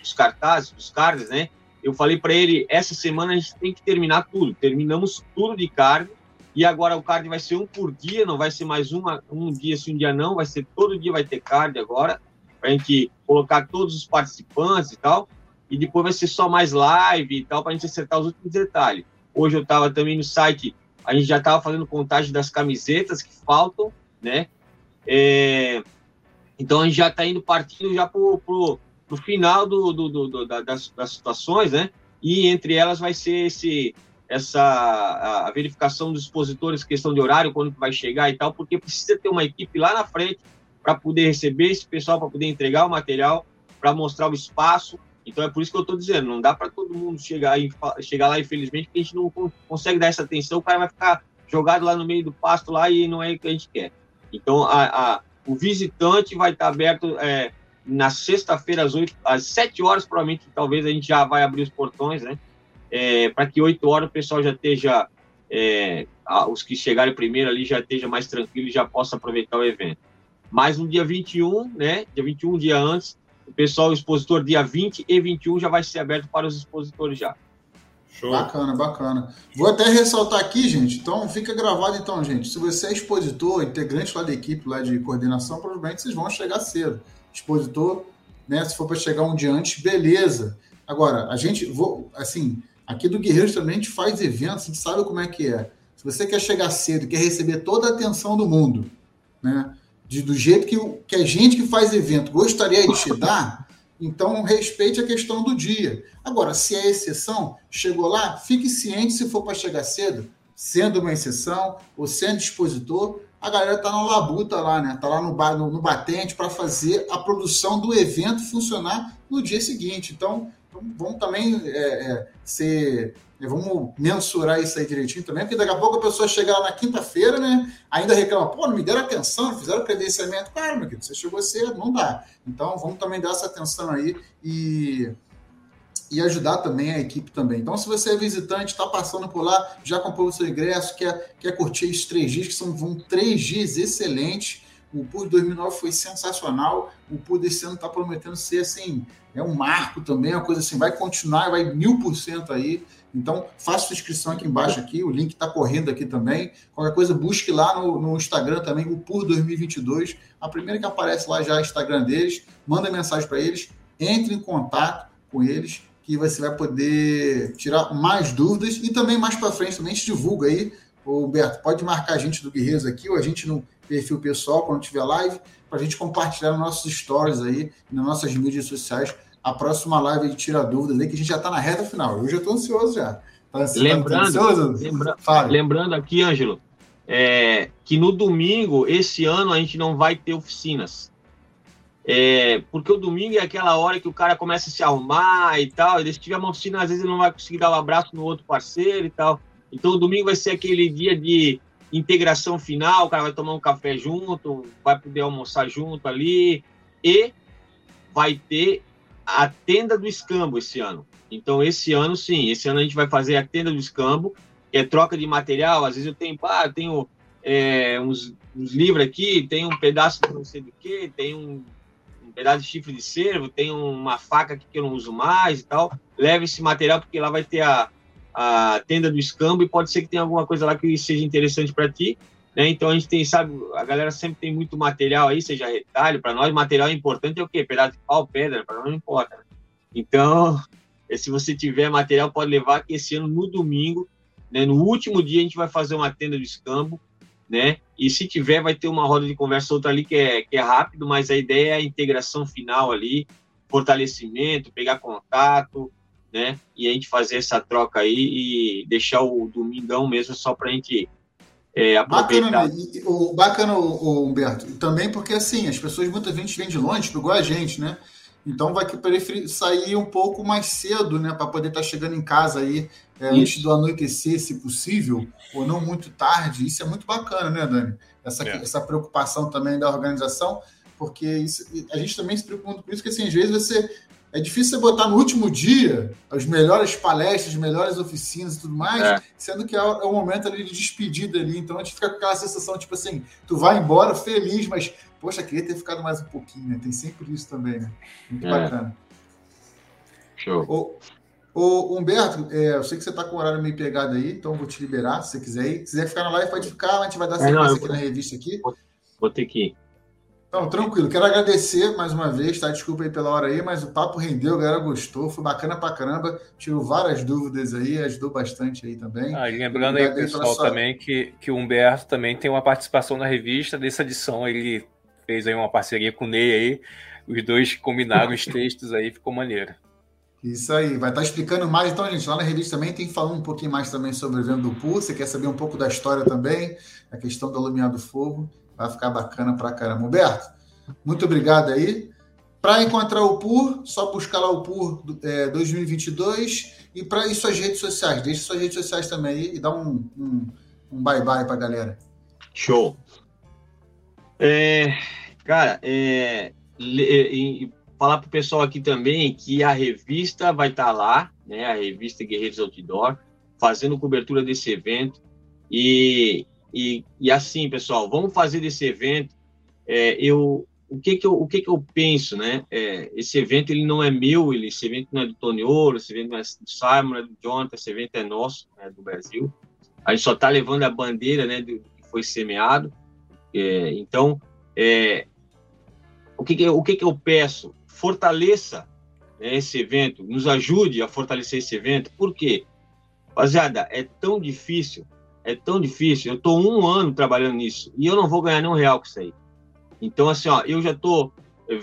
dos cartazes, dos cards, né? Eu falei para ele, essa semana a gente tem que terminar tudo. Terminamos tudo de card e agora o card vai ser um por dia, não vai ser mais uma, um dia sim, um dia não, vai ser todo dia vai ter card agora, para a gente colocar todos os participantes e tal. E depois vai ser só mais live e tal, para a gente acertar os últimos detalhes. Hoje eu estava também no site, a gente já estava fazendo contagem das camisetas que faltam, né? É, então a gente já está indo partindo já pro, pro final do, do, do- do- da- das, das situações, né? E entre elas vai ser esse essa a, verificação dos expositores, questão de horário, quando que vai chegar e tal, porque precisa ter uma equipe lá na frente para poder receber esse pessoal, para poder entregar o material, para mostrar o espaço. Então é por isso que eu estou dizendo, não dá para todo mundo chegar, chegar lá, infelizmente, porque a gente não con- consegue dar essa atenção, o cara vai ficar jogado lá no meio do pasto lá e não é o que a gente quer. Então a, a- o visitante vai estar aberto é, na sexta-feira às, 8, às 7 horas, provavelmente, talvez a gente já vai abrir os portões, né? É, para que 8 horas o pessoal já esteja, é, os que chegarem primeiro ali já esteja mais tranquilo e já possa aproveitar o evento. Mas no dia 21, né? Dia 21, um dia antes, o pessoal, o expositor, dia 20 e 21 já vai ser aberto para os expositores já. Show. Bacana, bacana. Vou até ressaltar aqui, gente. Então, fica gravado, então, gente. Se você é expositor, integrante lá da equipe lá de coordenação, provavelmente vocês vão chegar cedo. Expositor, né? Se for para chegar um dia antes, beleza. Agora, a gente, vou, assim, aqui do Guerreiros também a gente faz eventos, a gente sabe como é que é. Se você quer chegar cedo, quer receber toda a atenção do mundo, né? De, do jeito que, que a gente que faz evento gostaria de te dar, então respeite a questão do dia. Agora, se é exceção, chegou lá, fique ciente se for para chegar cedo, sendo uma exceção ou sendo expositor, a galera tá na labuta lá, né? Tá lá no, ba- no, no batente para fazer a produção do evento funcionar no dia seguinte. Então, vamos- vamos também é, é, ser. vamos mensurar isso aí direitinho também, porque daqui a pouco a pessoa chega lá na quinta-feira, né? Ainda reclama, pô, não me deram atenção, fizeram credenciamento. Claro, meu querido, você chegou cedo, não dá. Então, vamos também dar essa atenção aí e e ajudar também a equipe também. Então, se você é visitante, está passando por lá, já comprou o seu ingresso, quer, quer curtir esses três dias, que são vão três dias excelentes. O PUR de 2009 foi sensacional. O PUR desse ano está prometendo ser assim, é um marco também, uma coisa assim, vai continuar, vai mil por cento aí. Então, faça sua inscrição aqui embaixo aqui, o link está correndo aqui também. Qualquer coisa, busque lá no, no Instagram também, o PUR 2022. A primeira que aparece lá já é o Instagram deles. Manda mensagem para eles, entre em contato com eles que você vai poder tirar mais dúvidas e também mais para frente também a gente divulga aí. O Beto, pode marcar a gente do Guerreiros aqui ou a gente no perfil pessoal quando tiver live para a gente compartilhar nos nossos stories aí, nas nossas mídias sociais. A próxima live de tira dúvidas aí que a gente já está na reta final. Eu já estou ansioso já. Tá ansioso? Lembrando, ansioso? lembra-. Lembrando aqui, Ângelo, é, que no domingo, esse ano, a gente não vai ter oficinas. É, porque o domingo é aquela hora que o cara começa a se arrumar e tal, e se tiver uma oficina, às vezes ele não vai conseguir dar um abraço no outro parceiro e tal. Então o domingo vai ser aquele dia de integração final, o cara vai tomar um café junto, vai poder almoçar junto ali, e vai ter a tenda do escambo esse ano. Então, esse ano, sim, esse ano a gente vai fazer a tenda do escambo, que é troca de material. Às vezes eu tenho, ah, eu tenho é, uns, uns livros aqui, tem um pedaço de não sei do que, tem um, um pedaço de chifre de cervo, tem uma faca que eu não uso mais e tal. Leve esse material, porque lá vai ter a, a tenda do escambo e pode ser que tenha alguma coisa lá que seja interessante para ti. Né? Então a gente tem, sabe, a galera sempre tem muito material aí, seja retalho, para nós material importante é o quê? Pedaço de pau, pedra, para nós não importa. Então, se você tiver material, pode levar que esse ano, no domingo, né, no último dia, a gente vai fazer uma tenda de escambo né? E se tiver, vai ter uma roda de conversa outra ali que é, que é rápido, mas a ideia é a integração final ali, fortalecimento, pegar contato, né? E a gente fazer essa troca aí e deixar o domingão mesmo só para a gente é, aproveitar. Bacana, o, bacana o, o, Humberto. Também porque, assim, as pessoas, muita gente vem de longe, igual a gente, né? Então vai preferir sair um pouco mais cedo, né? Para poder estar tá chegando em casa aí é, antes do anoitecer, se possível, ou não muito tarde. Isso é muito bacana, né, Dani? Essa, é. essa preocupação também da organização, porque isso, a gente também se preocupa muito com isso, que assim, às vezes você é difícil você botar no último dia as melhores palestras, as melhores oficinas e tudo mais, é. sendo que é o momento ali de despedida ali. Então a gente fica com aquela sensação, tipo assim, tu vai embora feliz, mas, poxa, queria ter ficado mais um pouquinho, né? Tem sempre isso também, né? Muito é. bacana. Show. Ô, ô Humberto, é, eu sei que você tá com o horário meio pegado aí, então vou te liberar se você quiser ir. Se quiser ficar na live, pode ficar, a gente vai dar sequência é, não, aqui na revista aqui. Vou, vou ter que ir. Então, tranquilo. Quero agradecer mais uma vez, tá? Desculpa aí pela hora aí, mas o papo rendeu, a galera gostou, foi bacana pra caramba. Tirou várias dúvidas aí, ajudou bastante aí também. Ah, lembrando aí, pessoal, sua... também que, que o Humberto também tem uma participação na revista dessa edição. Ele fez aí uma parceria com o Ney aí. Os dois combinaram os textos aí, ficou maneiro. Isso aí, vai estar tá explicando mais. Então, gente, lá na revista também tem falando um pouquinho mais também sobre o evento do PUR. Você quer saber um pouco da história também, a questão do alumiado fogo. Vai ficar bacana pra caramba. Humberto, muito obrigado aí. Para encontrar o PUR, só buscar lá o PUR é, 2022 e para ir suas redes sociais. Deixe suas redes sociais também aí e dá um, um, um bye bye para galera. Show. É, cara, é, é falar para o pessoal aqui também que a revista vai estar tá lá, né? A revista Guerreiros Outdoor, fazendo cobertura desse evento. E e, e assim, pessoal, vamos fazer desse evento. É, eu, o que que eu, o que que eu penso, né? É, esse evento ele não é meu, ele, esse evento não é do Tony Ouro, esse evento não é do Simon, não é do Jonathan, esse evento é nosso, né, do Brasil. A gente só está levando a bandeira, né, do, que foi semeado. É, então, é, o que que, o que que eu peço? Fortaleça né, esse evento, nos ajude a fortalecer esse evento. Por quê? Rapaziada, é tão difícil é tão difícil. Eu estou um ano trabalhando nisso e eu não vou ganhar nenhum real com isso aí. Então, assim, ó, eu já estou eh,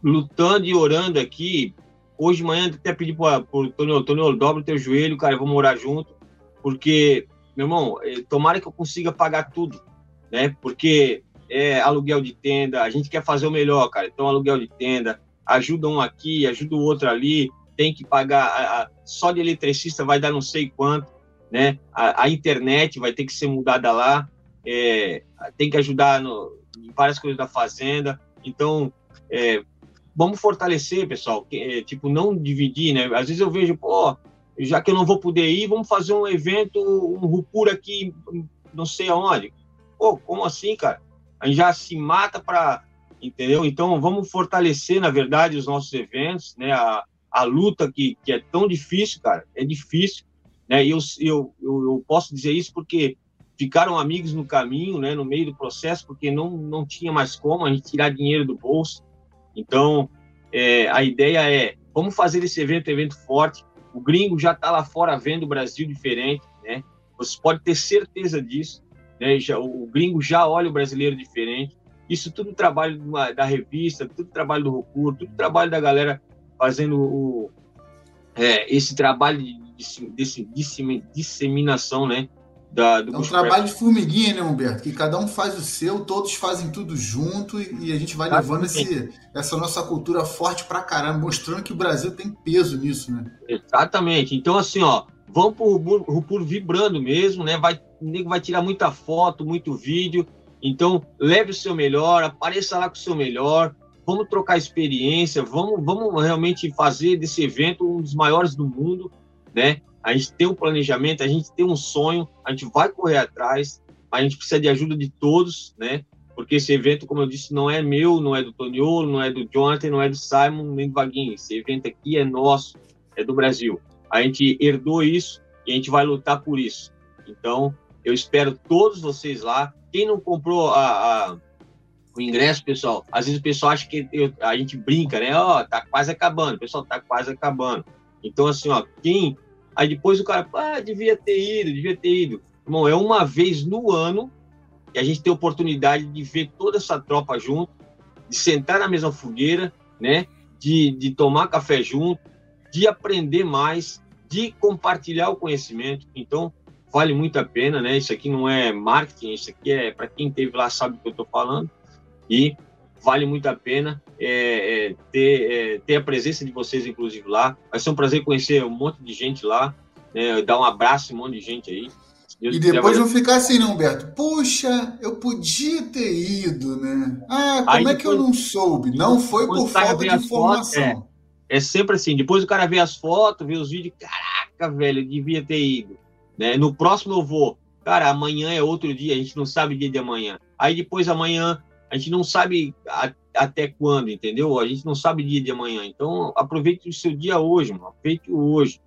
lutando e orando aqui. Hoje de manhã até pedi para o Tony, Tony, dobra teu joelho, cara, vamos orar junto, porque, meu irmão, eh, tomara que eu consiga pagar tudo, né? Porque é aluguel de tenda, a gente quer fazer o melhor, cara. Então, aluguel de tenda, ajuda um aqui, ajuda o outro ali, tem que pagar, a, a, só de eletricista vai dar não sei quanto né? A, a internet vai ter que ser mudada lá, é, tem que ajudar no, em várias coisas da fazenda. Então, é, vamos fortalecer, pessoal. É, tipo, não dividir, né? Às vezes eu vejo, pô, já que eu não vou poder ir, vamos fazer um evento, um rupura aqui, não sei aonde. Pô, como assim, cara? A gente já se mata para, entendeu? Então, vamos fortalecer, na verdade, os nossos eventos, né? A, a luta que, que é tão difícil, cara, é difícil. Né? E eu, eu, eu, posso dizer isso porque ficaram amigos no caminho, né, no meio do processo, porque não, não tinha mais como a gente tirar dinheiro do bolso. Então, é, a ideia é, vamos fazer esse evento, evento forte. O gringo já está lá fora vendo o Brasil diferente, né? Você pode ter certeza disso. Né? Já, o gringo já olha o brasileiro diferente. Isso tudo trabalho da revista, tudo trabalho do Rocur, tudo trabalho da galera fazendo o, é, esse trabalho de desse, disseminação, né? Da, do é um trabalho de formiguinha, né, Humberto? Que cada um faz o seu, todos fazem tudo junto e, e a gente vai levando esse, essa nossa cultura forte pra caramba, mostrando que o Brasil tem peso nisso, né? Exatamente. Então, assim, ó, vamos pro Rupur vibrando mesmo, né? Vai, o nego vai tirar muita foto, muito vídeo. Então, leve o seu melhor, apareça lá com o seu melhor, vamos trocar experiência, vamos, vamos realmente fazer desse evento um dos maiores do mundo né? A gente tem um planejamento, a gente tem um sonho, a gente vai correr atrás, a gente precisa de ajuda de todos, né? Porque esse evento, como eu disse, não é meu, não é do Toniolo, não é do Jonathan, não é do Simon, nem do Vaguinho. Esse evento aqui é nosso, é do Brasil. A gente herdou isso e a gente vai lutar por isso. Então, eu espero todos vocês lá. Quem não comprou a, a o ingresso, pessoal, às vezes o pessoal acha que eu, a gente brinca, né? Ó, oh, tá quase acabando, o pessoal tá quase acabando. Então, assim, ó, quem Aí depois o cara, ah, devia ter ido, devia ter ido. Irmão, é uma vez no ano e a gente ter oportunidade de ver toda essa tropa junto, de sentar na mesma fogueira, né? De, de tomar café junto, de aprender mais, de compartilhar o conhecimento. Então, vale muito a pena, né? Isso aqui não é marketing, isso aqui é para quem teve lá sabe o que eu estou falando e vale muito a pena é, é, ter, é, ter a presença de vocês, inclusive lá. Vai ser um prazer conhecer um monte de gente lá, né? dar um abraço em um monte de gente aí. e depois não ficar assim, não, Humberto. Puxa, eu podia ter ido, né? Ah, como aí é que eu não soube? Não foi por falta de informação. Fotos, é, é sempre assim. Depois o cara vê as fotos, vê os vídeos, caraca, velho, eu devia ter ido. Né? No próximo eu vou. Cara, amanhã é outro dia, a gente não sabe o dia de amanhã. Aí depois amanhã, a gente não sabe a, até quando, entendeu? A gente não sabe dia de amanhã. Então, aproveite o seu dia hoje, mano. aproveite hoje,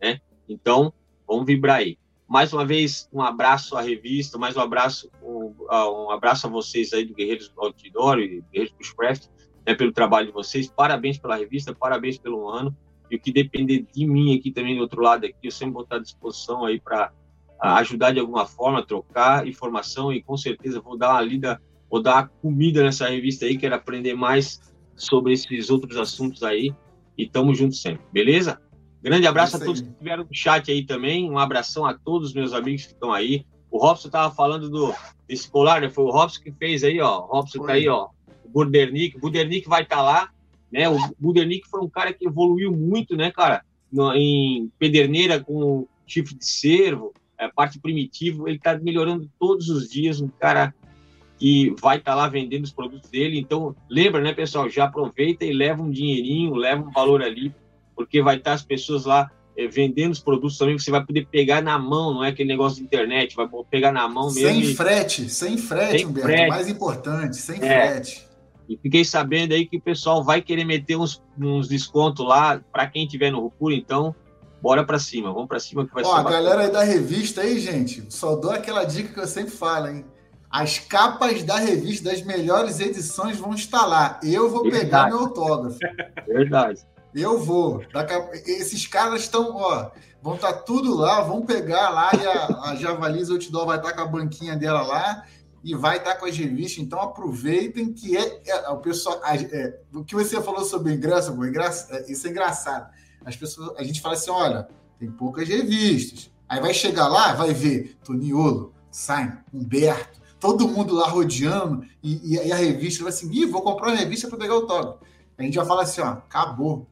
né? Então, vamos vibrar aí. Mais uma vez, um abraço à revista, mais um abraço, um, um abraço a vocês aí do Guerreiros Outdoor e Guerreiros Bushcraft, né, pelo trabalho de vocês. Parabéns pela revista, parabéns pelo ano. E o que depender de mim aqui também do outro lado aqui, eu sempre vou estar à disposição aí para ajudar de alguma forma, trocar informação e com certeza vou dar uma lida, vou dar comida nessa revista aí, quero aprender mais sobre esses outros assuntos aí e tamo junto sempre, beleza? Grande abraço a todos que estiveram no chat aí também, um abração a todos os meus amigos que estão aí. O Robson estava falando do, desse colar, né? Foi o Robson que fez aí, ó. O Robson Foi. tá aí, ó. O Budernick. O Budernick vai estar tá lá. Né? O Budernick foi um cara que evoluiu muito, né, cara? No, em pederneira com chifre de cervo, a parte primitiva, ele está melhorando todos os dias. Um cara que vai estar tá lá vendendo os produtos dele. Então, lembra, né, pessoal? Já aproveita e leva um dinheirinho, leva um valor ali, porque vai estar tá as pessoas lá é, vendendo os produtos também. Você vai poder pegar na mão, não é aquele negócio de internet, vai pegar na mão mesmo. Sem e... frete, sem frete, sem Humberto. Frete. Mais importante, sem é. frete. E fiquei sabendo aí que o pessoal vai querer meter uns, uns descontos lá para quem tiver no Rupur, então bora para cima, vamos para cima que vai Ó, ser. Ó, a galera aí da revista aí, gente, só dou aquela dica que eu sempre falo, hein? As capas da revista das melhores edições vão estar lá. Eu vou Verdade. pegar meu autógrafo. Verdade. Eu vou. Esses caras estão, ó, vão estar tá tudo lá, vão pegar lá e a, a Javaliza Outdoor vai estar tá com a banquinha dela lá e vai estar com as revistas. Então aproveitem que é, é o pessoal. É, o que você falou sobre ingresso, pô, ingresso é, isso é engraçado. As pessoas, a gente fala assim: olha, tem poucas revistas. Aí vai chegar lá, vai ver Toniolo, Sain, Humberto, todo mundo lá rodeando, e, e, a revista vai assim: Ih, vou comprar uma revista para pegar o autógrafo. A gente já fala assim: ó, acabou.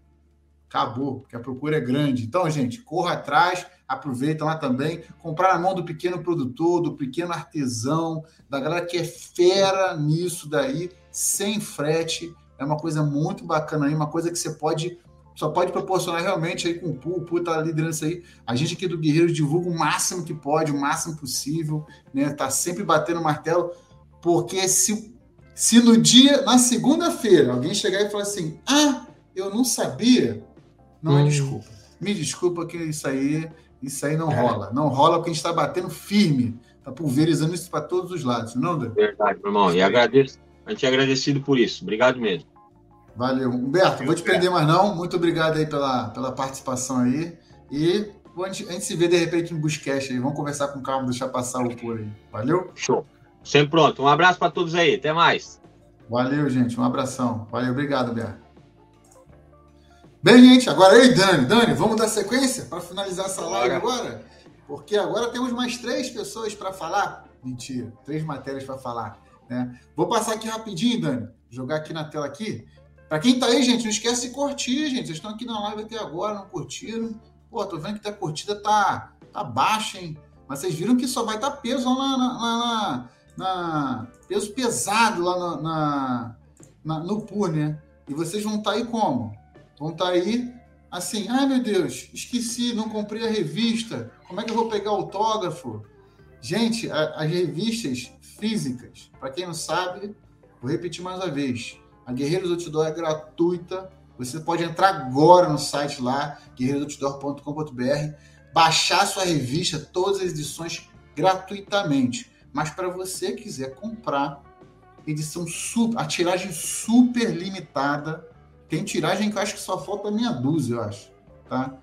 Acabou, porque a procura é grande. Então, gente, corra atrás, aproveita lá também, comprar na mão do pequeno produtor, do pequeno artesão, da galera que é fera nisso daí, sem frete. É uma coisa muito bacana aí, uma coisa que você pode só pode proporcionar realmente aí com o Pu, o Pu tá liderando isso aí. A gente aqui do Guerreiro divulga o máximo que pode, o máximo possível, né? Tá sempre batendo o martelo, porque se, se no dia, na segunda-feira, alguém chegar e falar assim: ah, eu não sabia, não é hum. é desculpa. Me desculpa que isso aí isso aí não é. rola. Não rola porque a gente está batendo firme. Está pulverizando isso para todos os lados, não, Dê? Verdade, meu irmão. E agradeço. A gente é agradecido por isso. Obrigado mesmo. Valeu. Humberto, vou te prender mais não. Muito obrigado aí pela, pela participação aí. E a gente, a gente se vê de repente no Buscast aí. Vamos conversar com calma, deixar passar o por aí. Valeu? Show. Sempre pronto. Um abraço para todos aí. Até mais. Valeu, gente. Um abração. Valeu. Obrigado, Humberto. Bem, gente, agora aí, Dani. Dani, vamos dar sequência para finalizar essa live agora? Porque agora temos mais três pessoas para falar. Mentira, três matérias para falar. Né? Vou passar aqui rapidinho, Dani. Jogar aqui na tela aqui. Para quem tá aí, gente, não esquece de curtir, gente. Vocês estão aqui na live até agora, não curtiram. Pô, tô vendo que a curtida tá, tá baixa, hein? Mas vocês viram que só vai estar tá peso lá na, na, na, peso pesado lá na, na, no PUR, né? E vocês vão estar tá aí como? vão estar tá aí assim, ai meu Deus, esqueci, não comprei a revista, como é que eu vou pegar autógrafo? Gente, a, as revistas físicas, para quem não sabe, vou repetir mais uma vez, a Guerreiros Outdoor é gratuita, você pode entrar agora no site lá, guerreirosoutdoor.com.br, baixar sua revista, todas as edições gratuitamente. Mas para você quiser comprar edição super, a tiragem super limitada, tem tiragem que eu acho que só falta meia dúzia, eu acho. Tá?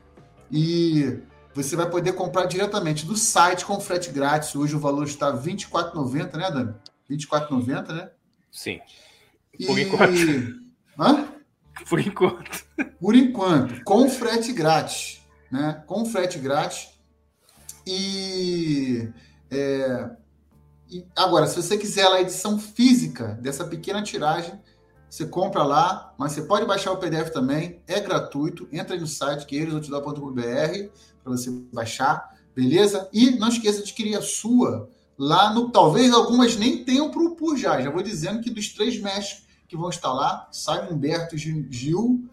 E você vai poder comprar diretamente do site com frete grátis. Hoje o valor está R$ 24,90, né, Dani? R$ 24,90, né? Sim. Por e... enquanto. Hã? Por enquanto. Por enquanto, com frete grátis, né? Com frete grátis. E, é, e agora, se você quiser a edição física dessa pequena tiragem, você compra lá, mas você pode baixar o PDF também, é gratuito. Entra no site guerreirosoutdoor.com.br para você baixar, beleza? E não esqueça de adquirir a sua lá no. Talvez algumas nem tenham para o PUR já. Já vou dizendo que dos três mestres que vão estar lá, Simon Humberto e Gil,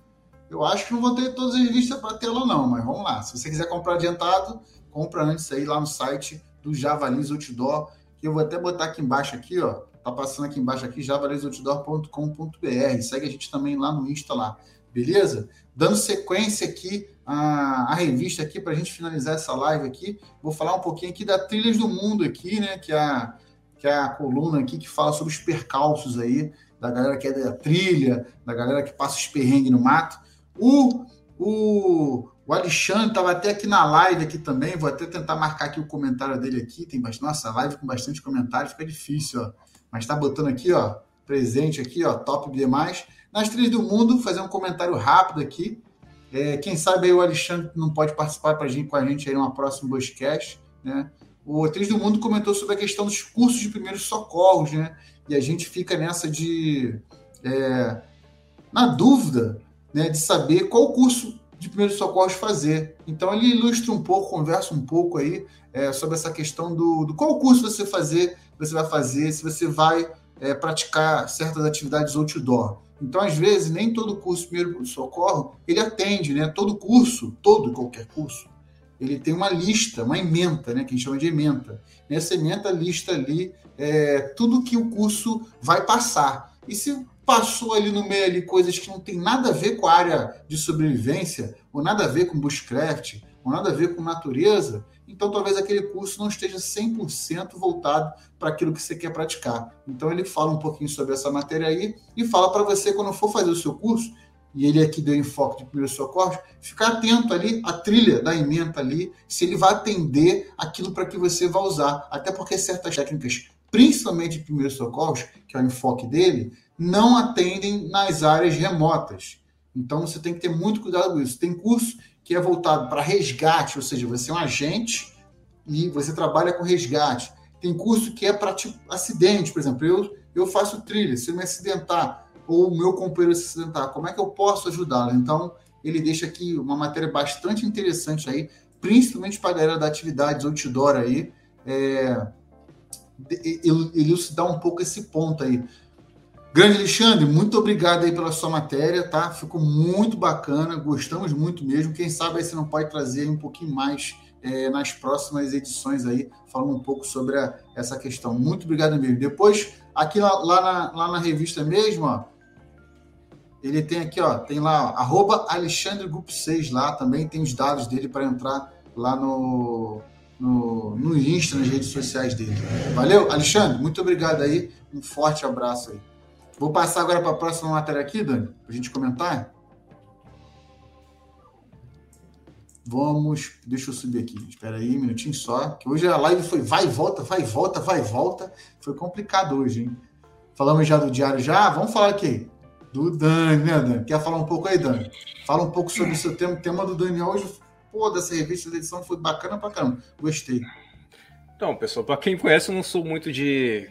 eu acho que não vão ter todas as listas para lá, não, mas vamos lá. Se você quiser comprar adiantado, compra antes aí lá no site do Javalis Outdoor, que eu vou até botar aqui embaixo aqui, ó. Tá passando aqui embaixo aqui, javalisoutdoor.com.br. Segue a gente também lá no Insta lá, beleza? Dando sequência aqui a, a revista aqui para a gente finalizar essa live aqui, vou falar um pouquinho aqui da Trilhas do Mundo aqui, né? Que é a, que é a coluna aqui que fala sobre os percalços aí, da galera que é da trilha, da galera que passa os perrengues no mato. O, o, o Alexandre estava até aqui na live aqui também, vou até tentar marcar aqui o comentário dele aqui, tem bastante, nossa, live com bastante comentário, fica difícil, ó. Mas está botando aqui, ó, presente aqui, ó, top demais. Nas trilhas do mundo, fazer um comentário rápido aqui. É, quem sabe aí o Alexandre não pode participar pra gente, com a gente aí numa próxima Buscast, né? O Trilhas do Mundo comentou sobre a questão dos cursos de primeiros socorros, né? E a gente fica nessa de... É, na dúvida, né, de saber qual curso de primeiros socorros fazer. Então ele ilustra um pouco, conversa um pouco aí é, sobre essa questão do, do qual curso você fazer você vai fazer, se você vai é, praticar certas atividades outdoor. Então, às vezes, nem todo curso primeiro socorro ele atende, né? Todo curso, todo qualquer curso, ele tem uma lista, uma ementa, né? Que a gente chama de ementa. Nessa ementa lista ali é, tudo que o curso vai passar. E se passou ali no meio ali coisas que não tem nada a ver com a área de sobrevivência, ou nada a ver com bushcraft, nada a ver com natureza, então talvez aquele curso não esteja 100% voltado para aquilo que você quer praticar. Então ele fala um pouquinho sobre essa matéria aí e fala para você quando for fazer o seu curso, e ele aqui deu enfoque de primeiros socorros, ficar atento ali à trilha da emenda ali, se ele vai atender aquilo para que você vai usar. Até porque certas técnicas, principalmente de primeiros socorros, que é o enfoque dele, não atendem nas áreas remotas. Então você tem que ter muito cuidado com isso. Tem curso que é voltado para resgate, ou seja, você é um agente e você trabalha com resgate. Tem curso que é para tipo, acidente, por exemplo, eu, eu faço trilha, se eu me acidentar ou o meu companheiro se acidentar, como é que eu posso ajudá-lo? Então, ele deixa aqui uma matéria bastante interessante aí, principalmente para a galera da atividade outdoor aí, é, elucidar um pouco esse ponto aí. Grande Alexandre, muito obrigado aí pela sua matéria, tá? Ficou muito bacana, gostamos muito mesmo. Quem sabe aí você não pode trazer um pouquinho mais é, nas próximas edições aí, falando um pouco sobre a, essa questão. Muito obrigado mesmo. Depois, aqui lá, lá, na, lá na revista mesmo, ó, ele tem aqui, ó, tem lá, ó, arroba Alexandre Grupo 6 lá, também tem os dados dele para entrar lá no, no, no Insta, nas redes sociais dele. Valeu, Alexandre, muito obrigado aí, um forte abraço aí. Vou passar agora para a próxima matéria aqui, Dani, para a gente comentar. Vamos, deixa eu subir aqui. Espera aí, um minutinho só. Que hoje a live foi vai e volta, vai e volta, vai e volta. Foi complicado hoje, hein? Falamos já do diário já. Vamos falar aqui do Dani, né, Dani? Quer falar um pouco aí, Dani? Fala um pouco sobre o seu tema. O tema do Dani hoje, pô, dessa revista da edição foi bacana pra caramba. Gostei. Então, pessoal, para quem conhece, eu não sou muito de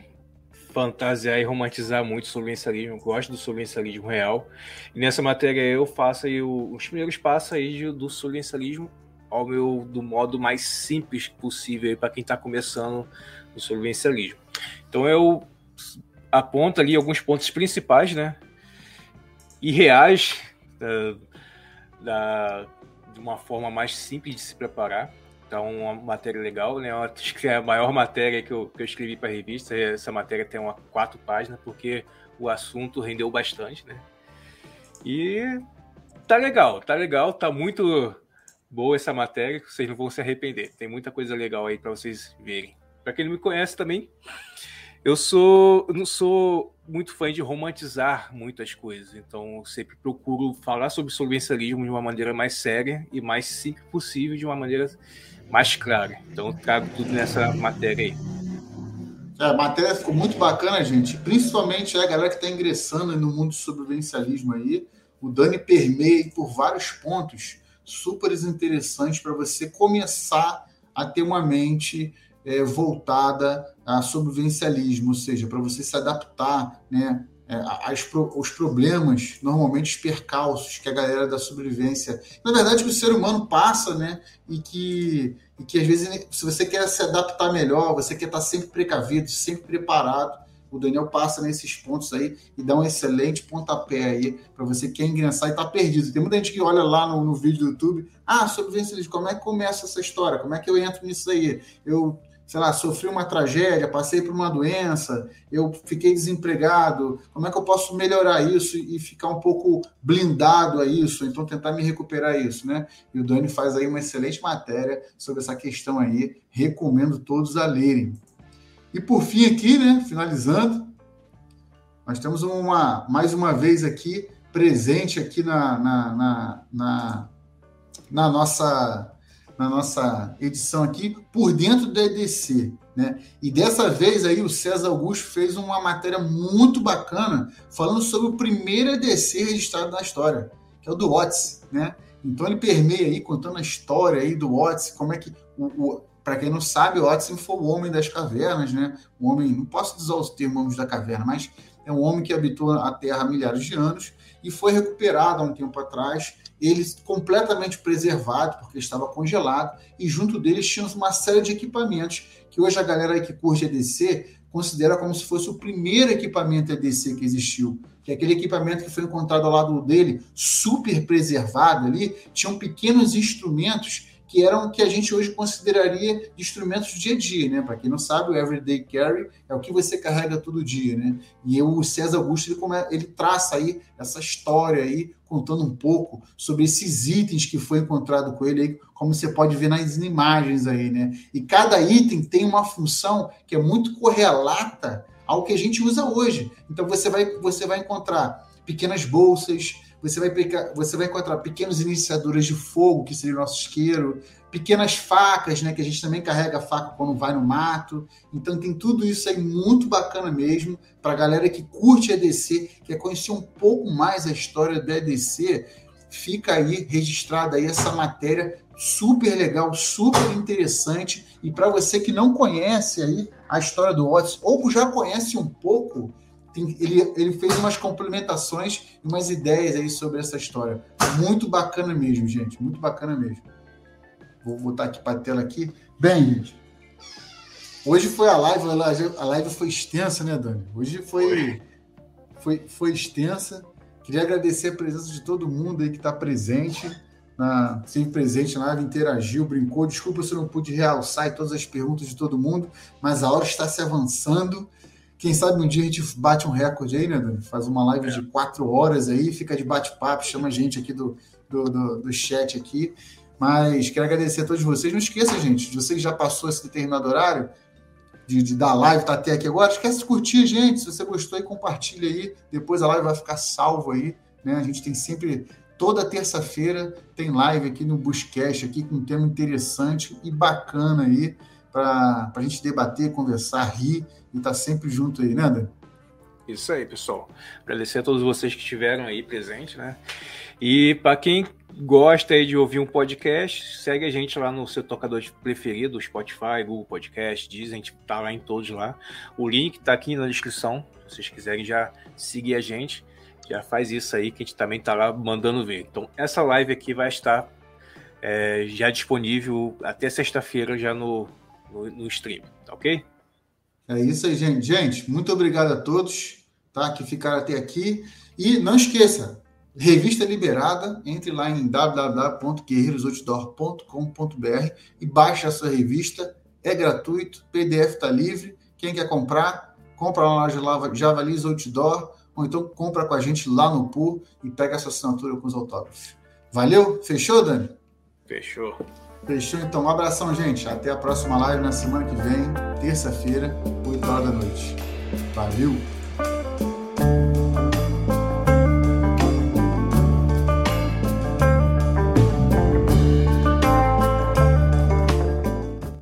fantasiar e romantizar muito o sobrevivencialismo, eu gosto do sobrevivencialismo real. E nessa matéria eu faço aí os primeiros passos aí do sobrevivencialismo ao meu do modo mais simples possível para quem está começando no sobrevivencialismo. Então eu aponto ali alguns pontos principais, né? E reais da, da, de uma forma mais simples de se preparar Então, uma matéria legal, né? Acho que é a maior matéria que eu, que eu escrevi para a revista. Essa matéria tem uma quatro páginas, porque o assunto rendeu bastante, né? E tá legal, tá legal, tá muito boa essa matéria, vocês não vão se arrepender. Tem muita coisa legal aí para vocês verem. Para quem não me conhece também, eu sou, não sou muito fã de romantizar muitas coisas, então sempre procuro falar sobre sobrevivencialismo de uma maneira mais séria e mais simples possível, de uma maneira mais clara. Então eu trago tudo nessa matéria aí. É, a matéria ficou muito bacana, gente. Principalmente a galera que está ingressando no mundo do sobrevivencialismo aí. O Dani permeia por vários pontos super interessantes para você começar a ter uma mente é, voltada a sobrevivencialismo, ou seja, para você se adaptar né, é, as, os problemas, normalmente os percalços que a galera da sobrevivência, na verdade, que o ser humano passa, né? E que, e que às vezes, se você quer se adaptar melhor, você quer estar sempre precavido, sempre preparado, o Daniel passa nesses pontos aí e dá um excelente pontapé aí para você que quer ingressar e está perdido. Tem muita gente que olha lá no, no vídeo do YouTube, ah, sobrevivência, como é que começa essa história? Como é que eu entro nisso aí? Eu sei lá, sofri uma tragédia, passei por uma doença, eu fiquei desempregado, como é que eu posso melhorar isso e ficar um pouco blindado a isso, então tentar me recuperar isso, né? E o Dani faz aí uma excelente matéria sobre essa questão aí, recomendo todos a lerem. E por fim aqui, né, finalizando, nós temos uma, mais uma vez aqui, presente aqui na, na, na, na, na nossa na nossa edição aqui, por dentro do EDC. Né? E dessa vez aí o César Augusto fez uma matéria muito bacana falando sobre o primeiro EDC registrado na história, que é o do Watts, né? Então ele permeia aí contando a história aí do Watts, como é que o, o para quem não sabe, o Watson foi o homem das cavernas, né? O homem, não posso usar o termo homem da caverna, mas é um homem que habitou a Terra há milhares de anos e foi recuperado há um tempo atrás. Ele completamente preservado, porque estava congelado, e junto deles tinha uma série de equipamentos que hoje a galera que curte EDC considera como se fosse o primeiro equipamento EDC que existiu, que é aquele equipamento que foi encontrado ao lado dele, super preservado ali, tinham pequenos instrumentos que eram que a gente hoje consideraria de instrumentos do dia a dia, né? Para quem não sabe, o everyday carry é o que você carrega todo dia, né? E o César Augusto ele, ele traça aí essa história aí, contando um pouco sobre esses itens que foi encontrado com ele, aí, como você pode ver nas imagens aí, né? E cada item tem uma função que é muito correlata ao que a gente usa hoje. Então você vai você vai encontrar pequenas bolsas, você vai, você vai encontrar pequenos iniciadores de fogo, que seria o nosso isqueiro, pequenas facas, né, que a gente também carrega faca quando vai no mato. Então tem tudo isso aí muito bacana mesmo para a galera que curte EDC, quer conhecer um pouco mais a história do EDC, fica aí registrada aí essa matéria super legal, super interessante. E para você que não conhece aí a história do Otis, ou já conhece um pouco, tem, ele, ele fez umas complementações e umas ideias aí sobre essa história. Muito bacana mesmo, gente. Muito bacana mesmo. Vou botar aqui para a tela aqui. Bem, gente. Hoje foi a live, a live foi extensa, né, Dani? Hoje foi, foi, foi extensa. Queria agradecer a presença de todo mundo aí que está presente, na, sempre presente na live, interagiu, brincou. Desculpa se eu não pude realçar todas as perguntas de todo mundo, mas a hora está se avançando. Quem sabe um dia a gente bate um recorde aí, né, Dani? Faz uma live é. de quatro horas aí, fica de bate-papo, chama a gente aqui do, do, do, do, chat aqui. Mas quero agradecer a todos vocês. Não esqueça, gente, de você que já passou esse determinado horário de, de dar live, tá até aqui agora, esquece de curtir, gente. Se você gostou, aí compartilha aí. Depois a live vai ficar salvo aí. Né? A gente tem sempre toda terça-feira tem live aqui no Buscast aqui com um tema interessante e bacana aí para a gente debater, conversar, rir e tá sempre junto aí, né, André? Isso aí, pessoal. Agradecer a todos vocês que estiveram aí presentes, né? E para quem gosta aí de ouvir um podcast, segue a gente lá no seu tocador preferido, Spotify, Google Podcast, Disney, a gente tá lá em todos lá. O link tá aqui na descrição, se vocês quiserem já seguir a gente, já faz isso aí que a gente também tá lá mandando ver. Então, essa live aqui vai estar é, já disponível até sexta-feira já no, no, no stream, tá ok? É isso aí, gente. Gente, muito obrigado a todos tá, que ficaram até aqui. E não esqueça, revista liberada, entre lá em www.guerreirosoutdoor.com.br e baixe a sua revista. É gratuito, PDF está livre. Quem quer comprar, compra lá na Javalis Outdoor ou então compra com a gente lá no PUR e pega essa assinatura com os autógrafos. Valeu? Fechou, Dani? Fechou. Fechou então. Um abração, gente. Até a próxima live na semana que vem, terça-feira, 8 horas da noite. Valeu!